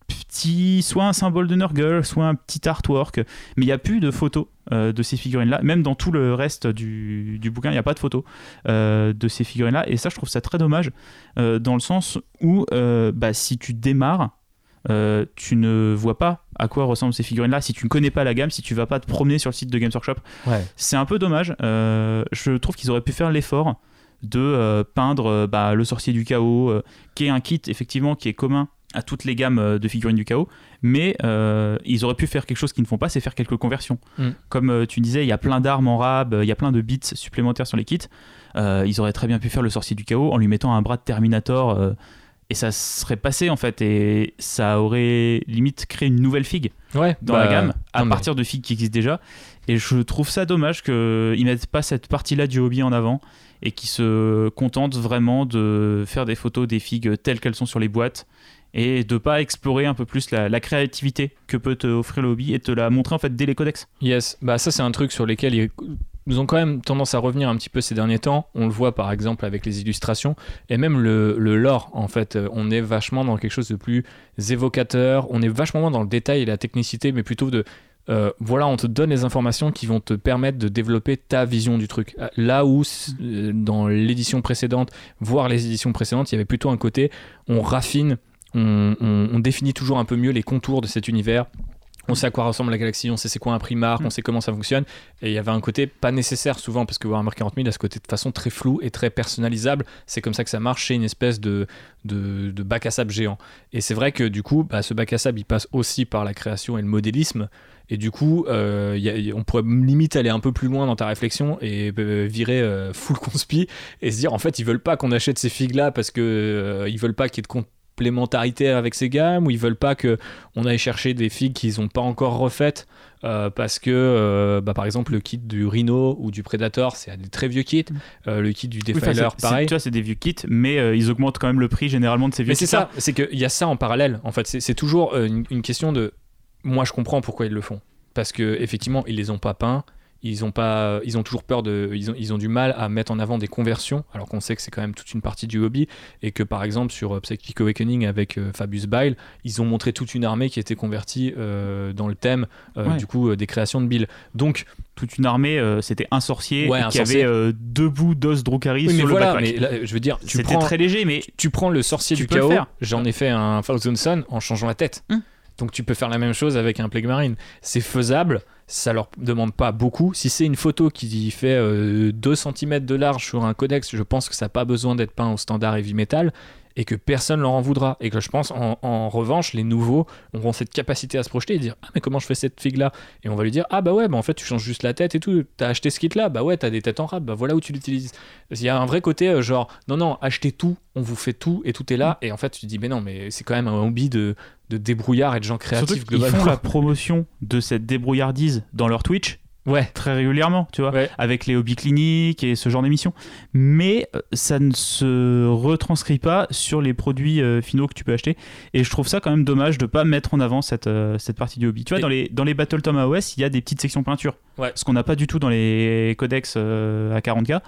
[SPEAKER 4] petit, soit un symbole de Nurgle, soit un petit artwork, mais il n'y a plus de photos euh, de ces figurines-là. Même dans tout le reste du, du bouquin, il n'y a pas de photos euh, de ces figurines-là. Et ça, je trouve ça très dommage, euh, dans le sens où bah, si tu démarres, tu ne vois pas à quoi ressemblent ces figurines-là. Si tu ne connais pas la gamme, si tu vas pas te promener sur le site de Games Workshop,
[SPEAKER 3] Ouais.
[SPEAKER 4] c'est un peu dommage. Je trouve qu'ils auraient pu faire l'effort de peindre bah, le sorcier du chaos, qui est un kit effectivement qui est commun à toutes les gammes euh, de figurines du chaos, mais euh, ils auraient pu faire quelque chose qu'ils ne font pas, c'est faire quelques conversions.
[SPEAKER 3] Mm.
[SPEAKER 4] Comme euh, tu disais, il y a plein d'armes en rab, il y a plein de bits supplémentaires sur les kits. Euh, ils auraient très bien pu faire le sorcier du chaos en lui mettant un bras de Terminator. et ça serait passé en fait, et ça aurait limite créé une nouvelle figue
[SPEAKER 3] Ouais,
[SPEAKER 4] dans
[SPEAKER 3] bah,
[SPEAKER 4] la gamme à
[SPEAKER 3] mais-
[SPEAKER 4] partir de figues qui existent déjà. Et je trouve ça dommage qu'ils mettent pas cette partie-là du hobby en avant et qu'ils se contentent vraiment de faire des photos des figues telles qu'elles sont sur les boîtes et de pas explorer un peu plus la, créativité que peut te offrir le hobby et te la montrer en fait dès les codex.
[SPEAKER 3] Yes, bah ça c'est un truc sur lequel ils ont quand même tendance à revenir un petit peu ces derniers temps. On le voit par exemple avec les illustrations et même le, lore en fait. Euh, On est vachement dans quelque chose de plus évocateur. On est vachement moins dans le détail et la technicité, mais plutôt de euh, voilà, on te donne les informations qui vont te permettre de développer ta vision du truc. Euh, Là où dans l'édition précédente, voire les éditions précédentes, il y avait plutôt un côté on raffine, on, on- on définit toujours un peu mieux les contours de cet univers. On sait à quoi ressemble la galaxie, on sait c'est quoi un primarque,
[SPEAKER 4] Mm.
[SPEAKER 3] on sait comment ça fonctionne. Et il y avait un côté pas nécessaire souvent, parce que Warhammer 40 000 a ce côté de façon très flou et très personnalisable. C'est comme ça que ça marche chez une espèce de, de, de bac à sable géant. Et c'est vrai que du coup, bah, ce bac à sable, il passe aussi par la création et le modélisme. Et du coup, euh, il y a- y a- on pourrait limite aller un peu plus loin dans ta réflexion et euh, virer euh, full conspi et se dire en fait, ils veulent pas qu'on achète ces figues-là parce que ils veulent pas qu'il y ait de complémentarité avec ces gammes ou ils veulent pas que on aille chercher des figues qu'ils ont pas encore refaites euh, parce que euh, bah, par exemple le kit du Rhino ou du Predator c'est des très vieux kits Euh, le kit du Defiler pareil
[SPEAKER 4] Tu vois, c'est des vieux kits, mais ils augmentent quand même le prix généralement de ces vieux
[SPEAKER 3] mais
[SPEAKER 4] kits.
[SPEAKER 3] c'est ça, c'est qu'il y a ça en parallèle. En fait, c'est c'est toujours une, une question de. Moi, je comprends pourquoi ils le font. Parce que effectivement, ils les ont pas peints. Ils ont pas, ils ont toujours peur de, ils ont, ils ont du mal à mettre en avant des conversions, alors qu'on sait que c'est quand même toute une partie du hobby et que par exemple sur euh, Psychic Awakening avec euh, Fabius Bile, ils ont montré toute une armée qui était convertie euh, dans le thème euh,
[SPEAKER 4] Ouais.
[SPEAKER 3] du coup euh, des créations de Bill. Donc
[SPEAKER 4] Toute une armée, euh, c'était un sorcier
[SPEAKER 3] Ouais,
[SPEAKER 4] et
[SPEAKER 3] un
[SPEAKER 4] qui
[SPEAKER 3] sorcier.
[SPEAKER 4] avait euh, deux bouts d'os Drukhari
[SPEAKER 3] oui, mais
[SPEAKER 4] sur le
[SPEAKER 3] voilà,
[SPEAKER 4] backpack.
[SPEAKER 3] mais là, je veux dire, tu prends,
[SPEAKER 4] très léger, mais
[SPEAKER 3] tu prends le sorcier du chaos, j'en ai fait un Thousand Son en changeant la tête.
[SPEAKER 4] Hum.
[SPEAKER 3] Donc tu peux faire la même chose avec un Plague Marine. C'est faisable, ça leur demande pas beaucoup. Si c'est une photo qui fait euh, 2 cm de large sur un codex, je pense que ça n'a pas besoin d'être peint au standard heavy metal. et que personne leur en voudra. Et que je pense, en, en revanche, les nouveaux auront cette capacité à se projeter et dire Ah, mais comment je fais cette figue là Et on va lui dire Ah, bah ouais, bah en fait, tu changes juste la tête et tout. T'as acheté ce kit là Bah ouais, t'as des têtes en rap, bah voilà où tu l'utilises. Il y a un vrai côté euh, genre Non, non, achetez tout, on vous fait tout et tout est là. Et en fait, tu te dis Mais non, mais c'est quand même un hobby de, de débrouillard et de gens créatifs globalement.
[SPEAKER 4] font la promotion de cette débrouillardise dans leur Twitch
[SPEAKER 3] Ouais,
[SPEAKER 4] très régulièrement, tu vois,
[SPEAKER 3] Ouais.
[SPEAKER 4] avec les hobbies cliniques et ce genre d'émissions. Mais euh, ça ne se retranscrit pas sur les produits euh, finaux que tu peux acheter. Et je trouve ça quand même dommage de pas mettre en avant cette, euh, cette partie du hobby. Tu vois,
[SPEAKER 3] Et-
[SPEAKER 4] dans les, dans les Battle Tom OS, il y a des petites sections peinture.
[SPEAKER 3] Ouais.
[SPEAKER 4] Ce qu'on n'a pas du tout dans les codex euh, à 40K.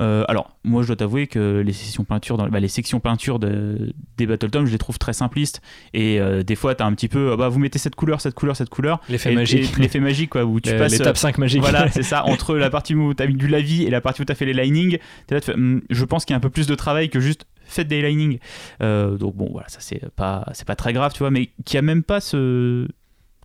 [SPEAKER 4] Euh, alors, moi, je dois t'avouer que les sections peinture, dans, bah, les sections peinture de, des Battle Tom, je les trouve très simplistes. Et euh, des fois, tu as un petit peu, ah bah, vous mettez cette couleur, cette couleur, cette couleur.
[SPEAKER 3] l'effet
[SPEAKER 4] Et-
[SPEAKER 3] magique.
[SPEAKER 4] et L'effet magique, quoi, où tu
[SPEAKER 3] Euh,
[SPEAKER 4] passes.
[SPEAKER 3] L'étape 5 magique.
[SPEAKER 4] Voilà, c'est ça, entre la partie où tu as mis du lavis et la partie où tu as fait les linings, t'es là, tu fais, Hum, je pense qu'il y a un peu plus de travail que juste faites des linings. Euh, donc bon, voilà, ça c'est pas, c'est pas très grave, tu vois, mais qui a même pas ce.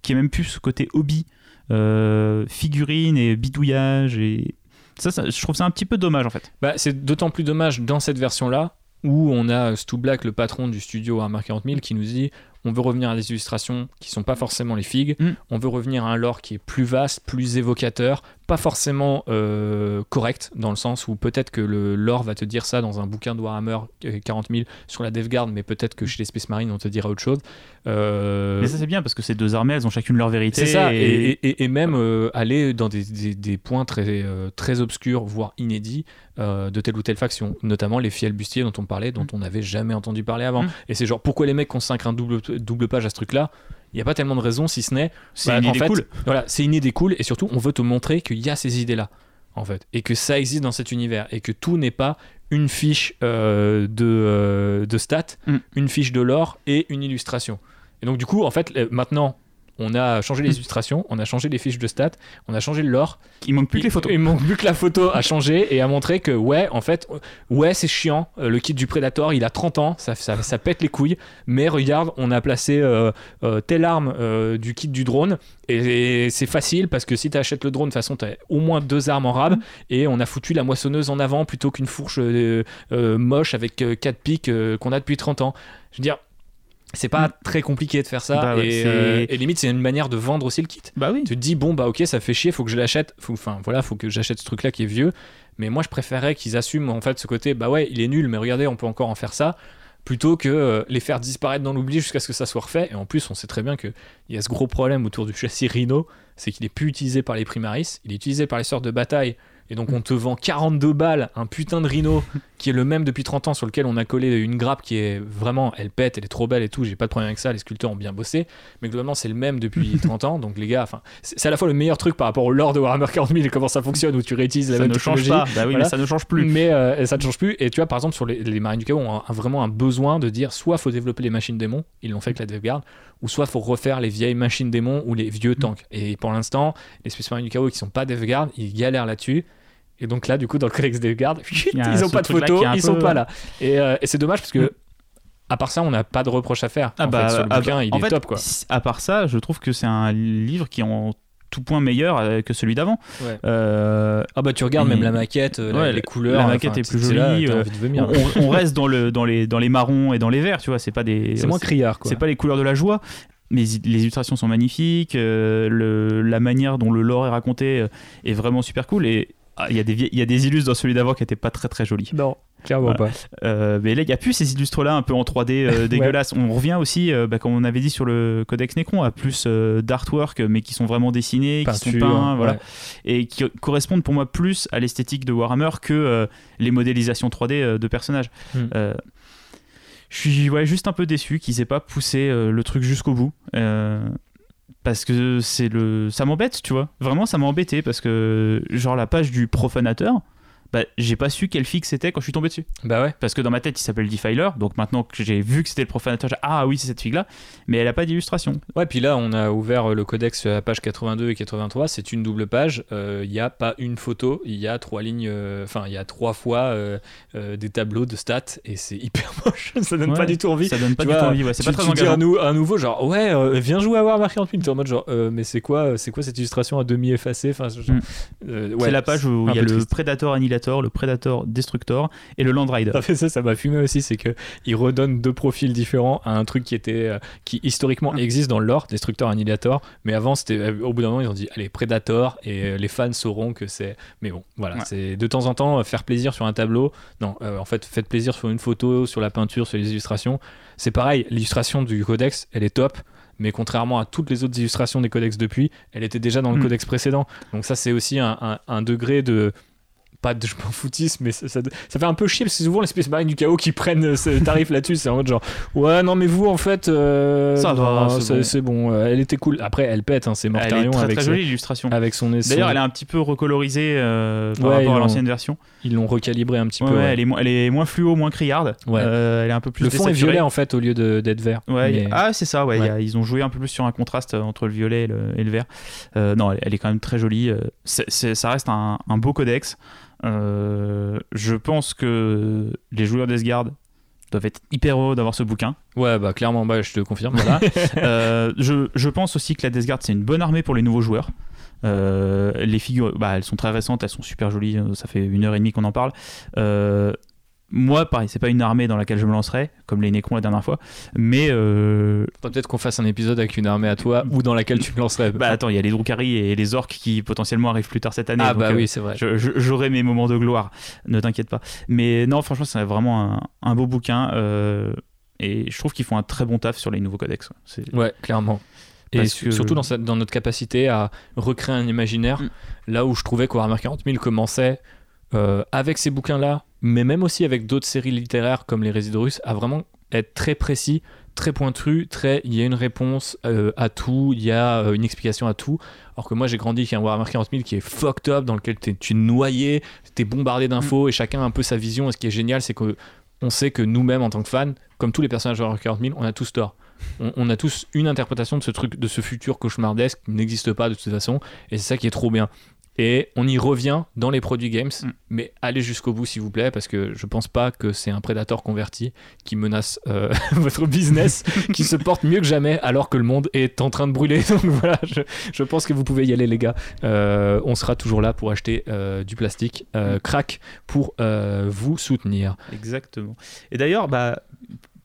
[SPEAKER 4] qui a même plus ce côté hobby, euh, figurine et bidouillage et. Ça, ça, je trouve ça un petit peu dommage en fait.
[SPEAKER 3] Bah, c'est d'autant plus dommage dans cette version-là où on a Stu Black, le patron du studio Warhammer 40 000, qui nous dit on veut revenir à des illustrations qui sont pas forcément les figues,
[SPEAKER 4] Mm.
[SPEAKER 3] on veut revenir à un lore qui est plus vaste, plus évocateur, pas forcément euh, correct, dans le sens où peut-être que le lore va te dire ça dans un bouquin de Warhammer euh, 40 000 sur la DevGuard, mais peut-être que chez les Space Marines on te dira autre chose. Euh,
[SPEAKER 4] Mais ça c'est bien parce que ces deux armées, elles ont chacune leur vérité.
[SPEAKER 3] c'est ça, et,
[SPEAKER 4] et-
[SPEAKER 3] et- et- et même euh, aller dans des, des- des points très, euh, très obscurs, voire inédits, euh, de telle ou telle faction, notamment les fiels bustiers dont on parlait, dont on n'avait jamais entendu parler avant.
[SPEAKER 4] Mm.
[SPEAKER 3] Et c'est genre, pourquoi les mecs consacrent un double, double page à ce truc-là? Il n'y a pas tellement de raisons, si ce n'est.
[SPEAKER 4] C'est
[SPEAKER 3] bah,
[SPEAKER 4] une idée
[SPEAKER 3] fait,
[SPEAKER 4] cool.
[SPEAKER 3] Voilà, c'est une idée cool, et surtout, on veut te montrer qu'il y a ces idées-là, en fait, et que ça existe dans cet univers, et que tout n'est pas une fiche euh, de, euh, de stats,
[SPEAKER 4] Mm.
[SPEAKER 3] une fiche de lore et une illustration. Et donc, du coup, en fait, euh, maintenant, on a changé les illustrations, on a changé les fiches de stats, on a changé le lore.
[SPEAKER 4] Il manque plus que les photos.
[SPEAKER 3] Il manque plus que la photo a changé et a montré que, ouais, en fait, ouais, c'est chiant. euh, le kit du Predator, il a 30 ans, ça, ça, ça pète les couilles. Mais regarde, on a placé euh, euh, telle arme euh, du kit du drone. Et, et c'est facile parce que si tu achètes le drone, de toute façon, tu as au moins deux armes en rab. Et on a foutu la moissonneuse en avant plutôt qu'une fourche moche avec quatre pics qu'on a depuis 30 ans. Je veux dire. C'est pas
[SPEAKER 4] Mm.
[SPEAKER 3] très compliqué de faire ça
[SPEAKER 4] Bah ouais,
[SPEAKER 3] et,
[SPEAKER 4] c'est-
[SPEAKER 3] euh, et limite c'est une manière de vendre aussi le kit.
[SPEAKER 4] Bah oui.
[SPEAKER 3] tu te dis bon bah ok ça fait chier faut que je l'achète. Enfin voilà faut que j'achète ce truc là qui est vieux. Mais moi je préférerais qu'ils assument en fait ce côté bah ouais il est nul mais regardez on peut encore en faire ça plutôt que euh, les faire disparaître dans l'oubli jusqu'à ce que ça soit refait. Et en plus on sait très bien que il y a ce gros problème autour du châssis Rhino c'est qu'il est plus utilisé par les primaris il est utilisé par les sortes de bataille et donc on te vend 42 balles un putain de Rhino qui est le même depuis 30 ans sur lequel on a collé une grappe qui est vraiment elle pète elle est trop belle et tout j'ai pas de problème avec ça les sculpteurs ont bien bossé mais globalement c'est le même depuis 30 ans donc les gars enfin c'est à la fois le meilleur truc par rapport au lore de Warhammer 40 000 et comment ça fonctionne où tu réutilises la
[SPEAKER 4] Ça
[SPEAKER 3] même
[SPEAKER 4] ne change pas. Bah oui,
[SPEAKER 3] Voilà.
[SPEAKER 4] mais ça ne change plus.
[SPEAKER 3] Mais euh, ça ne change plus. Et tu vois, par exemple, sur les, les marines du chaos ont un- un- vraiment un besoin de dire soit faut développer les machines démons, ils l'ont fait avec la DevGuard, ou soit faut refaire les vieilles machines démons ou les vieux tanks. Et pour l'instant, les Space Marines du chaos qui sont pas DevGuard, ils galèrent là-dessus. Et donc là, du coup, dans le codex
[SPEAKER 4] y a
[SPEAKER 3] ils ont
[SPEAKER 4] ce
[SPEAKER 3] pas de photos, ils sont
[SPEAKER 4] peu-
[SPEAKER 3] pas là. Et, euh, et c'est dommage parce que.
[SPEAKER 4] Mm.
[SPEAKER 3] À part ça, on n'a pas de reproche à faire.
[SPEAKER 4] Ah
[SPEAKER 3] en
[SPEAKER 4] bah,
[SPEAKER 3] fait, sur le
[SPEAKER 4] ah
[SPEAKER 3] bouquin,
[SPEAKER 4] bah,
[SPEAKER 3] il est
[SPEAKER 4] fait,
[SPEAKER 3] top quoi.
[SPEAKER 4] À part ça, je trouve que c'est un livre qui en tout point meilleur euh, que celui d'avant.
[SPEAKER 3] Ouais.
[SPEAKER 4] Euh,
[SPEAKER 3] Ah bah tu regardes
[SPEAKER 4] Et-
[SPEAKER 3] même la maquette, euh, la-
[SPEAKER 4] Ouais,
[SPEAKER 3] les couleurs,
[SPEAKER 4] la maquette
[SPEAKER 3] enfin,
[SPEAKER 4] est plus
[SPEAKER 3] là,
[SPEAKER 4] jolie,
[SPEAKER 3] t'as
[SPEAKER 4] euh,
[SPEAKER 3] envie de vomir.
[SPEAKER 4] on, on reste dans, le, dans, les, dans les marrons et dans les verts, tu vois. C'est pas des.
[SPEAKER 3] C'est moins criard.
[SPEAKER 4] C'est pas les couleurs de la joie. Mais les illustrations sont magnifiques. euh, le, la manière dont le lore est raconté est vraiment super cool. Et ah, il y, a des y a des illus dans celui d'avant qui étaient pas très très jolis.
[SPEAKER 3] Non, clairement
[SPEAKER 4] Voilà.
[SPEAKER 3] pas.
[SPEAKER 4] Euh, mais là, il n'y a plus ces illustres-là un peu en 3D euh, dégueulasses. On revient aussi, euh, bah, comme on avait dit sur le Codex Necron, à plus euh, d'artwork, mais qui sont vraiment dessinés, qui sont peints, voilà,
[SPEAKER 3] ouais.
[SPEAKER 4] et qui correspondent pour moi plus à l'esthétique de Warhammer que euh, les modélisations 3D euh, de personnages.
[SPEAKER 3] Hmm.
[SPEAKER 4] Je suis ouais, juste un peu déçu qu'ils aient pas poussé le truc jusqu'au bout. Parce que c'est le ça m'embête tu vois vraiment ça m'a embêté parce que genre la page du profanateur bah, j'ai pas su quel fixe c'était quand je suis tombé dessus
[SPEAKER 3] Bah ouais.
[SPEAKER 4] parce que dans ma tête il s'appelle Defiler donc maintenant que j'ai vu que c'était le profanateur j'ai- ah oui c'est cette figue là mais elle a pas d'illustration
[SPEAKER 3] Ouais, puis là, on a ouvert euh, le codex à la page 82 et 83. C'est une double page. Euh, Il n'y a pas une photo. Il y a trois lignes. euh, Enfin, il y a trois fois euh, euh, des tableaux de stats et c'est hyper moche. Ça donne
[SPEAKER 4] Ouais,
[SPEAKER 3] pas du tout envie.
[SPEAKER 4] ça donne pas
[SPEAKER 3] Tu
[SPEAKER 4] du tout envie ouais, c'est pas très
[SPEAKER 3] tu dis
[SPEAKER 4] engageant
[SPEAKER 3] nou- à nouveau genre ouais euh, viens jouer à Warhammer 40 000 t'es en mode genre euh, mais c'est quoi c'est quoi cette illustration à demi effacée? Enfin
[SPEAKER 4] Mm.
[SPEAKER 3] euh,
[SPEAKER 4] c'est la page où
[SPEAKER 3] un
[SPEAKER 4] il y a le. Predator Annihilator, le Predator Destructor et le Land Rider.
[SPEAKER 3] Ça, ça, m'a fumé aussi, c'est que il redonne deux profils différents à un truc qui était, euh, qui historiquement
[SPEAKER 4] Ah.
[SPEAKER 3] existe dans le lore, Destructor Annihilator, mais avant c'était, euh, au bout d'un moment ils ont dit, allez Predator et euh, les fans sauront que c'est, mais bon, voilà,
[SPEAKER 4] Ouais.
[SPEAKER 3] c'est de temps en temps faire plaisir sur un tableau, non, euh, en fait faites plaisir sur une photo, sur la peinture, sur les illustrations, c'est pareil, l'illustration du codex, elle est top. Mais contrairement à toutes les autres illustrations des codex depuis, elle était déjà dans le
[SPEAKER 4] Mm.
[SPEAKER 3] codex précédent. Donc ça, c'est aussi un, un- un degré de pas de je m'en foutisme, mais ça, ça, ça fait un peu chier parce que c'est souvent les Space Marines du chaos qui prennent euh, ce tarif là-dessus. C'est en mode genre, ouais, non, mais vous, en fait, euh,
[SPEAKER 4] Ça va, c'est bon.
[SPEAKER 3] Euh, Elle était cool. Après, elle pète, hein, c'est
[SPEAKER 4] Elle est
[SPEAKER 3] Mortarion
[SPEAKER 4] très
[SPEAKER 3] avec,
[SPEAKER 4] très jolie l'illustration.
[SPEAKER 3] avec son
[SPEAKER 4] D'ailleurs, elle est un petit peu recolorisée euh, par
[SPEAKER 3] Ouais,
[SPEAKER 4] rapport à l'ancienne version.
[SPEAKER 3] Ils l'ont recalibré un petit
[SPEAKER 4] Ouais,
[SPEAKER 3] peu.
[SPEAKER 4] ouais. Elle, est, mo- elle est moins fluo, moins criarde.
[SPEAKER 3] Ouais.
[SPEAKER 4] Euh, elle est un peu plus
[SPEAKER 3] Le fond est violet en fait au lieu de- d'être vert.
[SPEAKER 4] Ouais,
[SPEAKER 3] Mais-
[SPEAKER 4] Ah, c'est ça, ouais, il y
[SPEAKER 3] Ouais.
[SPEAKER 4] a- ils ont joué un peu plus sur un contraste entre le violet et le, et le vert. Euh, non, elle, elle est quand même très jolie. ça reste un, un beau codex. Euh, je pense que les joueurs d'Esgard doivent être hyper heureux d'avoir ce bouquin.
[SPEAKER 3] Ouais, bah clairement, bah, je te confirme.
[SPEAKER 4] Voilà. Euh, je, je pense aussi que la Death c'est une bonne armée pour les nouveaux joueurs. Euh, les figures, bah, elles sont très récentes, elles sont super jolies. Ça fait une heure et demie qu'on en parle. Euh, moi, pareil, c'est pas une armée dans laquelle je me lancerai, comme les Necrons la dernière fois. Mais euh,
[SPEAKER 3] Peut-être qu'on fasse un épisode avec une armée à toi ou dans laquelle tu te lancerais.
[SPEAKER 4] bah, attends, il y a les Drukhari et les Orques qui potentiellement arrivent plus tard cette année.
[SPEAKER 3] ah bah
[SPEAKER 4] euh,
[SPEAKER 3] oui, c'est vrai.
[SPEAKER 4] J'aurai mes moments de gloire, ne t'inquiète pas. Mais non, franchement, c'est vraiment un, un beau bouquin. euh, et je trouve qu'ils font un très bon taf sur les nouveaux codex. ouais.
[SPEAKER 3] Clairement. Et
[SPEAKER 4] que-
[SPEAKER 3] surtout dans, sa- dans notre capacité à recréer un imaginaire,
[SPEAKER 4] Mm.
[SPEAKER 3] là où je trouvais qu'Warhammer 40 000 commençait avec ces bouquins-là, mais même aussi avec d'autres séries littéraires comme les Résidus russes, à vraiment être très précis, très pointu, très il y a une réponse euh, à tout, il y a euh, une explication à tout. Alors que moi j'ai grandi avec un Warhammer 40 000 qui est fucked up, dans lequel tu es noyé, t'es bombardé d'infos et chacun a un peu sa vision. Et ce qui est génial, c'est que on sait que nous-mêmes en tant que fans, comme tous les personnages de Warhammer 40 000, on a tous tort. On, on a tous une interprétation de ce truc, de ce futur cauchemardesque qui n'existe pas de toute façon, et c'est ça qui est trop bien. Et on y revient dans les produits games,
[SPEAKER 4] Mm.
[SPEAKER 3] mais allez jusqu'au bout s'il vous plaît, parce que je pense pas que c'est un prédateur converti qui menace euh, votre business, qui se porte mieux que jamais alors que le monde est en train de brûler. Donc voilà, je, je pense que vous pouvez y aller les gars. Euh, on sera toujours là pour acheter euh, du plastique, euh, crack, pour vous soutenir.
[SPEAKER 4] Exactement. Et d'ailleurs, bah,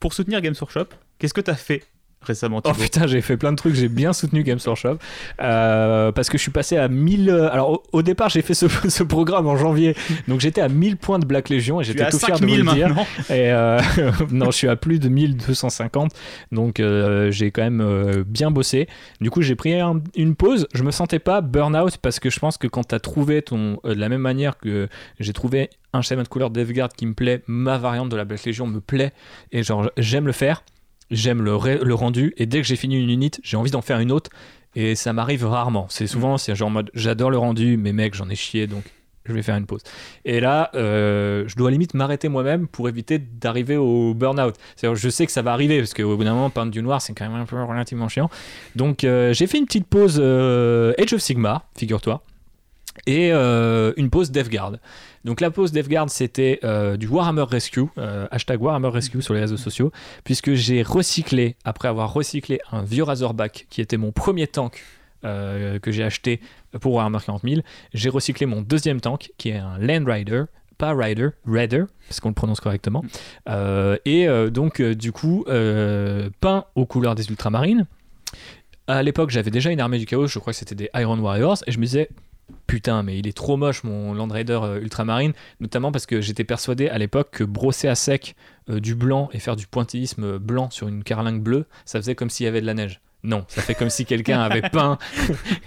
[SPEAKER 4] pour soutenir Games Workshop, qu'est-ce que tu as fait récemment
[SPEAKER 3] Oh putain, j'ai fait plein de trucs, j'ai bien soutenu Games Workshop euh, parce que je suis passé à 1000. euh, alors au, au départ, j'ai fait ce, ce programme en janvier, donc j'étais à 1000 points de Black Legion et j'étais tout fier de vous
[SPEAKER 4] 5000
[SPEAKER 3] le dire. Et euh, non, je suis à plus de 1250, donc euh, j'ai quand même bien bossé. Du coup, j'ai pris un- une pause. Je me sentais pas burn-out parce que je pense que quand tu as trouvé ton. de la même manière que j'ai trouvé un schéma de couleur Guard qui me plaît, ma variante de la Black Legion me plaît, et genre j'aime le faire, j'aime le, rendu, et dès que j'ai fini une unité, j'ai envie d'en faire une autre. Et ça m'arrive rarement. C'est souvent, c'est genre en mode j'adore le rendu, mais mec, j'en ai chié donc je vais faire une pause. Et là, euh, je dois limite m'arrêter moi-même pour éviter d'arriver au burn-out. Je sais que ça va arriver parce qu'au bout d'un moment, peindre du noir, c'est quand même un peu relativement chiant. Donc, euh, j'ai fait une petite pause euh, Age of Sigmar, figure-toi, et euh, une pause DevGuard. Donc, la pause DevGuard, c'était euh, du Warhammer Rescue, euh, hashtag Warhammer Rescue sur les réseaux sociaux, puisque j'ai recyclé, après avoir recyclé un vieux Razorback qui était mon premier tank euh, que j'ai acheté pour Warhammer 40 000, j'ai recyclé mon deuxième tank qui est un Land Rider, pas Rider, Raider, parce qu'on le prononce correctement, Euh, et donc du coup peint aux couleurs des ultramarines. À l'époque, j'avais déjà une armée du chaos, je crois que c'était des Iron Warriors, et je me disais putain, mais il est trop moche mon Land Raider euh, ultramarine, notamment parce que j'étais persuadé à l'époque que brosser à sec euh, du blanc et faire du pointillisme blanc sur une carlingue bleue, ça faisait comme s'il y avait de la neige. Non, ça fait comme si quelqu'un avait peint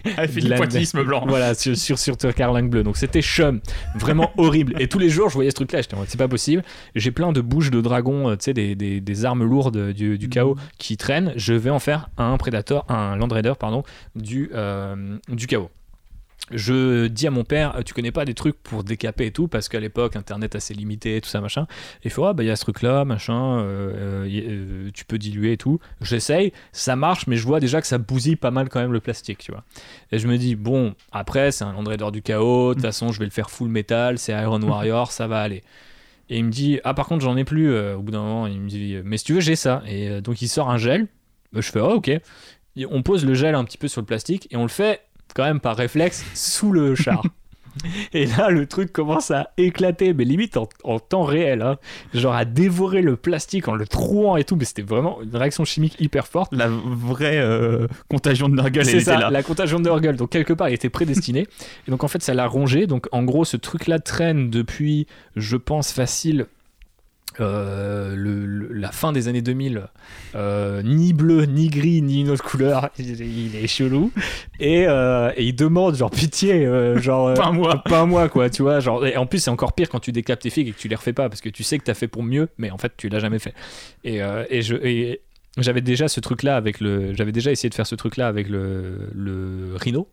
[SPEAKER 4] fait du pointillisme blanc.
[SPEAKER 3] voilà, sur, sur, sur ton carlingue bleu. Donc c'était chum, vraiment horrible. Et tous les jours, je voyais ce truc-là, j'étais c'est pas possible. J'ai plein de bouches de dragon, euh, tu sais, des, des, des armes lourdes du, du chaos qui traînent. Je vais en faire un Predator, un Land Raider, pardon, du, euh, du chaos. Je dis à mon père, tu connais pas des trucs pour décaper et tout, parce qu'à l'époque, internet assez limité, tout ça, machin. Il faut, ah bah il y a ce truc-là, machin, euh, euh, euh, tu peux diluer et tout. J'essaye, ça marche, mais je vois déjà que ça bousille pas mal quand même le plastique, tu vois. Et je me dis, bon, après, c'est un Land Raider du chaos, de toute façon, je vais le faire full métal, c'est Iron Warrior, ça va aller. Et il me dit, ah, par contre, j'en ai plus. euh, au bout d'un moment, il me dit, mais si tu veux, j'ai ça. Et euh, donc, il sort un gel. Euh, Je fais, oh, ok. Et on pose le gel un petit peu sur le plastique et on le fait quand même par réflexe sous le char. Et là, le truc commence à éclater, mais limite en, en temps réel. hein. Genre à dévorer le plastique en le trouant et tout. Mais c'était vraiment une réaction chimique hyper forte.
[SPEAKER 4] La vraie euh, contagion de Nurgle, elle
[SPEAKER 3] C'est
[SPEAKER 4] était
[SPEAKER 3] ça,
[SPEAKER 4] là.
[SPEAKER 3] la contagion de Nurgle. Donc quelque part, il était prédestiné. et donc en fait, ça l'a rongé. Donc en gros, ce truc-là traîne depuis, je pense, facile. Euh, le- le- la fin des années 2000, euh, ni bleu, ni gris, ni une autre couleur, il, il est chelou. Et, euh, et il demande, genre, pitié, genre.
[SPEAKER 4] Pas moi.
[SPEAKER 3] pas un mois quoi tu vois genre et en plus c'est encore pire quand tu décapes tes figues et que tu les refais pas parce que tu sais que t'as fait pour mieux mais en fait tu l'as jamais fait et, et je et j'avais déjà ce truc là avec le j'avais déjà essayé de faire ce truc là avec le, le rhino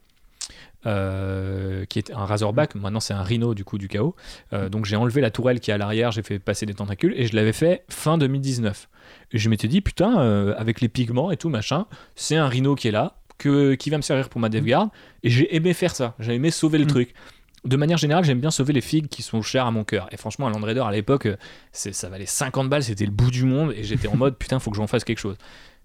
[SPEAKER 3] euh, qui est un Razorback, maintenant c'est un Rhino du coup du chaos. Euh, donc j'ai enlevé la tourelle qui est à l'arrière, j'ai fait passer des tentacules et je l'avais fait fin 2019. Et je m'étais dit putain, euh, avec les pigments et tout machin, c'est un Rhino qui est là, que, qui va me servir pour ma DevGuard et j'ai aimé faire ça, j'ai aimé sauver le
[SPEAKER 4] Mm.
[SPEAKER 3] truc. De manière générale, j'aime bien sauver les figues qui sont chères à mon cœur. Et franchement, un Land Raider à l'époque, ça valait 50 balles, c'était le bout du monde. Et j'étais en mode, putain, faut que j'en fasse quelque chose.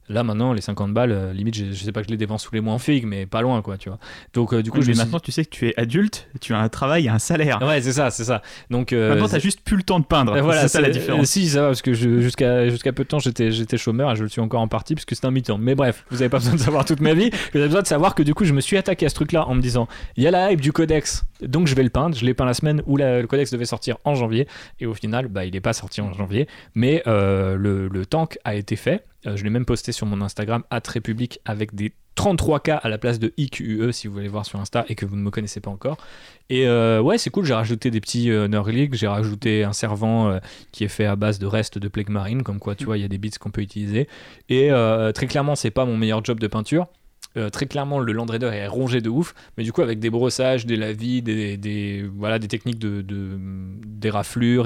[SPEAKER 3] Là, maintenant, les 50 balles, euh, limite, je, je sais pas que je les dépense tous les mois en figues, mais pas loin, quoi, tu vois. Donc, euh, du coup,
[SPEAKER 4] Oui,
[SPEAKER 3] je
[SPEAKER 4] mais
[SPEAKER 3] suis
[SPEAKER 4] maintenant, tu sais que tu es adulte, tu as un travail et un salaire.
[SPEAKER 3] Ouais, c'est ça, c'est ça. Donc, euh,
[SPEAKER 4] maintenant, t'as juste plus le temps de peindre.
[SPEAKER 3] et voilà,
[SPEAKER 4] c'est ça la différence.
[SPEAKER 3] euh, si, ça va, parce que jusqu'à jusqu'à peu de temps, j'étais j'étais chômeur et je le suis encore en partie, puisque c'est un mi-temps. Mais bref, vous avez pas besoin de savoir toute ma vie. Vous avez besoin de savoir que du coup, je me suis attaqué à ce truc-là en me disant il y a la hype du codex, donc je vais le peindre. Je l'ai peint la semaine où la- le codex devait sortir en janvier, et au final, bah, il n'est pas sorti en janvier. Mais euh, le, le tank a été fait. Euh, je l'ai même posté sur mon Instagram, République, avec des 33K à la place de IQUE, si vous voulez voir sur Insta et que vous ne me connaissez pas encore. Et euh, ouais, c'est cool, j'ai rajouté des petits euh, j'ai rajouté un servant euh, qui est fait à base de restes de plague marine, comme quoi tu vois, il y a des bits qu'on peut utiliser. Et très clairement, c'est pas mon meilleur job de peinture. Euh, très clairement, le Land Raider est rongé de ouf, mais du coup, avec des brossages, des lavis, des, des- voilà, des techniques de,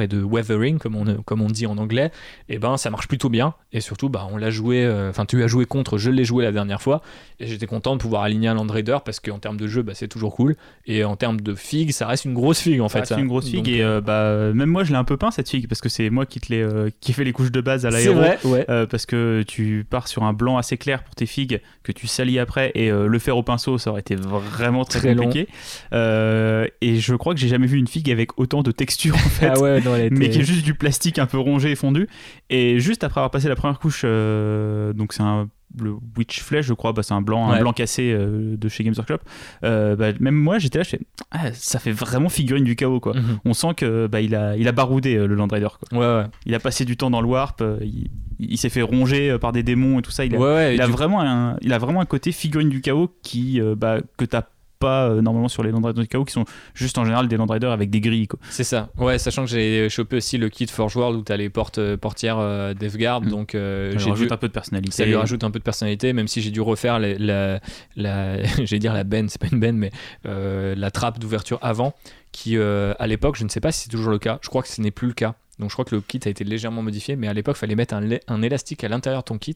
[SPEAKER 3] et de weathering, comme on, comme on dit en anglais, et ben ça marche plutôt bien. Et surtout, bah, on l'a joué, euh, enfin, tu as joué contre, je l'ai joué la dernière fois, et j'étais content de pouvoir aligner un Land Raider parce qu'en termes de jeu, bah, c'est toujours cool. Et en termes de figue, ça reste une grosse figue en
[SPEAKER 4] Ça
[SPEAKER 3] fait.
[SPEAKER 4] reste
[SPEAKER 3] ça.
[SPEAKER 4] une grosse figue
[SPEAKER 3] Donc,
[SPEAKER 4] et euh, bah, même moi je l'ai un peu peint cette figue parce que c'est moi qui te l'ai qui fait les couches de base à
[SPEAKER 3] c'est
[SPEAKER 4] l'aéro
[SPEAKER 3] vrai, ouais.
[SPEAKER 4] Parce que tu pars sur un blanc assez clair pour tes figues que tu salis après et euh, le faire au pinceau ça aurait été vraiment très,
[SPEAKER 3] Très
[SPEAKER 4] compliqué Euh, et je crois que j'ai jamais vu une figue avec autant de texture en fait
[SPEAKER 3] Ah ouais, non, elle était-
[SPEAKER 4] mais qui est juste du plastique un peu rongé et fondu et juste après avoir passé la première couche euh, donc c'est un le Witch Flesh je crois bah, c'est un blanc un blanc cassé euh, de chez Games Workshop euh, bah, même moi j'étais là je fais ah, ça fait vraiment figurine du chaos quoi
[SPEAKER 3] Mhm.
[SPEAKER 4] on sent que bah, il a il a baroudé euh, le Land Raider quoi.
[SPEAKER 3] Ouais, ouais.
[SPEAKER 4] il a passé du temps dans le warp il, il s'est fait ronger euh, par des démons et tout ça il a,
[SPEAKER 3] ouais, ouais, et
[SPEAKER 4] il a
[SPEAKER 3] du-
[SPEAKER 4] vraiment un il a vraiment un côté figurine du chaos qui euh, bah, que t'as pas euh, normalement sur les Land Raiders du chaos qui sont juste en général des Land Raiders avec des grilles.
[SPEAKER 3] C'est ça. Ouais, sachant que j'ai chopé aussi le kit Forge World où t'as les portes euh, portières euh, Deathguard,
[SPEAKER 4] Mm.
[SPEAKER 3] donc euh,
[SPEAKER 4] Ça lui
[SPEAKER 3] j'ai
[SPEAKER 4] rajoute
[SPEAKER 3] dû-
[SPEAKER 4] un peu de personnalité
[SPEAKER 3] ça lui rajoute un peu de personnalité, même si j'ai dû refaire les- la, la, j'allais dire la benne, c'est pas une benne, mais la trappe d'ouverture avant, qui à l'époque, je ne sais pas si c'est toujours le cas, je crois que ce n'est plus le cas. Donc je crois que le kit a été légèrement modifié, mais à l'époque, il fallait mettre un, élastique à l'intérieur de ton kit.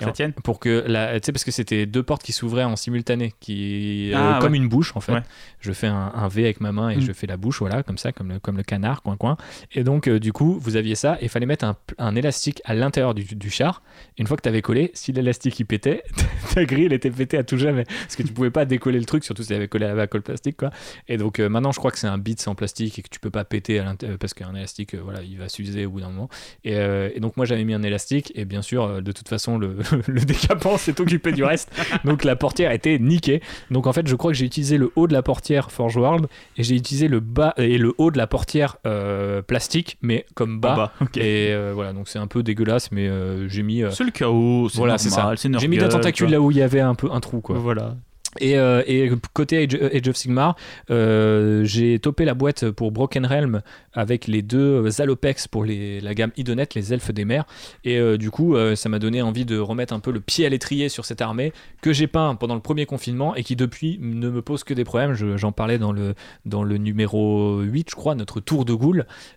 [SPEAKER 4] Ça tienne
[SPEAKER 3] pour que la, tu sais parce que c'était deux portes qui s'ouvraient en simultané qui euh,
[SPEAKER 4] Ah,
[SPEAKER 3] comme une bouche en fait.
[SPEAKER 4] Ouais.
[SPEAKER 3] je fais un, un V avec ma main et
[SPEAKER 4] Mm.
[SPEAKER 3] je fais la bouche voilà comme ça comme le, comme le canard coin coin. Et donc euh, du coup vous aviez ça et il fallait mettre un, un élastique à l'intérieur du, du char. Une fois que tu avais collé si l'élastique il pétait ta grille elle était pétée à tout jamais. Parce que tu pouvais pas décoller le truc surtout si tu avais collé à la colle plastique quoi. Et donc euh, maintenant je crois que c'est un bit en plastique et que tu peux pas péter à l'intérieur parce qu'un élastique voilà il va s'user au bout d'un moment. Et, et donc moi j'avais mis un élastique et bien sûr de toute façon le, le décapant s'est occupé du reste. Donc la portière était niquée. Donc en fait je crois que j'ai utilisé le haut de la portière Forge World et j'ai utilisé le bas et le haut de la portière euh, plastique mais comme bas. Et euh, voilà. Donc c'est un peu dégueulasse mais euh, j'ai mis
[SPEAKER 4] c'est le chaos c'est
[SPEAKER 3] voilà c'est ça. j'ai mis de la
[SPEAKER 4] Nurgle,
[SPEAKER 3] tentacule
[SPEAKER 4] tu vois.
[SPEAKER 3] là où il y avait un peu un trou quoi.
[SPEAKER 4] Voilà
[SPEAKER 3] et, euh, et côté Age, of Sigmar, euh, j'ai topé la boîte pour Broken Realm avec les deux Zalopex pour la gamme Idonet, les elfes des mers. Et euh, du coup, euh, ça m'a donné envie de remettre un peu le pied à l'étrier sur cette armée que j'ai peint pendant le premier confinement et qui depuis ne me pose que des problèmes. Je- J'en parlais dans le, dans le numéro 8, je crois, notre tour de.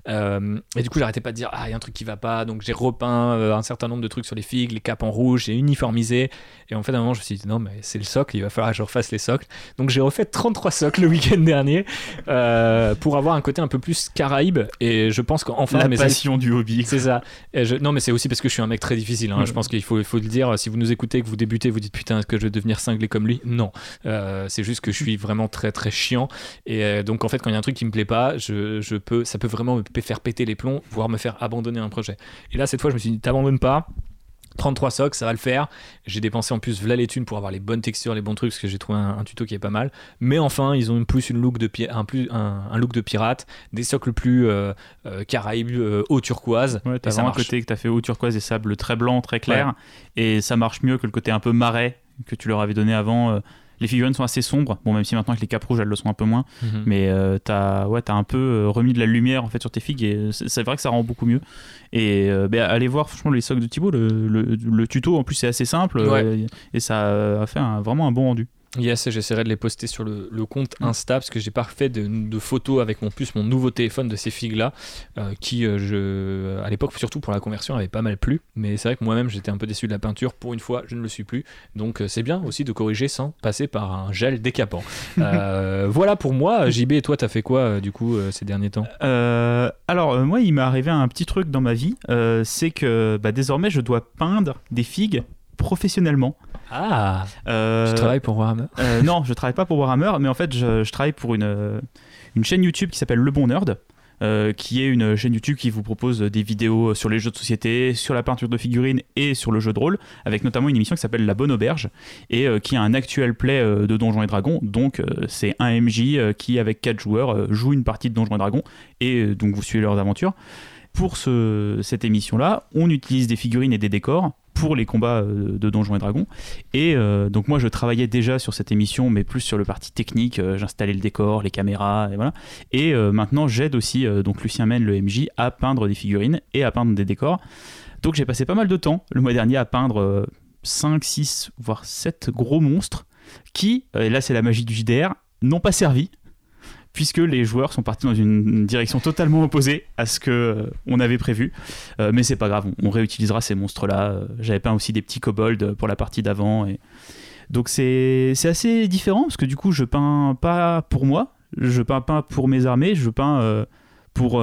[SPEAKER 3] Euh, et du coup, j'arrêtais pas de dire, ah, il y a un truc qui va pas. Donc j'ai repeint un certain nombre de trucs sur les figues, les capes en rouge, j'ai uniformisé. Et en fait, à un moment, je me suis dit, non, mais c'est le socle, il va falloir que je refasse les socles. Donc j'ai refait 33 socles le week-end dernier euh, pour avoir un côté un peu plus caraïbe. Et je pense qu'enfin
[SPEAKER 4] La
[SPEAKER 3] mes
[SPEAKER 4] passion du hobby.
[SPEAKER 3] c'est ça. Et je- Non, mais c'est aussi parce que je suis un mec très difficile. hein. Je pense qu'il faut, le dire. Si vous nous écoutez, que vous débutez, vous dites putain, est-ce que je vais devenir cinglé comme lui? Non. Euh, c'est juste que je suis vraiment très très chiant. Et euh, donc en fait, quand il y a un truc qui me plaît pas, je, je peux, ça peut vraiment me faire péter les plombs, voire me faire abandonner un projet. Et là, cette fois, je me suis dit, t'abandonnes pas. 33 socks, ça va le faire. J'ai dépensé en plus v'là les thunes pour avoir les bonnes textures, les bons trucs, parce que j'ai trouvé un, un tuto qui est pas mal. Mais enfin, ils ont plus une look de un, plus, un, un look de pirate, des socles plus euh, euh, caraïbes, euh, haut turquoise.
[SPEAKER 4] Ouais, t'as vraiment un côté que t'as fait haut turquoise et sable très blanc, très clair. Et ça marche mieux que le côté un peu marais que tu leur avais donné avant. Les figurines sont assez sombres. Bon, même si maintenant avec les capes rouges, elles le sont un peu moins.
[SPEAKER 3] Mhm.
[SPEAKER 4] Mais euh, t'as ouais, t'as un peu euh, remis de la lumière en fait sur tes figues et c'est vrai que ça rend beaucoup mieux. Et euh, ben, allez voir franchement les socks de Thibaut. Le, le- le tuto en plus c'est assez simple
[SPEAKER 3] Ouais.
[SPEAKER 4] et ça a fait un- vraiment un bon rendu.
[SPEAKER 3] Yes, j'essaierai de les poster sur le, le compte Insta parce que j'ai pas fait de, de photos avec mon plus mon nouveau téléphone de ces figues là qui euh, je à l'époque surtout pour la conversion avait pas mal plu. Mais c'est vrai que moi-même j'étais un peu déçu de la peinture. Pour une fois je ne le suis plus. Donc euh, c'est bien aussi de corriger sans passer par un gel décapant. Euh, voilà pour moi. JB et toi t'as fait quoi euh, du coup euh, ces derniers temps?
[SPEAKER 4] Euh, alors euh, moi il m'est arrivé un petit truc dans ma vie, euh, c'est que bah, désormais je dois peindre des figues professionnellement.
[SPEAKER 3] Ah
[SPEAKER 4] Euh,
[SPEAKER 3] tu travailles pour Warhammer
[SPEAKER 4] Euh, non, je travaille pas pour Warhammer, mais en fait, je, je travaille pour une, une chaîne YouTube qui s'appelle Le Bon Nerd. euh, qui est une chaîne YouTube qui vous propose des vidéos sur les jeux de société, sur la peinture de figurines et sur le jeu de rôle, avec notamment une émission qui s'appelle La Bonne Auberge et euh, qui a un actuel play euh, de Donjons et Dragons. Donc, c'est un MJ qui, avec 4 joueurs, joue une partie de Donjons et Dragons et donc vous suivez leurs aventures. Pour ce, cette émission-là, on utilise des figurines et des décors pour les combats euh, de Donjons et Dragons. Et euh, donc moi je travaillais déjà sur cette émission, mais plus sur le parti technique. euh, J'installais le décor, les caméras, et voilà. Et maintenant j'aide aussi donc Lucien Men, le MJ, à peindre des figurines et à peindre des décors. Donc j'ai passé pas mal de temps le mois dernier à peindre 5, 6, voire 7 gros monstres qui, et là c'est la magie du JDR, n'ont pas servi puisque les joueurs sont partis dans une direction totalement opposée à ce que euh, on avait prévu. Euh, mais c'est pas grave, on, réutilisera ces monstres-là. Euh, J'avais peint aussi des petits kobolds pour la partie d'avant. Et... Donc c'est c'est assez différent, parce que du coup je peins pas pour moi, je peins pas pour mes armées, je peins pour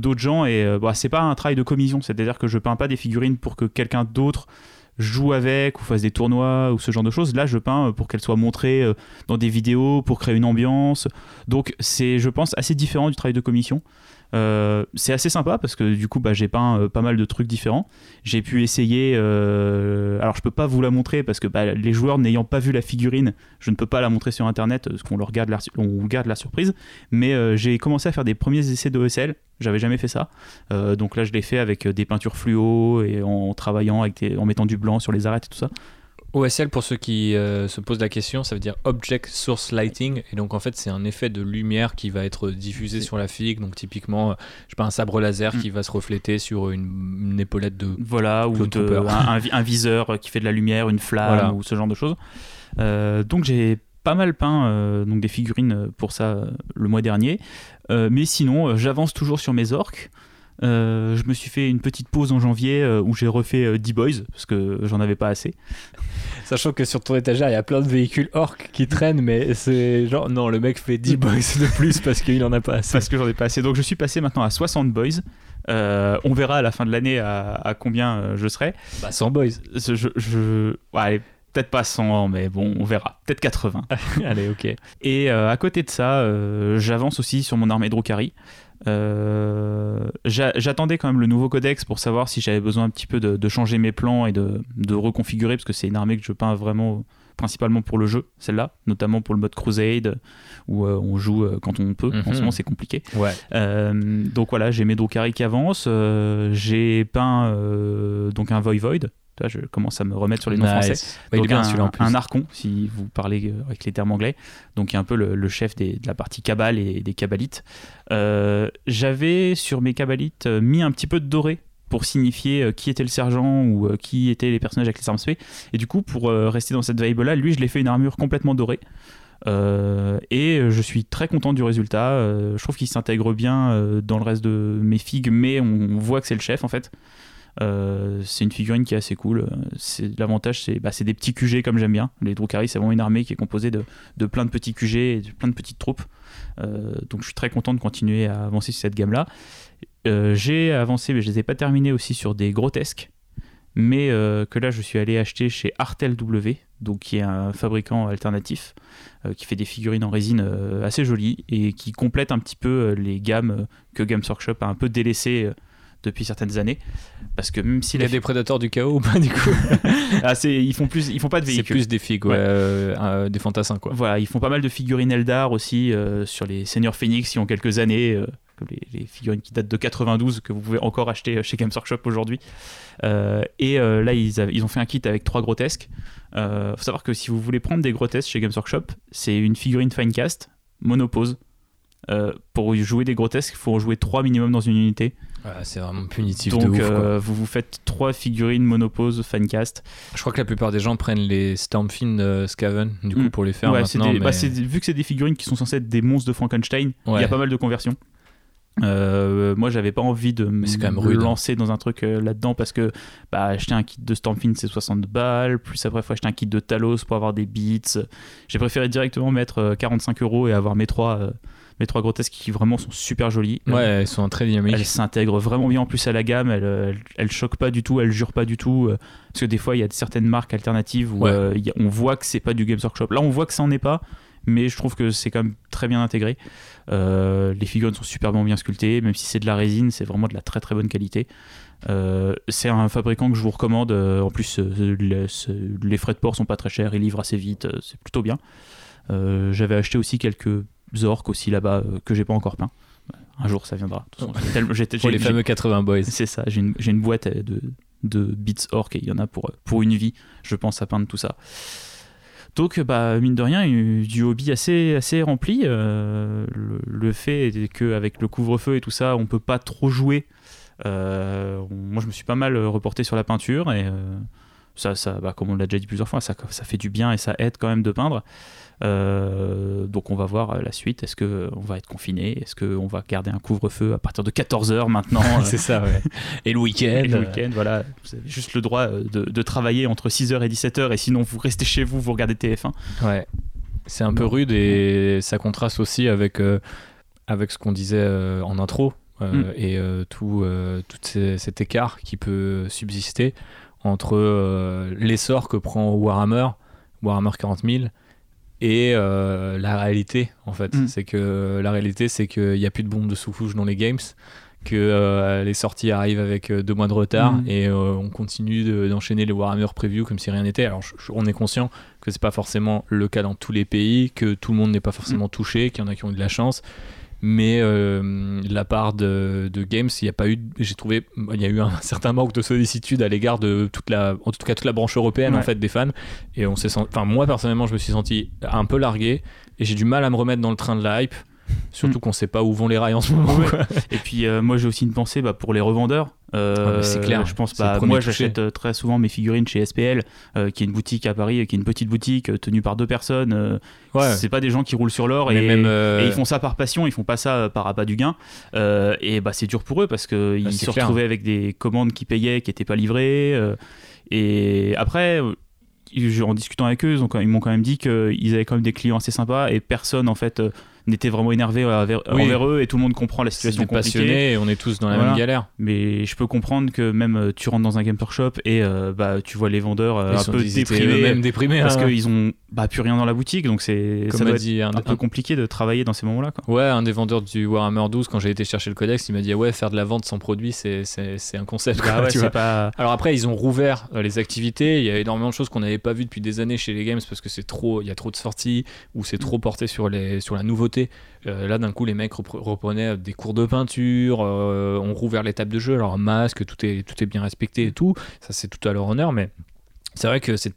[SPEAKER 4] d'autres gens. Et bah, c'est pas un travail de commission, c'est-à-dire que je peins pas des figurines pour que quelqu'un d'autre joue avec ou fasse des tournois ou ce genre de choses. Là, je peins euh, pour qu'elles soient montrées euh, dans des vidéos, pour créer une ambiance. Donc, c'est, je pense, assez différent du travail de commission. Euh, c'est assez sympa parce que du coup, bah, j'ai peint euh, pas mal de trucs différents. J'ai pu essayer. euh, alors, je peux pas vous la montrer parce que bah, les joueurs n'ayant pas vu la figurine, je ne peux pas la montrer sur internet parce qu'on leur garde la, on garde la surprise. Mais j'ai commencé à faire des premiers essais d'OSL. J'avais jamais fait ça. Donc là, je l'ai fait avec des peintures fluo et en travaillant avec en mettant du blanc sur les arêtes et tout ça.
[SPEAKER 3] OSL, pour ceux qui euh, se posent la question, ça veut dire Object Source Lighting. Et donc, en fait, c'est un effet de lumière qui va être diffusé sur la figue. Donc, typiquement, euh, je sais pas, un sabre laser
[SPEAKER 4] Mm.
[SPEAKER 3] qui va se refléter sur une, une épaulette de.
[SPEAKER 4] Voilà, ou de- un, un vi- un viseur qui fait de la lumière, une flamme
[SPEAKER 3] Voilà.
[SPEAKER 4] ou ce genre de choses. Euh, donc j'ai pas mal peint euh, donc des figurines pour ça le mois dernier. Mais sinon, j'avance toujours sur mes orques. Euh, je me suis fait une petite pause en janvier euh, où j'ai refait euh, D-Boys parce que j'en avais pas assez.
[SPEAKER 3] Sachant que sur ton étagère, il y a plein de véhicules orques qui traînent, mais c'est genre, non, le mec fait 10 boys de plus parce qu'il en a pas assez.
[SPEAKER 4] parce que j'en ai pas assez. Donc je suis passé maintenant à 60 boys. Euh, on verra à la fin de l'année à, à combien euh, je serai.
[SPEAKER 3] Bah, 100 boys.
[SPEAKER 4] Je, je- ouais, allez, peut-être pas 100, mais bon, on verra. Peut-être 80.
[SPEAKER 3] Allez, ok.
[SPEAKER 4] Et euh, à côté de ça, euh, j'avance aussi sur mon armée de Drukari. Euh, j'a- J'attendais quand même le nouveau codex pour savoir si j'avais besoin un petit peu de, de changer mes plans et de, de reconfigurer, parce que c'est une armée que je peins vraiment principalement pour le jeu, celle-là, notamment pour le mode Crusade, où euh, on joue euh, quand on peut. En
[SPEAKER 3] Mhm.
[SPEAKER 4] ce moment, c'est compliqué.
[SPEAKER 3] Ouais.
[SPEAKER 4] Donc voilà, j'ai mes Drukari qui avancent. j'ai peint donc un Voivode. Là, je commence à me remettre sur les noms français.
[SPEAKER 3] Nice. Bah, il est
[SPEAKER 4] Donc
[SPEAKER 3] bien
[SPEAKER 4] un,
[SPEAKER 3] en plus.
[SPEAKER 4] un archon, si vous parlez euh, avec les termes anglais. Donc, il y a un peu le, le chef des- de la partie cabale et des cabalites. Euh, J'avais sur mes cabalites euh, mis un petit peu de doré pour signifier euh, qui était le sergent ou qui étaient les personnages avec les armes spé. Et du coup, pour rester dans cette vibe-là, lui, je l'ai fait une armure complètement dorée. Euh, et je suis très content du résultat. Euh, je trouve qu'il s'intègre bien euh, dans le reste de mes figues, mais on voit que c'est le chef en fait. Euh, c'est une figurine qui est assez cool. C'est l'avantage, c'est bah, c'est des petits QG comme j'aime bien. Les Drukhari, c'est vraiment une armée qui est composée de, de plein de petits QG et de plein de petites troupes. Euh, donc je suis très content de continuer à avancer sur cette gamme là. J'ai avancé, mais je les ai pas terminés aussi sur des grotesques mais que là je suis allé acheter chez Artel W, donc qui est un fabricant alternatif euh, qui fait des figurines en résine euh, assez jolies et qui complète un petit peu euh, les gammes que Games Workshop a un peu délaissées depuis certaines années parce que même s'il
[SPEAKER 3] y a des prédateurs du chaos ou pas du coup
[SPEAKER 4] ah, ils font plus ils font pas de véhicules.
[SPEAKER 3] c'est plus des figues des fantassins quoi.
[SPEAKER 4] Voilà ils font pas mal de figurines Eldar aussi sur les seigneurs Phoenix qui ont quelques années comme les, figurines qui datent de 92 que vous pouvez encore acheter chez Games Workshop aujourd'hui. Et là ils, ils ont fait un kit avec trois grotesques. Il euh, faut savoir que si vous voulez prendre des grotesques chez Games Workshop, c'est une figurine Finecast, monopose. Euh, pour jouer des grotesques, il faut en jouer 3 minimum dans une unité.
[SPEAKER 3] C'est vraiment punitif
[SPEAKER 4] Donc,
[SPEAKER 3] de ouf,
[SPEAKER 4] euh, vous vous faites 3 figurines monopose Finecast.
[SPEAKER 3] Je crois que la plupart des gens prennent les Stormfin Skaven du coup mm. pour les faire maintenant.
[SPEAKER 4] Bah, vu que c'est des figurines qui sont censées être des monstres de Frankenstein, il y a pas mal de conversions. Euh, moi, j'avais pas envie de me
[SPEAKER 3] hein.
[SPEAKER 4] lancer dans un truc euh, là-dedans parce que bah, acheter un kit de Stormfin c'est 60 balles, plus après, il faut acheter un kit de Talos pour avoir des beats. J'ai préféré directement mettre 45 euh, euros et avoir mes trois, mes trois grotesques qui vraiment sont super jolies.
[SPEAKER 3] Ouais, elles sont très dynamiques.
[SPEAKER 4] Elles s'intègrent vraiment bien en plus à la gamme, elles, elles, choquent pas du tout, elles jurent pas du tout. parce que des fois, il y a certaines marques alternatives où on voit que c'est pas du Games Workshop. Là, on voit que ça en est pas mais je trouve que c'est quand même très bien intégré. Euh, les figurines sont superbement bien sculptées, même si c'est de la résine, c'est vraiment de la très très bonne qualité. Euh, c'est un fabricant que je vous recommande. Euh, en plus, les, frais de port sont pas très chers, ils livrent assez vite, c'est plutôt bien. J'avais acheté aussi quelques orques aussi là-bas que j'ai pas encore peint. Un jour, ça viendra.
[SPEAKER 3] pour les fameux 80 boys.
[SPEAKER 4] C'est ça. J'ai une, une, boîte de, de bits orques et il y en a pour, pour une vie, je pense, à peindre tout ça. Donc, bah, mine de rien, du hobby assez, assez rempli. Euh, le, fait qu'avec le couvre-feu et tout ça, on peut pas trop jouer. Euh, moi, je me suis pas mal reporté sur la peinture et euh, ça, ça bah, comme on l'a déjà dit plusieurs fois, ça, ça fait du bien et ça aide quand même de peindre. Euh, donc on va voir la suite. Est-ce qu'on va être confiné? Est-ce qu'on va garder un couvre-feu à partir de 14h maintenant
[SPEAKER 3] C'est ça, ouais. Et le week-end?
[SPEAKER 4] Le week-end, voilà. Vous avez juste le droit de, de travailler entre 6h et 17h et sinon vous restez chez vous, vous regardez TF1.
[SPEAKER 3] Ouais. C'est un peu rude et ça contraste aussi avec, euh, avec ce qu'on disait euh, en intro mm. et tout, tout cet écart qui peut subsister entre l'essor que prend Warhammer, Warhammer 40 000, et euh, la réalité en fait mm. c'est que la réalité c'est qu'il n'y a plus de bombes de sous-couche dans les games que euh, les sorties arrivent avec euh, deux mois de retard mm. et on continue d'enchaîner les Warhammer Preview comme si rien n'était alors on est conscient que c'est pas forcément le cas dans tous les pays que tout le monde n'est pas forcément mm. touché qu'il y en a qui ont eu de la chance mais euh, la part de, Games, il n'y a pas eu, j'ai trouvé, il y a eu un certain manque de sollicitude à l'égard de toute la, en tout cas toute la branche européenne en fait des fans, et on s'est, enfin moi personnellement, je me suis senti un peu largué, et j'ai du mal à me remettre dans le train de la hype. Surtout mm. qu'on sait pas où vont les rails en ce moment.
[SPEAKER 4] Et puis euh, moi j'ai aussi une pensée bah, pour les revendeurs.
[SPEAKER 3] Euh, ah, c'est clair.
[SPEAKER 4] Je pense. Bah, moi j'achète euh, très souvent mes figurines chez SPL, qui est une boutique à Paris, qui est une petite boutique tenue par deux personnes. Ouais. C'est pas des gens qui roulent sur l'or et, et, ils font ça par passion, ils font pas ça par appât du gain. et bah c'est dur pour eux parce qu'ils bah, se retrouvaient avec des commandes qui payaient, qui étaient pas livrées. et après en discutant avec eux, ils, ils m'ont quand même dit qu'ils avaient quand même des clients assez sympas et personne en fait n'était vraiment énervé envers, eux et tout le monde comprend la situation
[SPEAKER 3] compliquée. et on est tous dans la même galère.
[SPEAKER 4] Mais je peux comprendre que même euh, tu rentres dans un game workshop et euh, bah, tu vois les vendeurs euh, un peu déprimés,
[SPEAKER 3] même déprimés
[SPEAKER 4] parce hein. qu'ils ont bah, plus rien dans la boutique donc c'est ça doit dit, être un, peu compliqué de travailler dans ces moments-là.
[SPEAKER 3] Ouais, un des vendeurs du Warhammer 12 quand j'ai été chercher le codex, il m'a dit ouais faire de la vente sans produit c'est un concept.
[SPEAKER 4] Bah ouais, pas...
[SPEAKER 3] Alors après ils ont rouvert les activités, il y a énormément de choses qu'on n'avait pas vues depuis des années chez les games parce que c'est trop, il y a trop de sorties ou c'est trop porté sur les sur la nouveauté. Euh, là, d'un coup, les mecs reprenaient des cours de peinture, euh, on rouvert les tables de jeu, alors masque, tout est, tout est bien respecté et tout. Ça, c'est tout à leur honneur, mais c'est vrai que c'est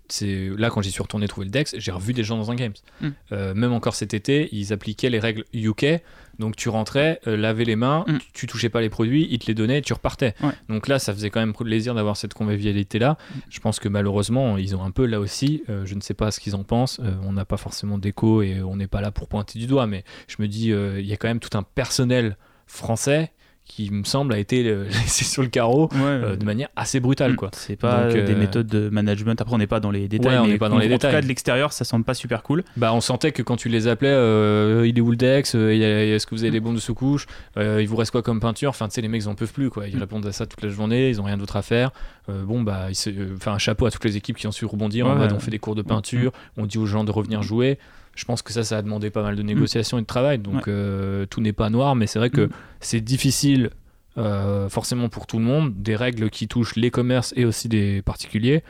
[SPEAKER 3] là quand j'y suis retourné trouver le Dex, j'ai revu des gens dans un games. Mm. Euh, même encore cet été, ils appliquaient les règles UK. Donc tu rentrais, euh, lavais les mains, mm. tu, touchais pas les produits, ils te les donnaient, et tu repartais. Donc là, ça faisait quand même plaisir d'avoir cette convivialité là. Mm. Je pense que malheureusement, ils ont un peu là aussi. Euh, je ne sais pas ce qu'ils en pensent. on n'a pas forcément d'écho et on n'est pas là pour pointer du doigt. Mais je me dis, il y a quand même tout un personnel français qui me semble a été euh, laissé sur le carreau euh, de manière assez brutale
[SPEAKER 4] Mm.
[SPEAKER 3] quoi.
[SPEAKER 4] C'est pas
[SPEAKER 3] Donc,
[SPEAKER 4] des
[SPEAKER 3] euh,
[SPEAKER 4] méthodes de management. Après, on n'est pas dans les détails.
[SPEAKER 3] Ouais, on
[SPEAKER 4] mais
[SPEAKER 3] pas dans les
[SPEAKER 4] en
[SPEAKER 3] détails.
[SPEAKER 4] tout cas, de l'extérieur, ça semble pas super cool.
[SPEAKER 3] Bah on sentait que quand tu les appelais, euh, il est où le Dex Est-ce que vous avez des bombes de sous-couche Euh, Il vous reste quoi comme peinture? Enfin tu sais les mecs ils en peuvent plus quoi. Ils
[SPEAKER 4] Mm.
[SPEAKER 3] répondent à ça toute la journée, ils ont rien d'autre à faire. Euh, bon bah euh, enfin un chapeau à toutes les équipes qui ont su rebondir.
[SPEAKER 4] Ouais,
[SPEAKER 3] on fait des cours de peinture, on dit aux gens de revenir jouer. Je pense que ça ça a demandé pas mal de négociations et de travail. Donc
[SPEAKER 4] Mm. Ouais.
[SPEAKER 3] euh, tout n'est pas noir, mais c'est vrai que
[SPEAKER 4] Mm.
[SPEAKER 3] c'est difficile. euh, forcément pour tout le monde, des règles qui touchent les commerces et aussi des particuliers.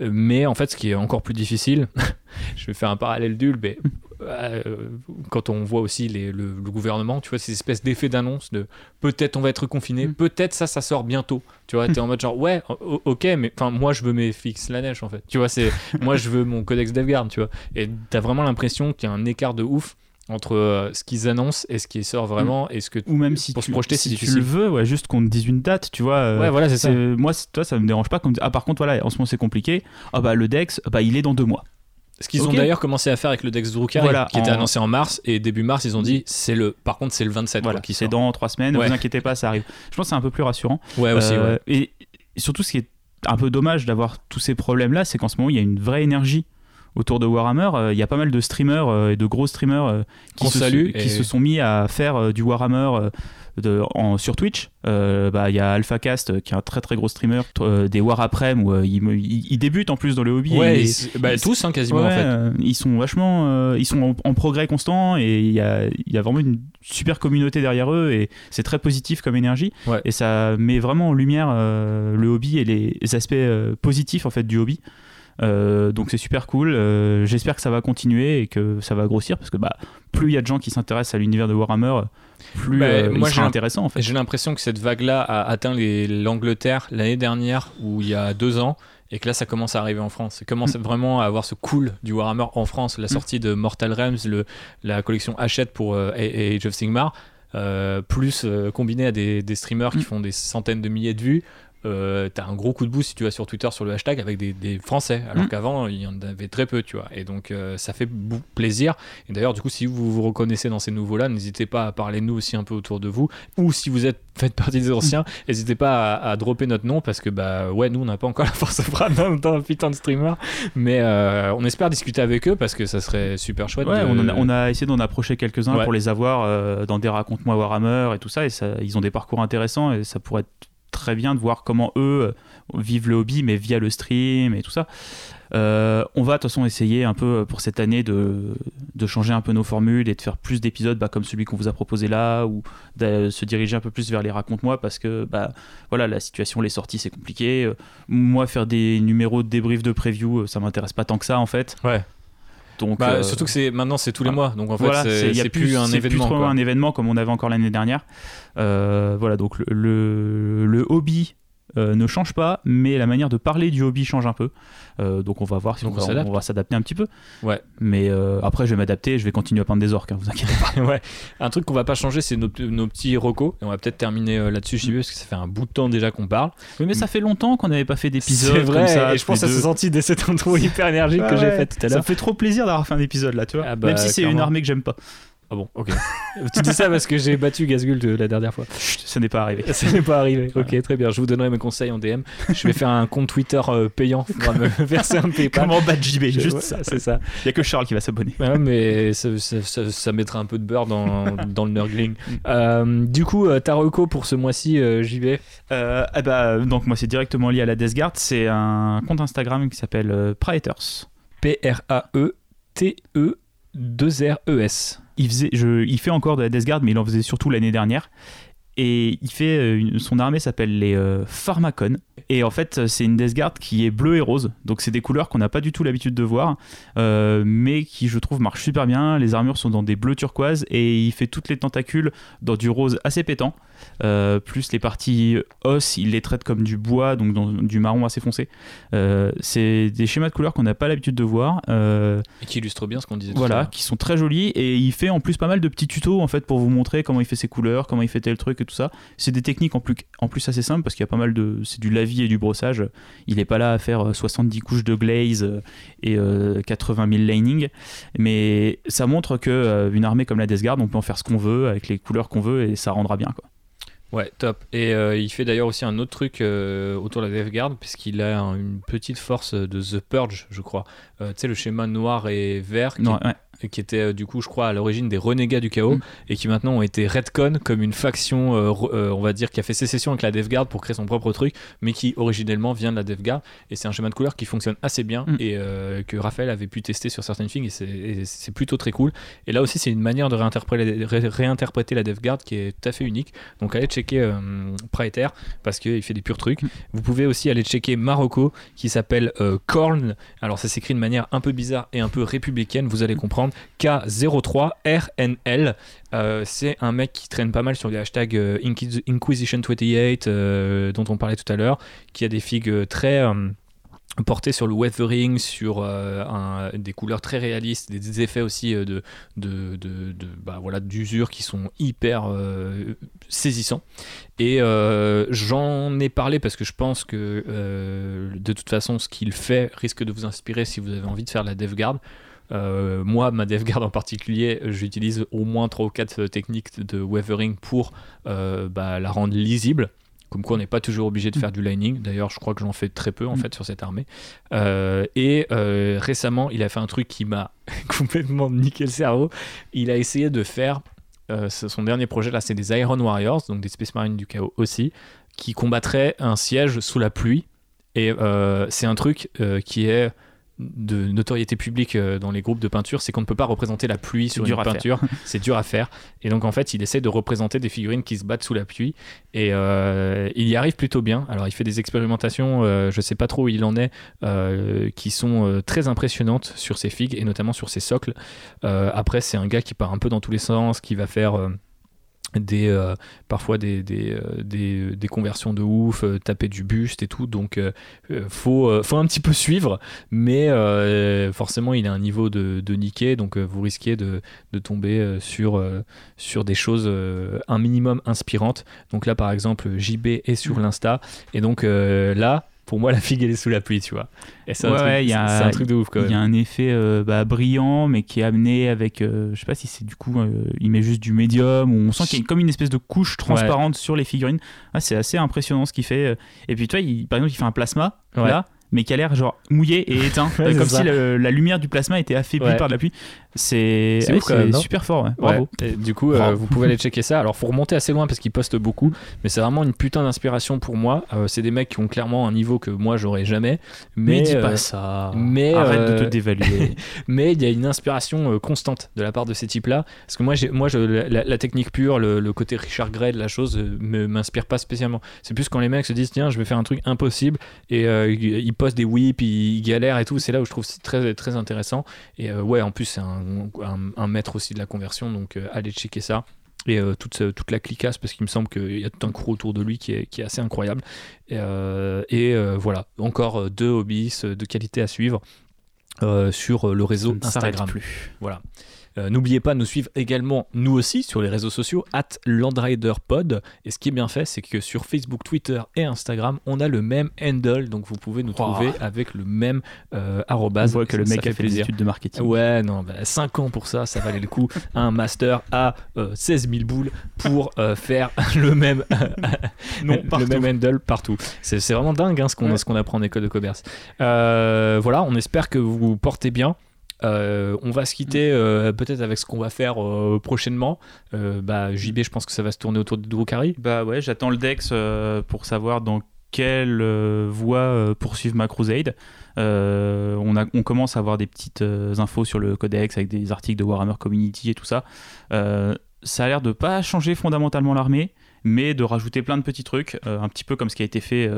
[SPEAKER 3] Euh, Mais en fait, ce qui est encore plus difficile, je vais faire un parallèle mais euh, quand on voit aussi les- le, le gouvernement, tu vois, ces espèces d'effets d'annonce de peut-être on va être confiné,
[SPEAKER 4] Mm.
[SPEAKER 3] peut-être ça, ça sort bientôt. Tu vois, t'es en mode genre ouais, ok, mais enfin moi je veux mes fixes la neige en fait. Tu vois, c'est moi je veux mon codex DevGuard, tu vois. Et t'as vraiment l'impression qu'il y a un écart de ouf entre euh, ce qu'ils annoncent et ce qui sort vraiment et ce que
[SPEAKER 4] Ou même si
[SPEAKER 3] pour
[SPEAKER 4] tu,
[SPEAKER 3] se projeter,
[SPEAKER 4] si
[SPEAKER 3] c'est
[SPEAKER 4] tu le veux, ouais, juste qu'on te dise une date, tu vois. euh,
[SPEAKER 3] Ouais, voilà, c'est ça.
[SPEAKER 4] Moi, toi, ça me dérange pas. Comme... Ah, par contre, voilà, en ce moment, c'est compliqué. Ah, bah, le Dex, bah, il est dans deux mois.
[SPEAKER 3] Ce qu'ils ont d'ailleurs commencé à faire avec le Dex Drucker,
[SPEAKER 4] Voilà,
[SPEAKER 3] qui était
[SPEAKER 4] en-
[SPEAKER 3] annoncé en mars, et début mars, ils ont dit, c'est le, par contre, c'est le 27
[SPEAKER 4] Voilà,
[SPEAKER 3] qui
[SPEAKER 4] c'est dans trois semaines. Ne
[SPEAKER 3] Ouais.
[SPEAKER 4] vous inquiétez pas, ça arrive. Je pense que c'est un peu plus rassurant.
[SPEAKER 3] Ouais, aussi,
[SPEAKER 4] Euh,
[SPEAKER 3] ouais.
[SPEAKER 4] et, surtout, ce qui est un peu dommage d'avoir tous ces problèmes-là, c'est qu'en ce moment, il y a une vraie énergie autour de Warhammer. Euh, Il y a pas mal de streamers euh, et de gros streamers qui, se,
[SPEAKER 3] salue
[SPEAKER 4] qui
[SPEAKER 3] et-
[SPEAKER 4] se sont mis à faire du Warhammer. De, en, sur Twitch, Euh, bah, il y a AlphaCast euh, qui est un très très gros streamer, euh, des War Aprem où euh, il, il- il débute en plus dans le hobby.
[SPEAKER 3] Ouais,
[SPEAKER 4] et-
[SPEAKER 3] ils- bah,
[SPEAKER 4] ils-
[SPEAKER 3] tous, hein, quasiment, en fait.
[SPEAKER 4] ils sont vachement, ils sont en, en progrès constant et il y a, y a vraiment une super communauté derrière eux et c'est très positif comme énergie
[SPEAKER 3] Ouais.
[SPEAKER 4] et ça met vraiment en lumière le hobby et les, aspects positifs en fait du hobby. Euh, donc c'est super cool. Euh, J'espère que ça va continuer et que ça va grossir parce que bah, plus il y a de gens qui s'intéressent à l'univers de Warhammer, plus
[SPEAKER 3] Bah,
[SPEAKER 4] euh,
[SPEAKER 3] moi,
[SPEAKER 4] il sera intéressant en fait.
[SPEAKER 3] J'ai l'impression que cette vague-là a atteint l'Angleterre l'année dernière, ou il y a deux ans, et que là, ça commence à arriver en France. Ça commence
[SPEAKER 4] Mm.
[SPEAKER 3] vraiment à avoir ce cool du Warhammer en France. La sortie de Mortal Realms, le, la collection Hachette pour euh, Age of Sigmar, euh, plus euh, combiné à des, des streamers qui
[SPEAKER 4] Mm.
[SPEAKER 3] font des centaines de milliers de vues. Euh, t'as un gros coup de boost si tu vas sur Twitter sur le hashtag avec des, des Français, alors
[SPEAKER 4] Mm.
[SPEAKER 3] qu'avant il y en avait très peu, tu vois. Et donc euh, ça fait plaisir. Et d'ailleurs, du coup, si vous vous reconnaissez dans ces nouveaux-là, n'hésitez pas à parler de nous aussi un peu autour de vous. Ou si vous êtes faites partie des anciens, n'hésitez pas à, à dropper notre nom parce que bah ouais, nous on n'a pas encore la force de dans, un putain de streamer, mais euh, on espère discuter avec eux parce que ça serait super chouette.
[SPEAKER 4] Ouais,
[SPEAKER 3] de-
[SPEAKER 4] on, a, on a essayé d'en approcher quelques-uns
[SPEAKER 3] Ouais.
[SPEAKER 4] pour les avoir dans des raconte-moi Warhammer et tout ça. Et ça, ils ont des parcours intéressants et ça pourrait être très bien de voir comment eux euh, vivent le hobby, mais via le stream et tout ça. Euh, on va de toute façon essayer un peu euh, pour cette année de, de changer un peu nos formules et de faire plus d'épisodes bah, comme celui qu'on vous a proposé là ou de se diriger un peu plus vers les raconte-moi parce que bah, voilà la situation, les sorties c'est compliqué. Moi faire des numéros de débrief de preview ça m'intéresse pas tant que ça en fait.
[SPEAKER 3] Ouais.
[SPEAKER 4] Donc,
[SPEAKER 3] Bah,
[SPEAKER 4] euh,
[SPEAKER 3] surtout que c'est maintenant c'est tous les
[SPEAKER 4] voilà.
[SPEAKER 3] mois, donc en fait
[SPEAKER 4] voilà,
[SPEAKER 3] c'est
[SPEAKER 4] y a
[SPEAKER 3] plus, un
[SPEAKER 4] c'est
[SPEAKER 3] événement.
[SPEAKER 4] trop
[SPEAKER 3] quoi.
[SPEAKER 4] un événement comme on avait encore l'année dernière. Euh, voilà, donc le, le, le hobby ne change pas, mais la manière de parler du hobby change un peu. Euh, donc on va voir si
[SPEAKER 3] Donc
[SPEAKER 4] on,
[SPEAKER 3] on
[SPEAKER 4] va-
[SPEAKER 3] s'adapte.
[SPEAKER 4] on va s'adapter un petit peu.
[SPEAKER 3] Ouais.
[SPEAKER 4] Mais euh, après, je vais m'adapter, je vais continuer à peindre des orques, hein, vous inquiétez pas.
[SPEAKER 3] ouais. Un truc qu'on va pas changer, c'est nos, nos petits recos. Et on va peut-être terminer euh, là-dessus, JB, parce que ça fait un bout de temps déjà qu'on parle.
[SPEAKER 4] Oui, mais ça fait longtemps qu'on n'avait pas fait d'épisode
[SPEAKER 3] C'est vrai,
[SPEAKER 4] comme ça.
[SPEAKER 3] et je pense que ça s'est senti dès cette intro hyper énergique que
[SPEAKER 4] Ouais,
[SPEAKER 3] j'ai faite tout à
[SPEAKER 4] Ça me
[SPEAKER 3] l'heure.
[SPEAKER 4] fait trop plaisir d'avoir fait un épisode là, tu vois.
[SPEAKER 3] Ah bah,
[SPEAKER 4] Même si c'est une armée que j'aime pas.
[SPEAKER 3] Ah bon, ok. tu dis ça parce que j'ai battu Gazgul de la dernière fois.
[SPEAKER 4] Chut, ça n'est pas arrivé.
[SPEAKER 3] Ça n'est pas arrivé. Ok, très bien. Je vous donnerai mes conseils en DM. Je vais faire un compte Twitter euh, payant. Faudra me verser un PayPal.
[SPEAKER 4] Comment battre JB Juste
[SPEAKER 3] ouais,
[SPEAKER 4] ça.
[SPEAKER 3] C'est ça.
[SPEAKER 4] Il y a que Charles qui va s'abonner.
[SPEAKER 3] Ouais, mais ça, ça- ça- ça mettra un peu de beurre dans, dans le nurgling. Euh, du coup, euh, ta reco pour ce mois-ci, euh, JB
[SPEAKER 4] Euh, eh bah, donc moi c'est directement lié à la Death Guard, c'est un compte Instagram qui s'appelle euh, Praetors.
[SPEAKER 3] P-R-A-E-T-E-2-R-E-S.
[SPEAKER 4] Il, fait encore de la Death Guard, mais il en faisait surtout l'année dernière. Et il fait euh, son armée s'appelle les euh, Pharmacon. Et en fait, c'est une Death Guard qui est bleu et rose. Donc c'est des couleurs qu'on n'a pas du tout l'habitude de voir, euh, mais qui je trouve marchent super bien. Les armures sont dans des bleus turquoise et il fait toutes les tentacules dans du rose assez pétant. Euh, plus les parties os, il les traite comme du bois, donc dans du marron assez foncé. Euh, c'est des schémas de couleurs qu'on n'a pas l'habitude de voir. Euh,
[SPEAKER 3] Et qui illustre bien ce qu'on disait tout à
[SPEAKER 4] voilà, qui sont très jolis et il fait en plus pas mal de petits tutos en fait pour vous montrer comment il fait ses couleurs, comment il fait tel truc et tout ça. C'est des techniques en plus, en plus assez simples parce qu'il y a pas mal de c'est du lavis et du brossage. Il est pas là à faire euh, 70 couches de glaze et euh, 80 000 lining, mais ça montre que une armée comme la Death Guard, on peut en faire ce qu'on veut avec les couleurs qu'on veut et ça rendra bien quoi.
[SPEAKER 3] Ouais, top. Et euh, il fait d'ailleurs aussi un autre truc euh, autour de la DevGuard, puisqu'il a un- une petite force de The Purge, je crois. Euh, tu sais, le schéma noir et vert
[SPEAKER 4] Non, ouais.
[SPEAKER 3] Qui était euh, du coup, je crois, à l'origine des renégats du chaos,
[SPEAKER 4] Mm.
[SPEAKER 3] et qui maintenant ont été redcon comme une faction, euh, re- euh, on va dire, qui a fait sécession avec la DevGuard pour créer son propre truc, mais qui originellement vient de la DevGuard. Et c'est un schéma de couleur qui fonctionne assez bien
[SPEAKER 4] Mm.
[SPEAKER 3] et que Raphaël avait pu tester sur certaines things, et c'est- plutôt très cool. Et là aussi, c'est une manière de réinterpréter, ré- réinterpréter la DevGuard qui est tout à fait unique. Donc allez checker Praeter parce qu'il fait des purs trucs.
[SPEAKER 4] Mm.
[SPEAKER 3] Vous pouvez aussi aller checker Marocco qui s'appelle Korn. Alors ça s'écrit de manière un peu bizarre et un peu républicaine, vous allez comprendre. K03RNL. Euh, c'est un mec qui traîne pas mal sur les hashtags euh, Inquis- Inquisition28 euh, dont on parlait tout à l'heure, qui a des figues très... portées sur le weathering, sur des couleurs très réalistes, des, effets aussi de, bah, voilà, d'usure qui sont hyper saisissants. Et j'en ai parlé parce que je pense que de toute façon, ce qu'il fait risque de vous inspirer si vous avez envie de faire la DevGuard. Euh, moi, ma DevGuard en particulier, j'utilise au moins 3 ou 4 techniques de weathering pour euh, bah, la rendre lisible. Comme quoi, on n'est pas toujours obligé de faire du lining. D'ailleurs, je crois que j'en fais très peu en
[SPEAKER 4] Mm.
[SPEAKER 3] fait sur cette armée. Euh, et récemment, il a fait un truc qui m'a complètement niqué le cerveau. Il a essayé de faire son dernier projet là, c'est des Iron Warriors, donc des Space Marines du chaos aussi, qui combattraient un siège sous la pluie. Et c'est un truc qui est de notoriété publique euh, dans les groupes de peinture, c'est qu'on ne peut pas représenter la pluie sur une peinture. c'est dur à faire. Et donc en fait, il essaie de représenter des figurines qui se battent sous la pluie. Et euh, il y arrive plutôt bien. Alors il fait des expérimentations, euh, je sais pas trop où il en est, euh, qui sont très impressionnantes sur ses figues et notamment sur ses socles. Après, c'est un gars qui part un peu dans tous les sens, qui va faire des, euh, parfois des, des, euh, des, des conversions de ouf, euh, taper du buste et tout. Donc, euh, euh, faut, euh, faut un petit peu suivre, mais euh, forcément, il a un niveau de, de niqué, donc euh, vous risquez de, de tomber euh, sur, euh, sur des choses euh, un minimum inspirantes. Donc là, par exemple, JB est sur
[SPEAKER 4] Mhm.
[SPEAKER 3] l'Insta, et donc euh, là, pour moi, la figue, elle est sous la pluie, tu vois. Et c'est un,
[SPEAKER 4] Ouais,
[SPEAKER 3] truc-
[SPEAKER 4] ouais, il y a-
[SPEAKER 3] c'est un truc de ouf, quand
[SPEAKER 4] Il y a un effet euh, bah, brillant, mais qui est amené avec, euh, je sais pas si c'est du coup, euh, il met juste du médium, ou on sent qu'il y a comme une espèce de couche transparente sur les figurines. Ah, c'est assez impressionnant ce qu'il fait. euh. Et puis, tu vois, il- par exemple, il fait un plasma, là, mais qui a l'air genre mouillé et éteint, comme
[SPEAKER 3] ça.
[SPEAKER 4] si la lumière du plasma était affaiblie
[SPEAKER 3] Ouais.
[SPEAKER 4] par de la pluie. C'est ouais, super fort, ouais. bravo.
[SPEAKER 3] Ouais, et du coup, euh, vous pouvez aller checker ça. Alors, faut remonter assez loin parce qu'ils postent beaucoup, mais c'est vraiment une putain d'inspiration pour moi. Euh, c'est des mecs qui ont clairement un niveau que moi j'aurais jamais. Mais,
[SPEAKER 4] Mais dis
[SPEAKER 3] euh,
[SPEAKER 4] pas ça.
[SPEAKER 3] mais,
[SPEAKER 4] Arrête
[SPEAKER 3] euh,
[SPEAKER 4] de te dévaluer.
[SPEAKER 3] mais il y a une inspiration euh, constante de la part de ces types-là. Parce que moi, moi je, la, la technique pure, le, le côté Richard Gray de la chose, euh, me, m'inspire pas spécialement. C'est plus quand les mecs se disent, tiens, je vais faire un truc impossible, et euh, ils, postent des whips, ils, galèrent et tout. C'est là où je trouve c'est très, très intéressant. Et euh, ouais, en plus, c'est un, un, un maître aussi de la conversion, donc euh, allez checker ça. Et euh, toute, toute la clicasse, parce qu'il me semble qu'il y a tout un crew autour de lui qui est, qui est assez incroyable. Et, euh, et, euh, voilà, encore deux hobbies de qualité à suivre sur le réseau Instagram.
[SPEAKER 4] plus.
[SPEAKER 3] Voilà. Euh, N'oubliez pas de nous suivre également, nous aussi, sur les réseaux sociaux, at LandriderPod. Et ce qui est bien fait, c'est que sur Facebook, Twitter et Instagram, on a le même handle. Donc vous pouvez nous trouver avec le même euh,
[SPEAKER 4] On
[SPEAKER 3] arrobase.
[SPEAKER 4] voit que le mec a fait des
[SPEAKER 3] plaisir.
[SPEAKER 4] études de marketing.
[SPEAKER 3] Ouais, non, bah, 5 ans pour ça, ça valait le coup. Un master à euh, 16 000 boules pour euh, faire le même,
[SPEAKER 4] Non,
[SPEAKER 3] le même handle partout. C'est vraiment dingue hein, ce qu'on
[SPEAKER 4] Ouais.
[SPEAKER 3] ce qu'on apprend en école de commerce. Euh, voilà, on espère que vous vous portez bien. Euh, on va se quitter euh, peut-être avec ce qu'on va faire euh, prochainement. Bah, JB, je pense que ça va se tourner autour de Drukari.
[SPEAKER 4] Bah ouais, j'attends le Dex pour savoir dans quelle voie poursuivre ma crusade. On, commence à avoir des petites infos sur le codex avec des articles de Warhammer Community et tout ça. Ça a l'air de pas changer fondamentalement l'armée, mais de rajouter plein de petits trucs, un petit peu comme ce qui a été fait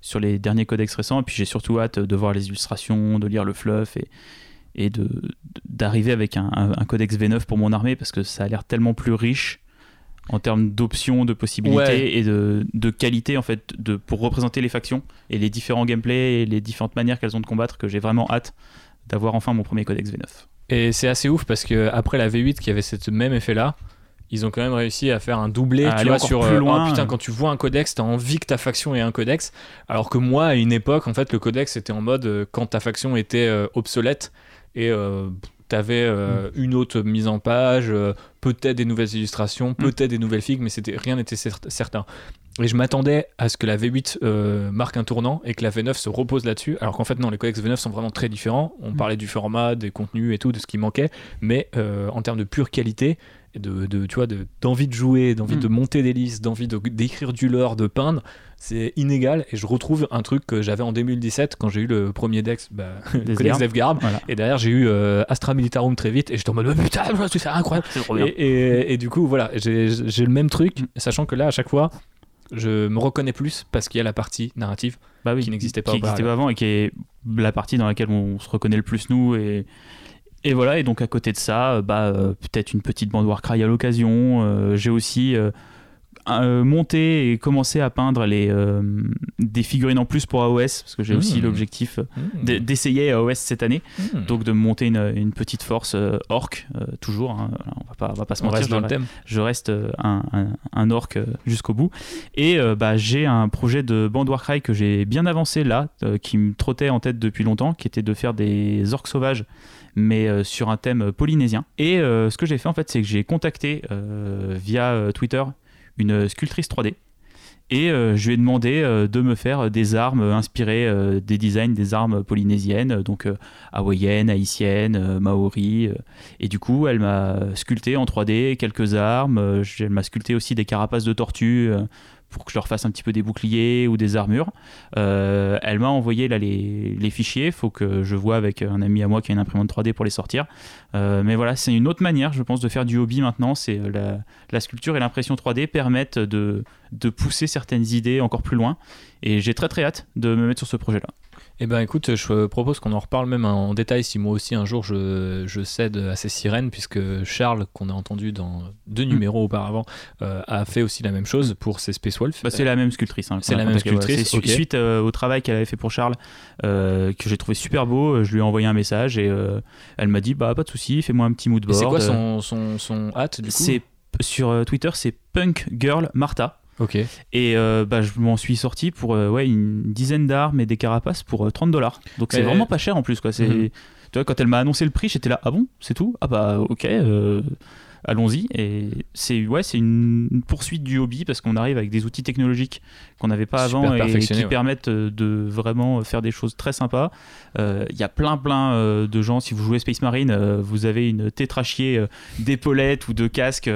[SPEAKER 4] sur les derniers codex récents. Et puis j'ai surtout hâte de voir les illustrations, de lire le fluff et, et de d'arriver avec un, un- un codex V9 pour mon armée parce que ça a l'air tellement plus riche en termes d'options, de possibilités
[SPEAKER 3] Ouais.
[SPEAKER 4] et de, de qualité en fait de, pour représenter les factions et les différents gameplays et les différentes manières qu'elles ont de combattre que j'ai vraiment hâte d'avoir enfin mon premier codex V9.
[SPEAKER 3] Et c'est assez ouf parce que après la V8 qui avait ce même effet là, ils ont quand même réussi à faire un doublé tu vois, sur
[SPEAKER 4] plus
[SPEAKER 3] euh,
[SPEAKER 4] loin.
[SPEAKER 3] oh, putain quand tu vois un codex t'as envie que ta faction ait un codex alors que moi à une époque en fait le codex était en mode euh, quand ta faction était euh, obsolète et euh, t'avais euh, une autre mise en page euh, peut-être des nouvelles illustrations, peut-être des nouvelles figues, mais c'était rien n'était certain. Et je m'attendais à ce que la V8 euh, marque un tournant et que la V9 se repose là-dessus, alors qu'en fait non, les codecs V9 sont vraiment très différents. On parlait du format, des contenus et tout, de ce qui manquait, mais en termes de pure qualité, de, de tu vois, d'envie de, jouer, d'envie de monter des listes, d'envie d'écrire du lore, de peindre, c'est inégal. Et je retrouve un truc que j'avais en 2017 quand j'ai eu le premier Dex, bah, Codex DevGuard. Et derrière, j'ai eu euh, Astra Militarum très vite. Et j'étais en mode, oh, putain, c'est incroyable. Et, et, du coup, voilà, j'ai le même truc, sachant que là, à chaque fois, je me reconnais plus parce qu'il y a la partie narrative bah qui n'existait pas,
[SPEAKER 4] qui pas avant et qui est la partie dans laquelle on se reconnaît le plus nous et et voilà et donc à côté de ça bah euh, peut-être une petite bande Warcry à l'occasion euh, j'ai aussi euh, euh, monter et commencer à peindre les, euh, des figurines en plus pour AOS, parce que j'ai aussi mmh. l'objectif mmh. d'essayer AOS cette année, mmh. donc de monter une, une petite force euh, orc, toujours, hein, on va pas, on va pas se mentir,
[SPEAKER 3] dans le thème.
[SPEAKER 4] je reste un, un, orc jusqu'au bout, et bah, j'ai un projet de bande Warcry que j'ai bien avancé là, qui me trottait en tête depuis longtemps, qui était de faire des orcs sauvages mais sur un thème polynésien. Et ce que j'ai fait en fait, c'est que j'ai contacté via Twitter une sculptrice 3D. Et euh, je lui ai demandé euh, de me faire des armes inspirées euh, des designs des armes polynésiennes, donc hawaïennes, haïtiennes, maori. et du coup, elle m'a sculpté en 3D quelques armes. elle m'a sculpté aussi des carapaces de tortues pour que je leur fasse un petit peu des boucliers ou des armures. Euh, elle m'a envoyé là les, les fichiers, il faut que je vois avec un ami à moi qui a une imprimante 3D pour les sortir. Euh, mais voilà, c'est une autre manière, je pense, de faire du hobby maintenant. C'est euh, la, la, sculpture et l'impression 3D permettent de, de pousser certaines idées encore plus loin. Et j'ai très très hâte de me mettre sur ce projet-là.
[SPEAKER 3] Eh ben écoute, je propose qu'on en reparle même en détail si moi aussi un jour je, je cède à ces sirènes, puisque Charles, qu'on a entendu dans deux mm. numéros auparavant, euh, a fait aussi la même chose pour ses Space Wolf.
[SPEAKER 4] Bah, c'est la même sculptrice. Hein,
[SPEAKER 3] c'est la même sculptrice.
[SPEAKER 4] Suite euh, au travail qu'elle avait fait pour Charles, euh, que j'ai trouvé super beau, je lui ai envoyé un message et elle m'a dit bah pas de souci, fais-moi un petit mood board.
[SPEAKER 3] C'est quoi son, son, son hâte du coup?
[SPEAKER 4] C'est sur Twitter, c'est Punk Girl Martha.
[SPEAKER 3] Ok.
[SPEAKER 4] Et euh, bah, je m'en suis sorti pour euh, ouais, une dizaine d'armes et des carapaces pour 30 euh, dollars. Donc c'est vraiment pas cher en plus. Quoi. C'est, tu vois, quand elle m'a annoncé le prix, j'étais là, ah bon, c'est tout? Ah bah ok, allons-y. Et c'est, ouais, c'est une poursuite du hobby parce qu'on arrive avec des outils technologiques qu'on n'avait pas avant et qui permettent de vraiment faire des choses très sympas. Il y a plein plein de gens, si vous jouez Space Marine, vous avez une tétrachier d'épaulettes ou de casques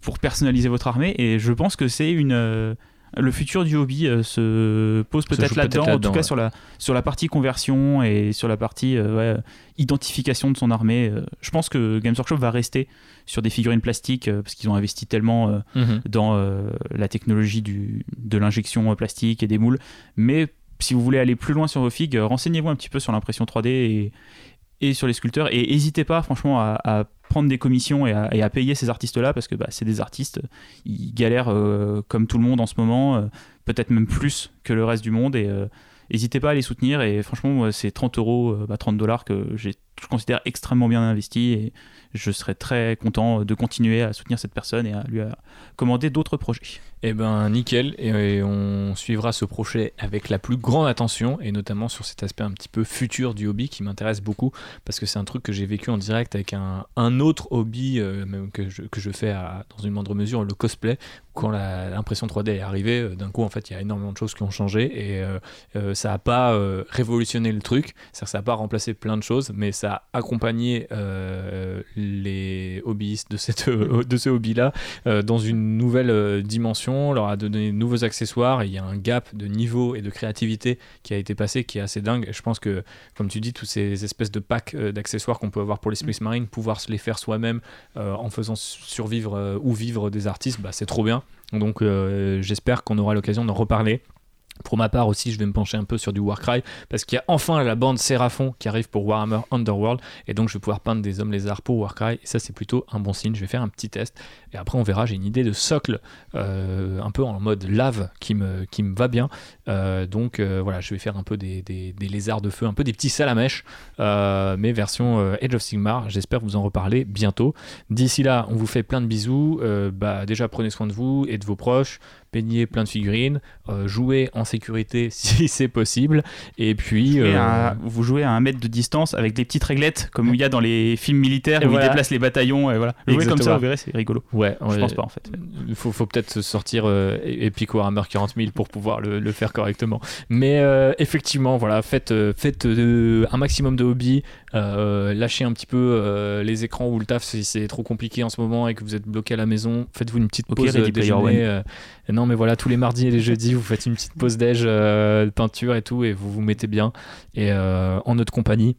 [SPEAKER 4] pour personnaliser votre armée. Et je pense que c'est une euh, le futur du hobby euh, se pose peut-être là-dedans, en tout cas sur, la, sur la partie conversion et sur la partie euh, identification de son armée. je pense que Games Workshop va rester sur des figurines plastiques parce qu'ils ont investi tellement mhm. dans la technologie du, de l'injection plastique et des moules. Mais si vous voulez aller plus loin sur vos figues, renseignez-vous un petit peu sur l'impression 3D et, et sur les sculpteurs. Et n'hésitez pas, franchement, à, prendre des commissions et à, payer ces artistes-là, parce que bah, c'est des artistes, ils galèrent euh, comme tout le monde en ce moment, euh, peut-être même plus que le reste du monde. Et euh, n'hésitez pas à les soutenir. Et franchement, c'est 30 euros, 30 bah, dollars que je considère extrêmement bien investi. Et je serais très content de continuer à soutenir cette personne et à lui commander d'autres projets.
[SPEAKER 3] Eh ben nickel, et, on suivra ce projet avec la plus grande attention, et notamment sur cet aspect un petit peu futur du hobby qui m'intéresse beaucoup, parce que c'est un truc que j'ai vécu en direct avec un, autre hobby euh, que, je, que je fais à, dans une moindre mesure, le cosplay, quand l'impression 3D est arrivée, euh, d'un coup en fait il y a énormément de choses qui ont changé, et euh, ça n'a pas révolutionné le truc, ça n'a pas remplacé plein de choses, mais ça a accompagné les hobbyistes de, cette, de ce hobby-là dans une nouvelle dimension on leur a donné de nouveaux accessoires, il y a un gap de niveau et de créativité qui a été passé qui est assez dingue. je pense que, comme tu dis, tous ces espèces de packs euh, d'accessoires qu'on peut avoir pour les Space Marines, pouvoir se les faire soi-même euh, en faisant survivre euh, ou vivre des artistes, bah, c'est trop bien. Donc j'espère qu'on aura l'occasion d'en reparler. Pour ma part aussi, je vais me pencher un peu sur du Warcry parce qu'il y a enfin la bande Seraphon qui arrive pour Warhammer Underworld et donc je vais pouvoir peindre des hommes lézards pour Warcry et ça c'est plutôt un bon signe. Je vais faire un petit test et après on verra. J'ai une idée de socle euh, un peu en mode lave qui me, qui me va bien. Euh, donc euh, voilà, je vais faire un peu des, des, lézards de feu, un peu des petits salamèches, mais version Age of Sigmar. J'espère vous en reparler bientôt. D'ici là, on vous fait plein de bisous. bah, déjà prenez soin de vous et de vos proches peigner plein de figurines, euh, jouer en sécurité si c'est possible, et puis...
[SPEAKER 4] Jouer
[SPEAKER 3] euh,
[SPEAKER 4] à- vous jouez à un mètre de distance avec des petites réglettes, comme il y a dans les films militaires où
[SPEAKER 3] voilà.
[SPEAKER 4] ils déplacent les bataillons. Et voilà. Jouer comme ça, vous verrez, c'est rigolo.
[SPEAKER 3] Ouais,
[SPEAKER 4] Je pense pas en fait.
[SPEAKER 3] Il faut, faut peut-être se sortir Epic Warhammer 40 000 pour pouvoir le, le faire correctement. Mais euh, effectivement, voilà, faites, faites un maximum de hobbies, euh, lâchez un petit peu euh, les écrans ou le taf si c'est trop compliqué en ce moment et que vous êtes bloqué à la maison. Faites-vous une petite pause
[SPEAKER 4] Ready
[SPEAKER 3] euh, déjeuner. Non, mais voilà, tous les mardis et les jeudis, vous faites une petite pause déj, de peinture et tout, et vous vous mettez bien et en notre compagnie.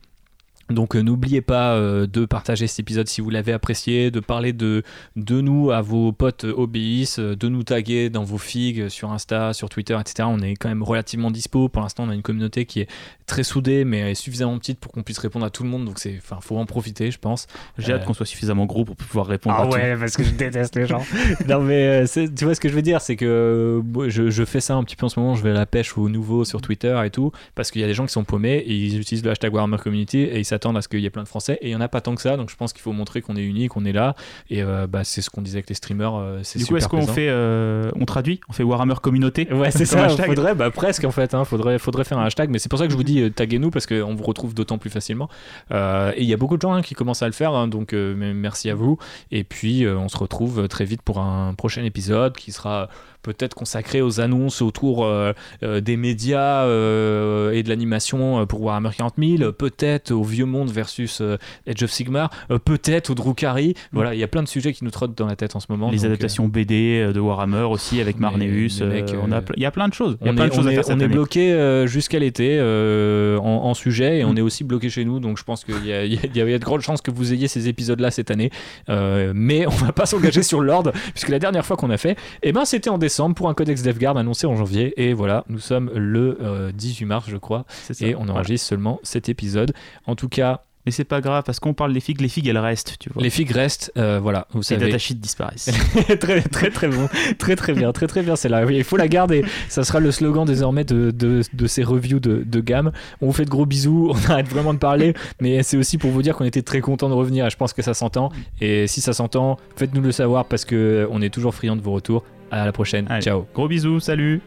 [SPEAKER 3] Donc euh, n'oubliez pas euh, de partager cet épisode si vous l'avez apprécié, de parler de, de nous à vos potes obéissent, euh, de nous taguer dans vos figues sur Insta, sur Twitter, etc. On est quand même relativement dispo. Pour l'instant, on a une communauté qui est très soudée, mais suffisamment petite pour qu'on puisse répondre à tout le monde. Donc c'est, enfin, faut en profiter, je pense.
[SPEAKER 4] J'ai hâte qu'on soit suffisamment gros pour pouvoir répondre
[SPEAKER 3] Ah
[SPEAKER 4] à tout.
[SPEAKER 3] ouais, parce que je déteste les gens. non, mais euh, tu vois ce que je veux dire, c'est que euh, je, je fais ça un petit peu en ce moment. Je vais à la pêche aux nouveaux sur Twitter et tout, parce qu'il y a des gens qui sont paumés et ils utilisent le hashtag Warhammer Community et ils s'attendent à ce qu'il y ait plein de Français. Et il y en a pas tant que ça, donc je pense qu'il faut montrer qu'on est unis, qu'on est là. Et euh, bah, c'est ce qu'on disait avec les streamers. euh, c'est
[SPEAKER 4] Du coup,
[SPEAKER 3] super
[SPEAKER 4] est-ce qu'on fait, euh, on traduit, on fait Warhammer communauté
[SPEAKER 3] Ouais, c'est ça,
[SPEAKER 4] hashtag
[SPEAKER 3] faudrait, bah, presque en fait, hein, faudrait, faudrait faire un hashtag, mais c'est pour ça que je vous dis taguez-nous parce qu'on vous retrouve d'autant plus facilement. Et il y a beaucoup de gens hein, qui commencent à le faire, hein, donc merci à vous. Et puis on se retrouve très vite pour un prochain épisode qui sera peut-être consacré aux annonces autour euh, euh, des médias euh, et de l'animation pour Warhammer 40 000, peut-être au Vieux Monde versus Age of Sigmar, peut-être au Drukari. Voilà, il y a plein de sujets qui nous trottent dans la tête en ce moment.
[SPEAKER 4] Les
[SPEAKER 3] donc,
[SPEAKER 4] adaptations BD de Warhammer aussi avec Marneus. on a il y a plein de choses.
[SPEAKER 3] On est, on est- on bloqué jusqu'à l'été euh, en, en sujet et on est aussi bloqué chez nous donc je pense qu'il y a, il y a- il y a de grandes chances que vous ayez ces épisodes là cette année Euh, mais on va pas s'engager sur l'ordre puisque la dernière fois qu'on a fait eh ben c'était en décembre pour un codex DevGuard annoncé en janvier et voilà nous sommes le euh, 18 mars je crois
[SPEAKER 4] ça.
[SPEAKER 3] et on
[SPEAKER 4] Voilà.
[SPEAKER 3] enregistre seulement cet épisode en tout cas
[SPEAKER 4] Mais c'est pas grave parce qu'on parle des figues, les figues elles restent, tu vois.
[SPEAKER 3] les figues restent euh, voilà vous
[SPEAKER 4] Les
[SPEAKER 3] savez
[SPEAKER 4] datasheets disparaissent.
[SPEAKER 3] très très très bon, très très bien, très très bien. C'est là, il faut la garder. Ça sera le slogan désormais de, de, de ces reviews de, de gamme. On vous fait de gros bisous, on arrête vraiment de parler, mais c'est aussi pour vous dire qu'on était très content de revenir. Et je pense que ça s'entend. Et si ça s'entend, faites-nous le savoir parce que on est toujours friands de vos retours. À la prochaine.
[SPEAKER 4] Allez.
[SPEAKER 3] Ciao.
[SPEAKER 4] Gros bisous, salut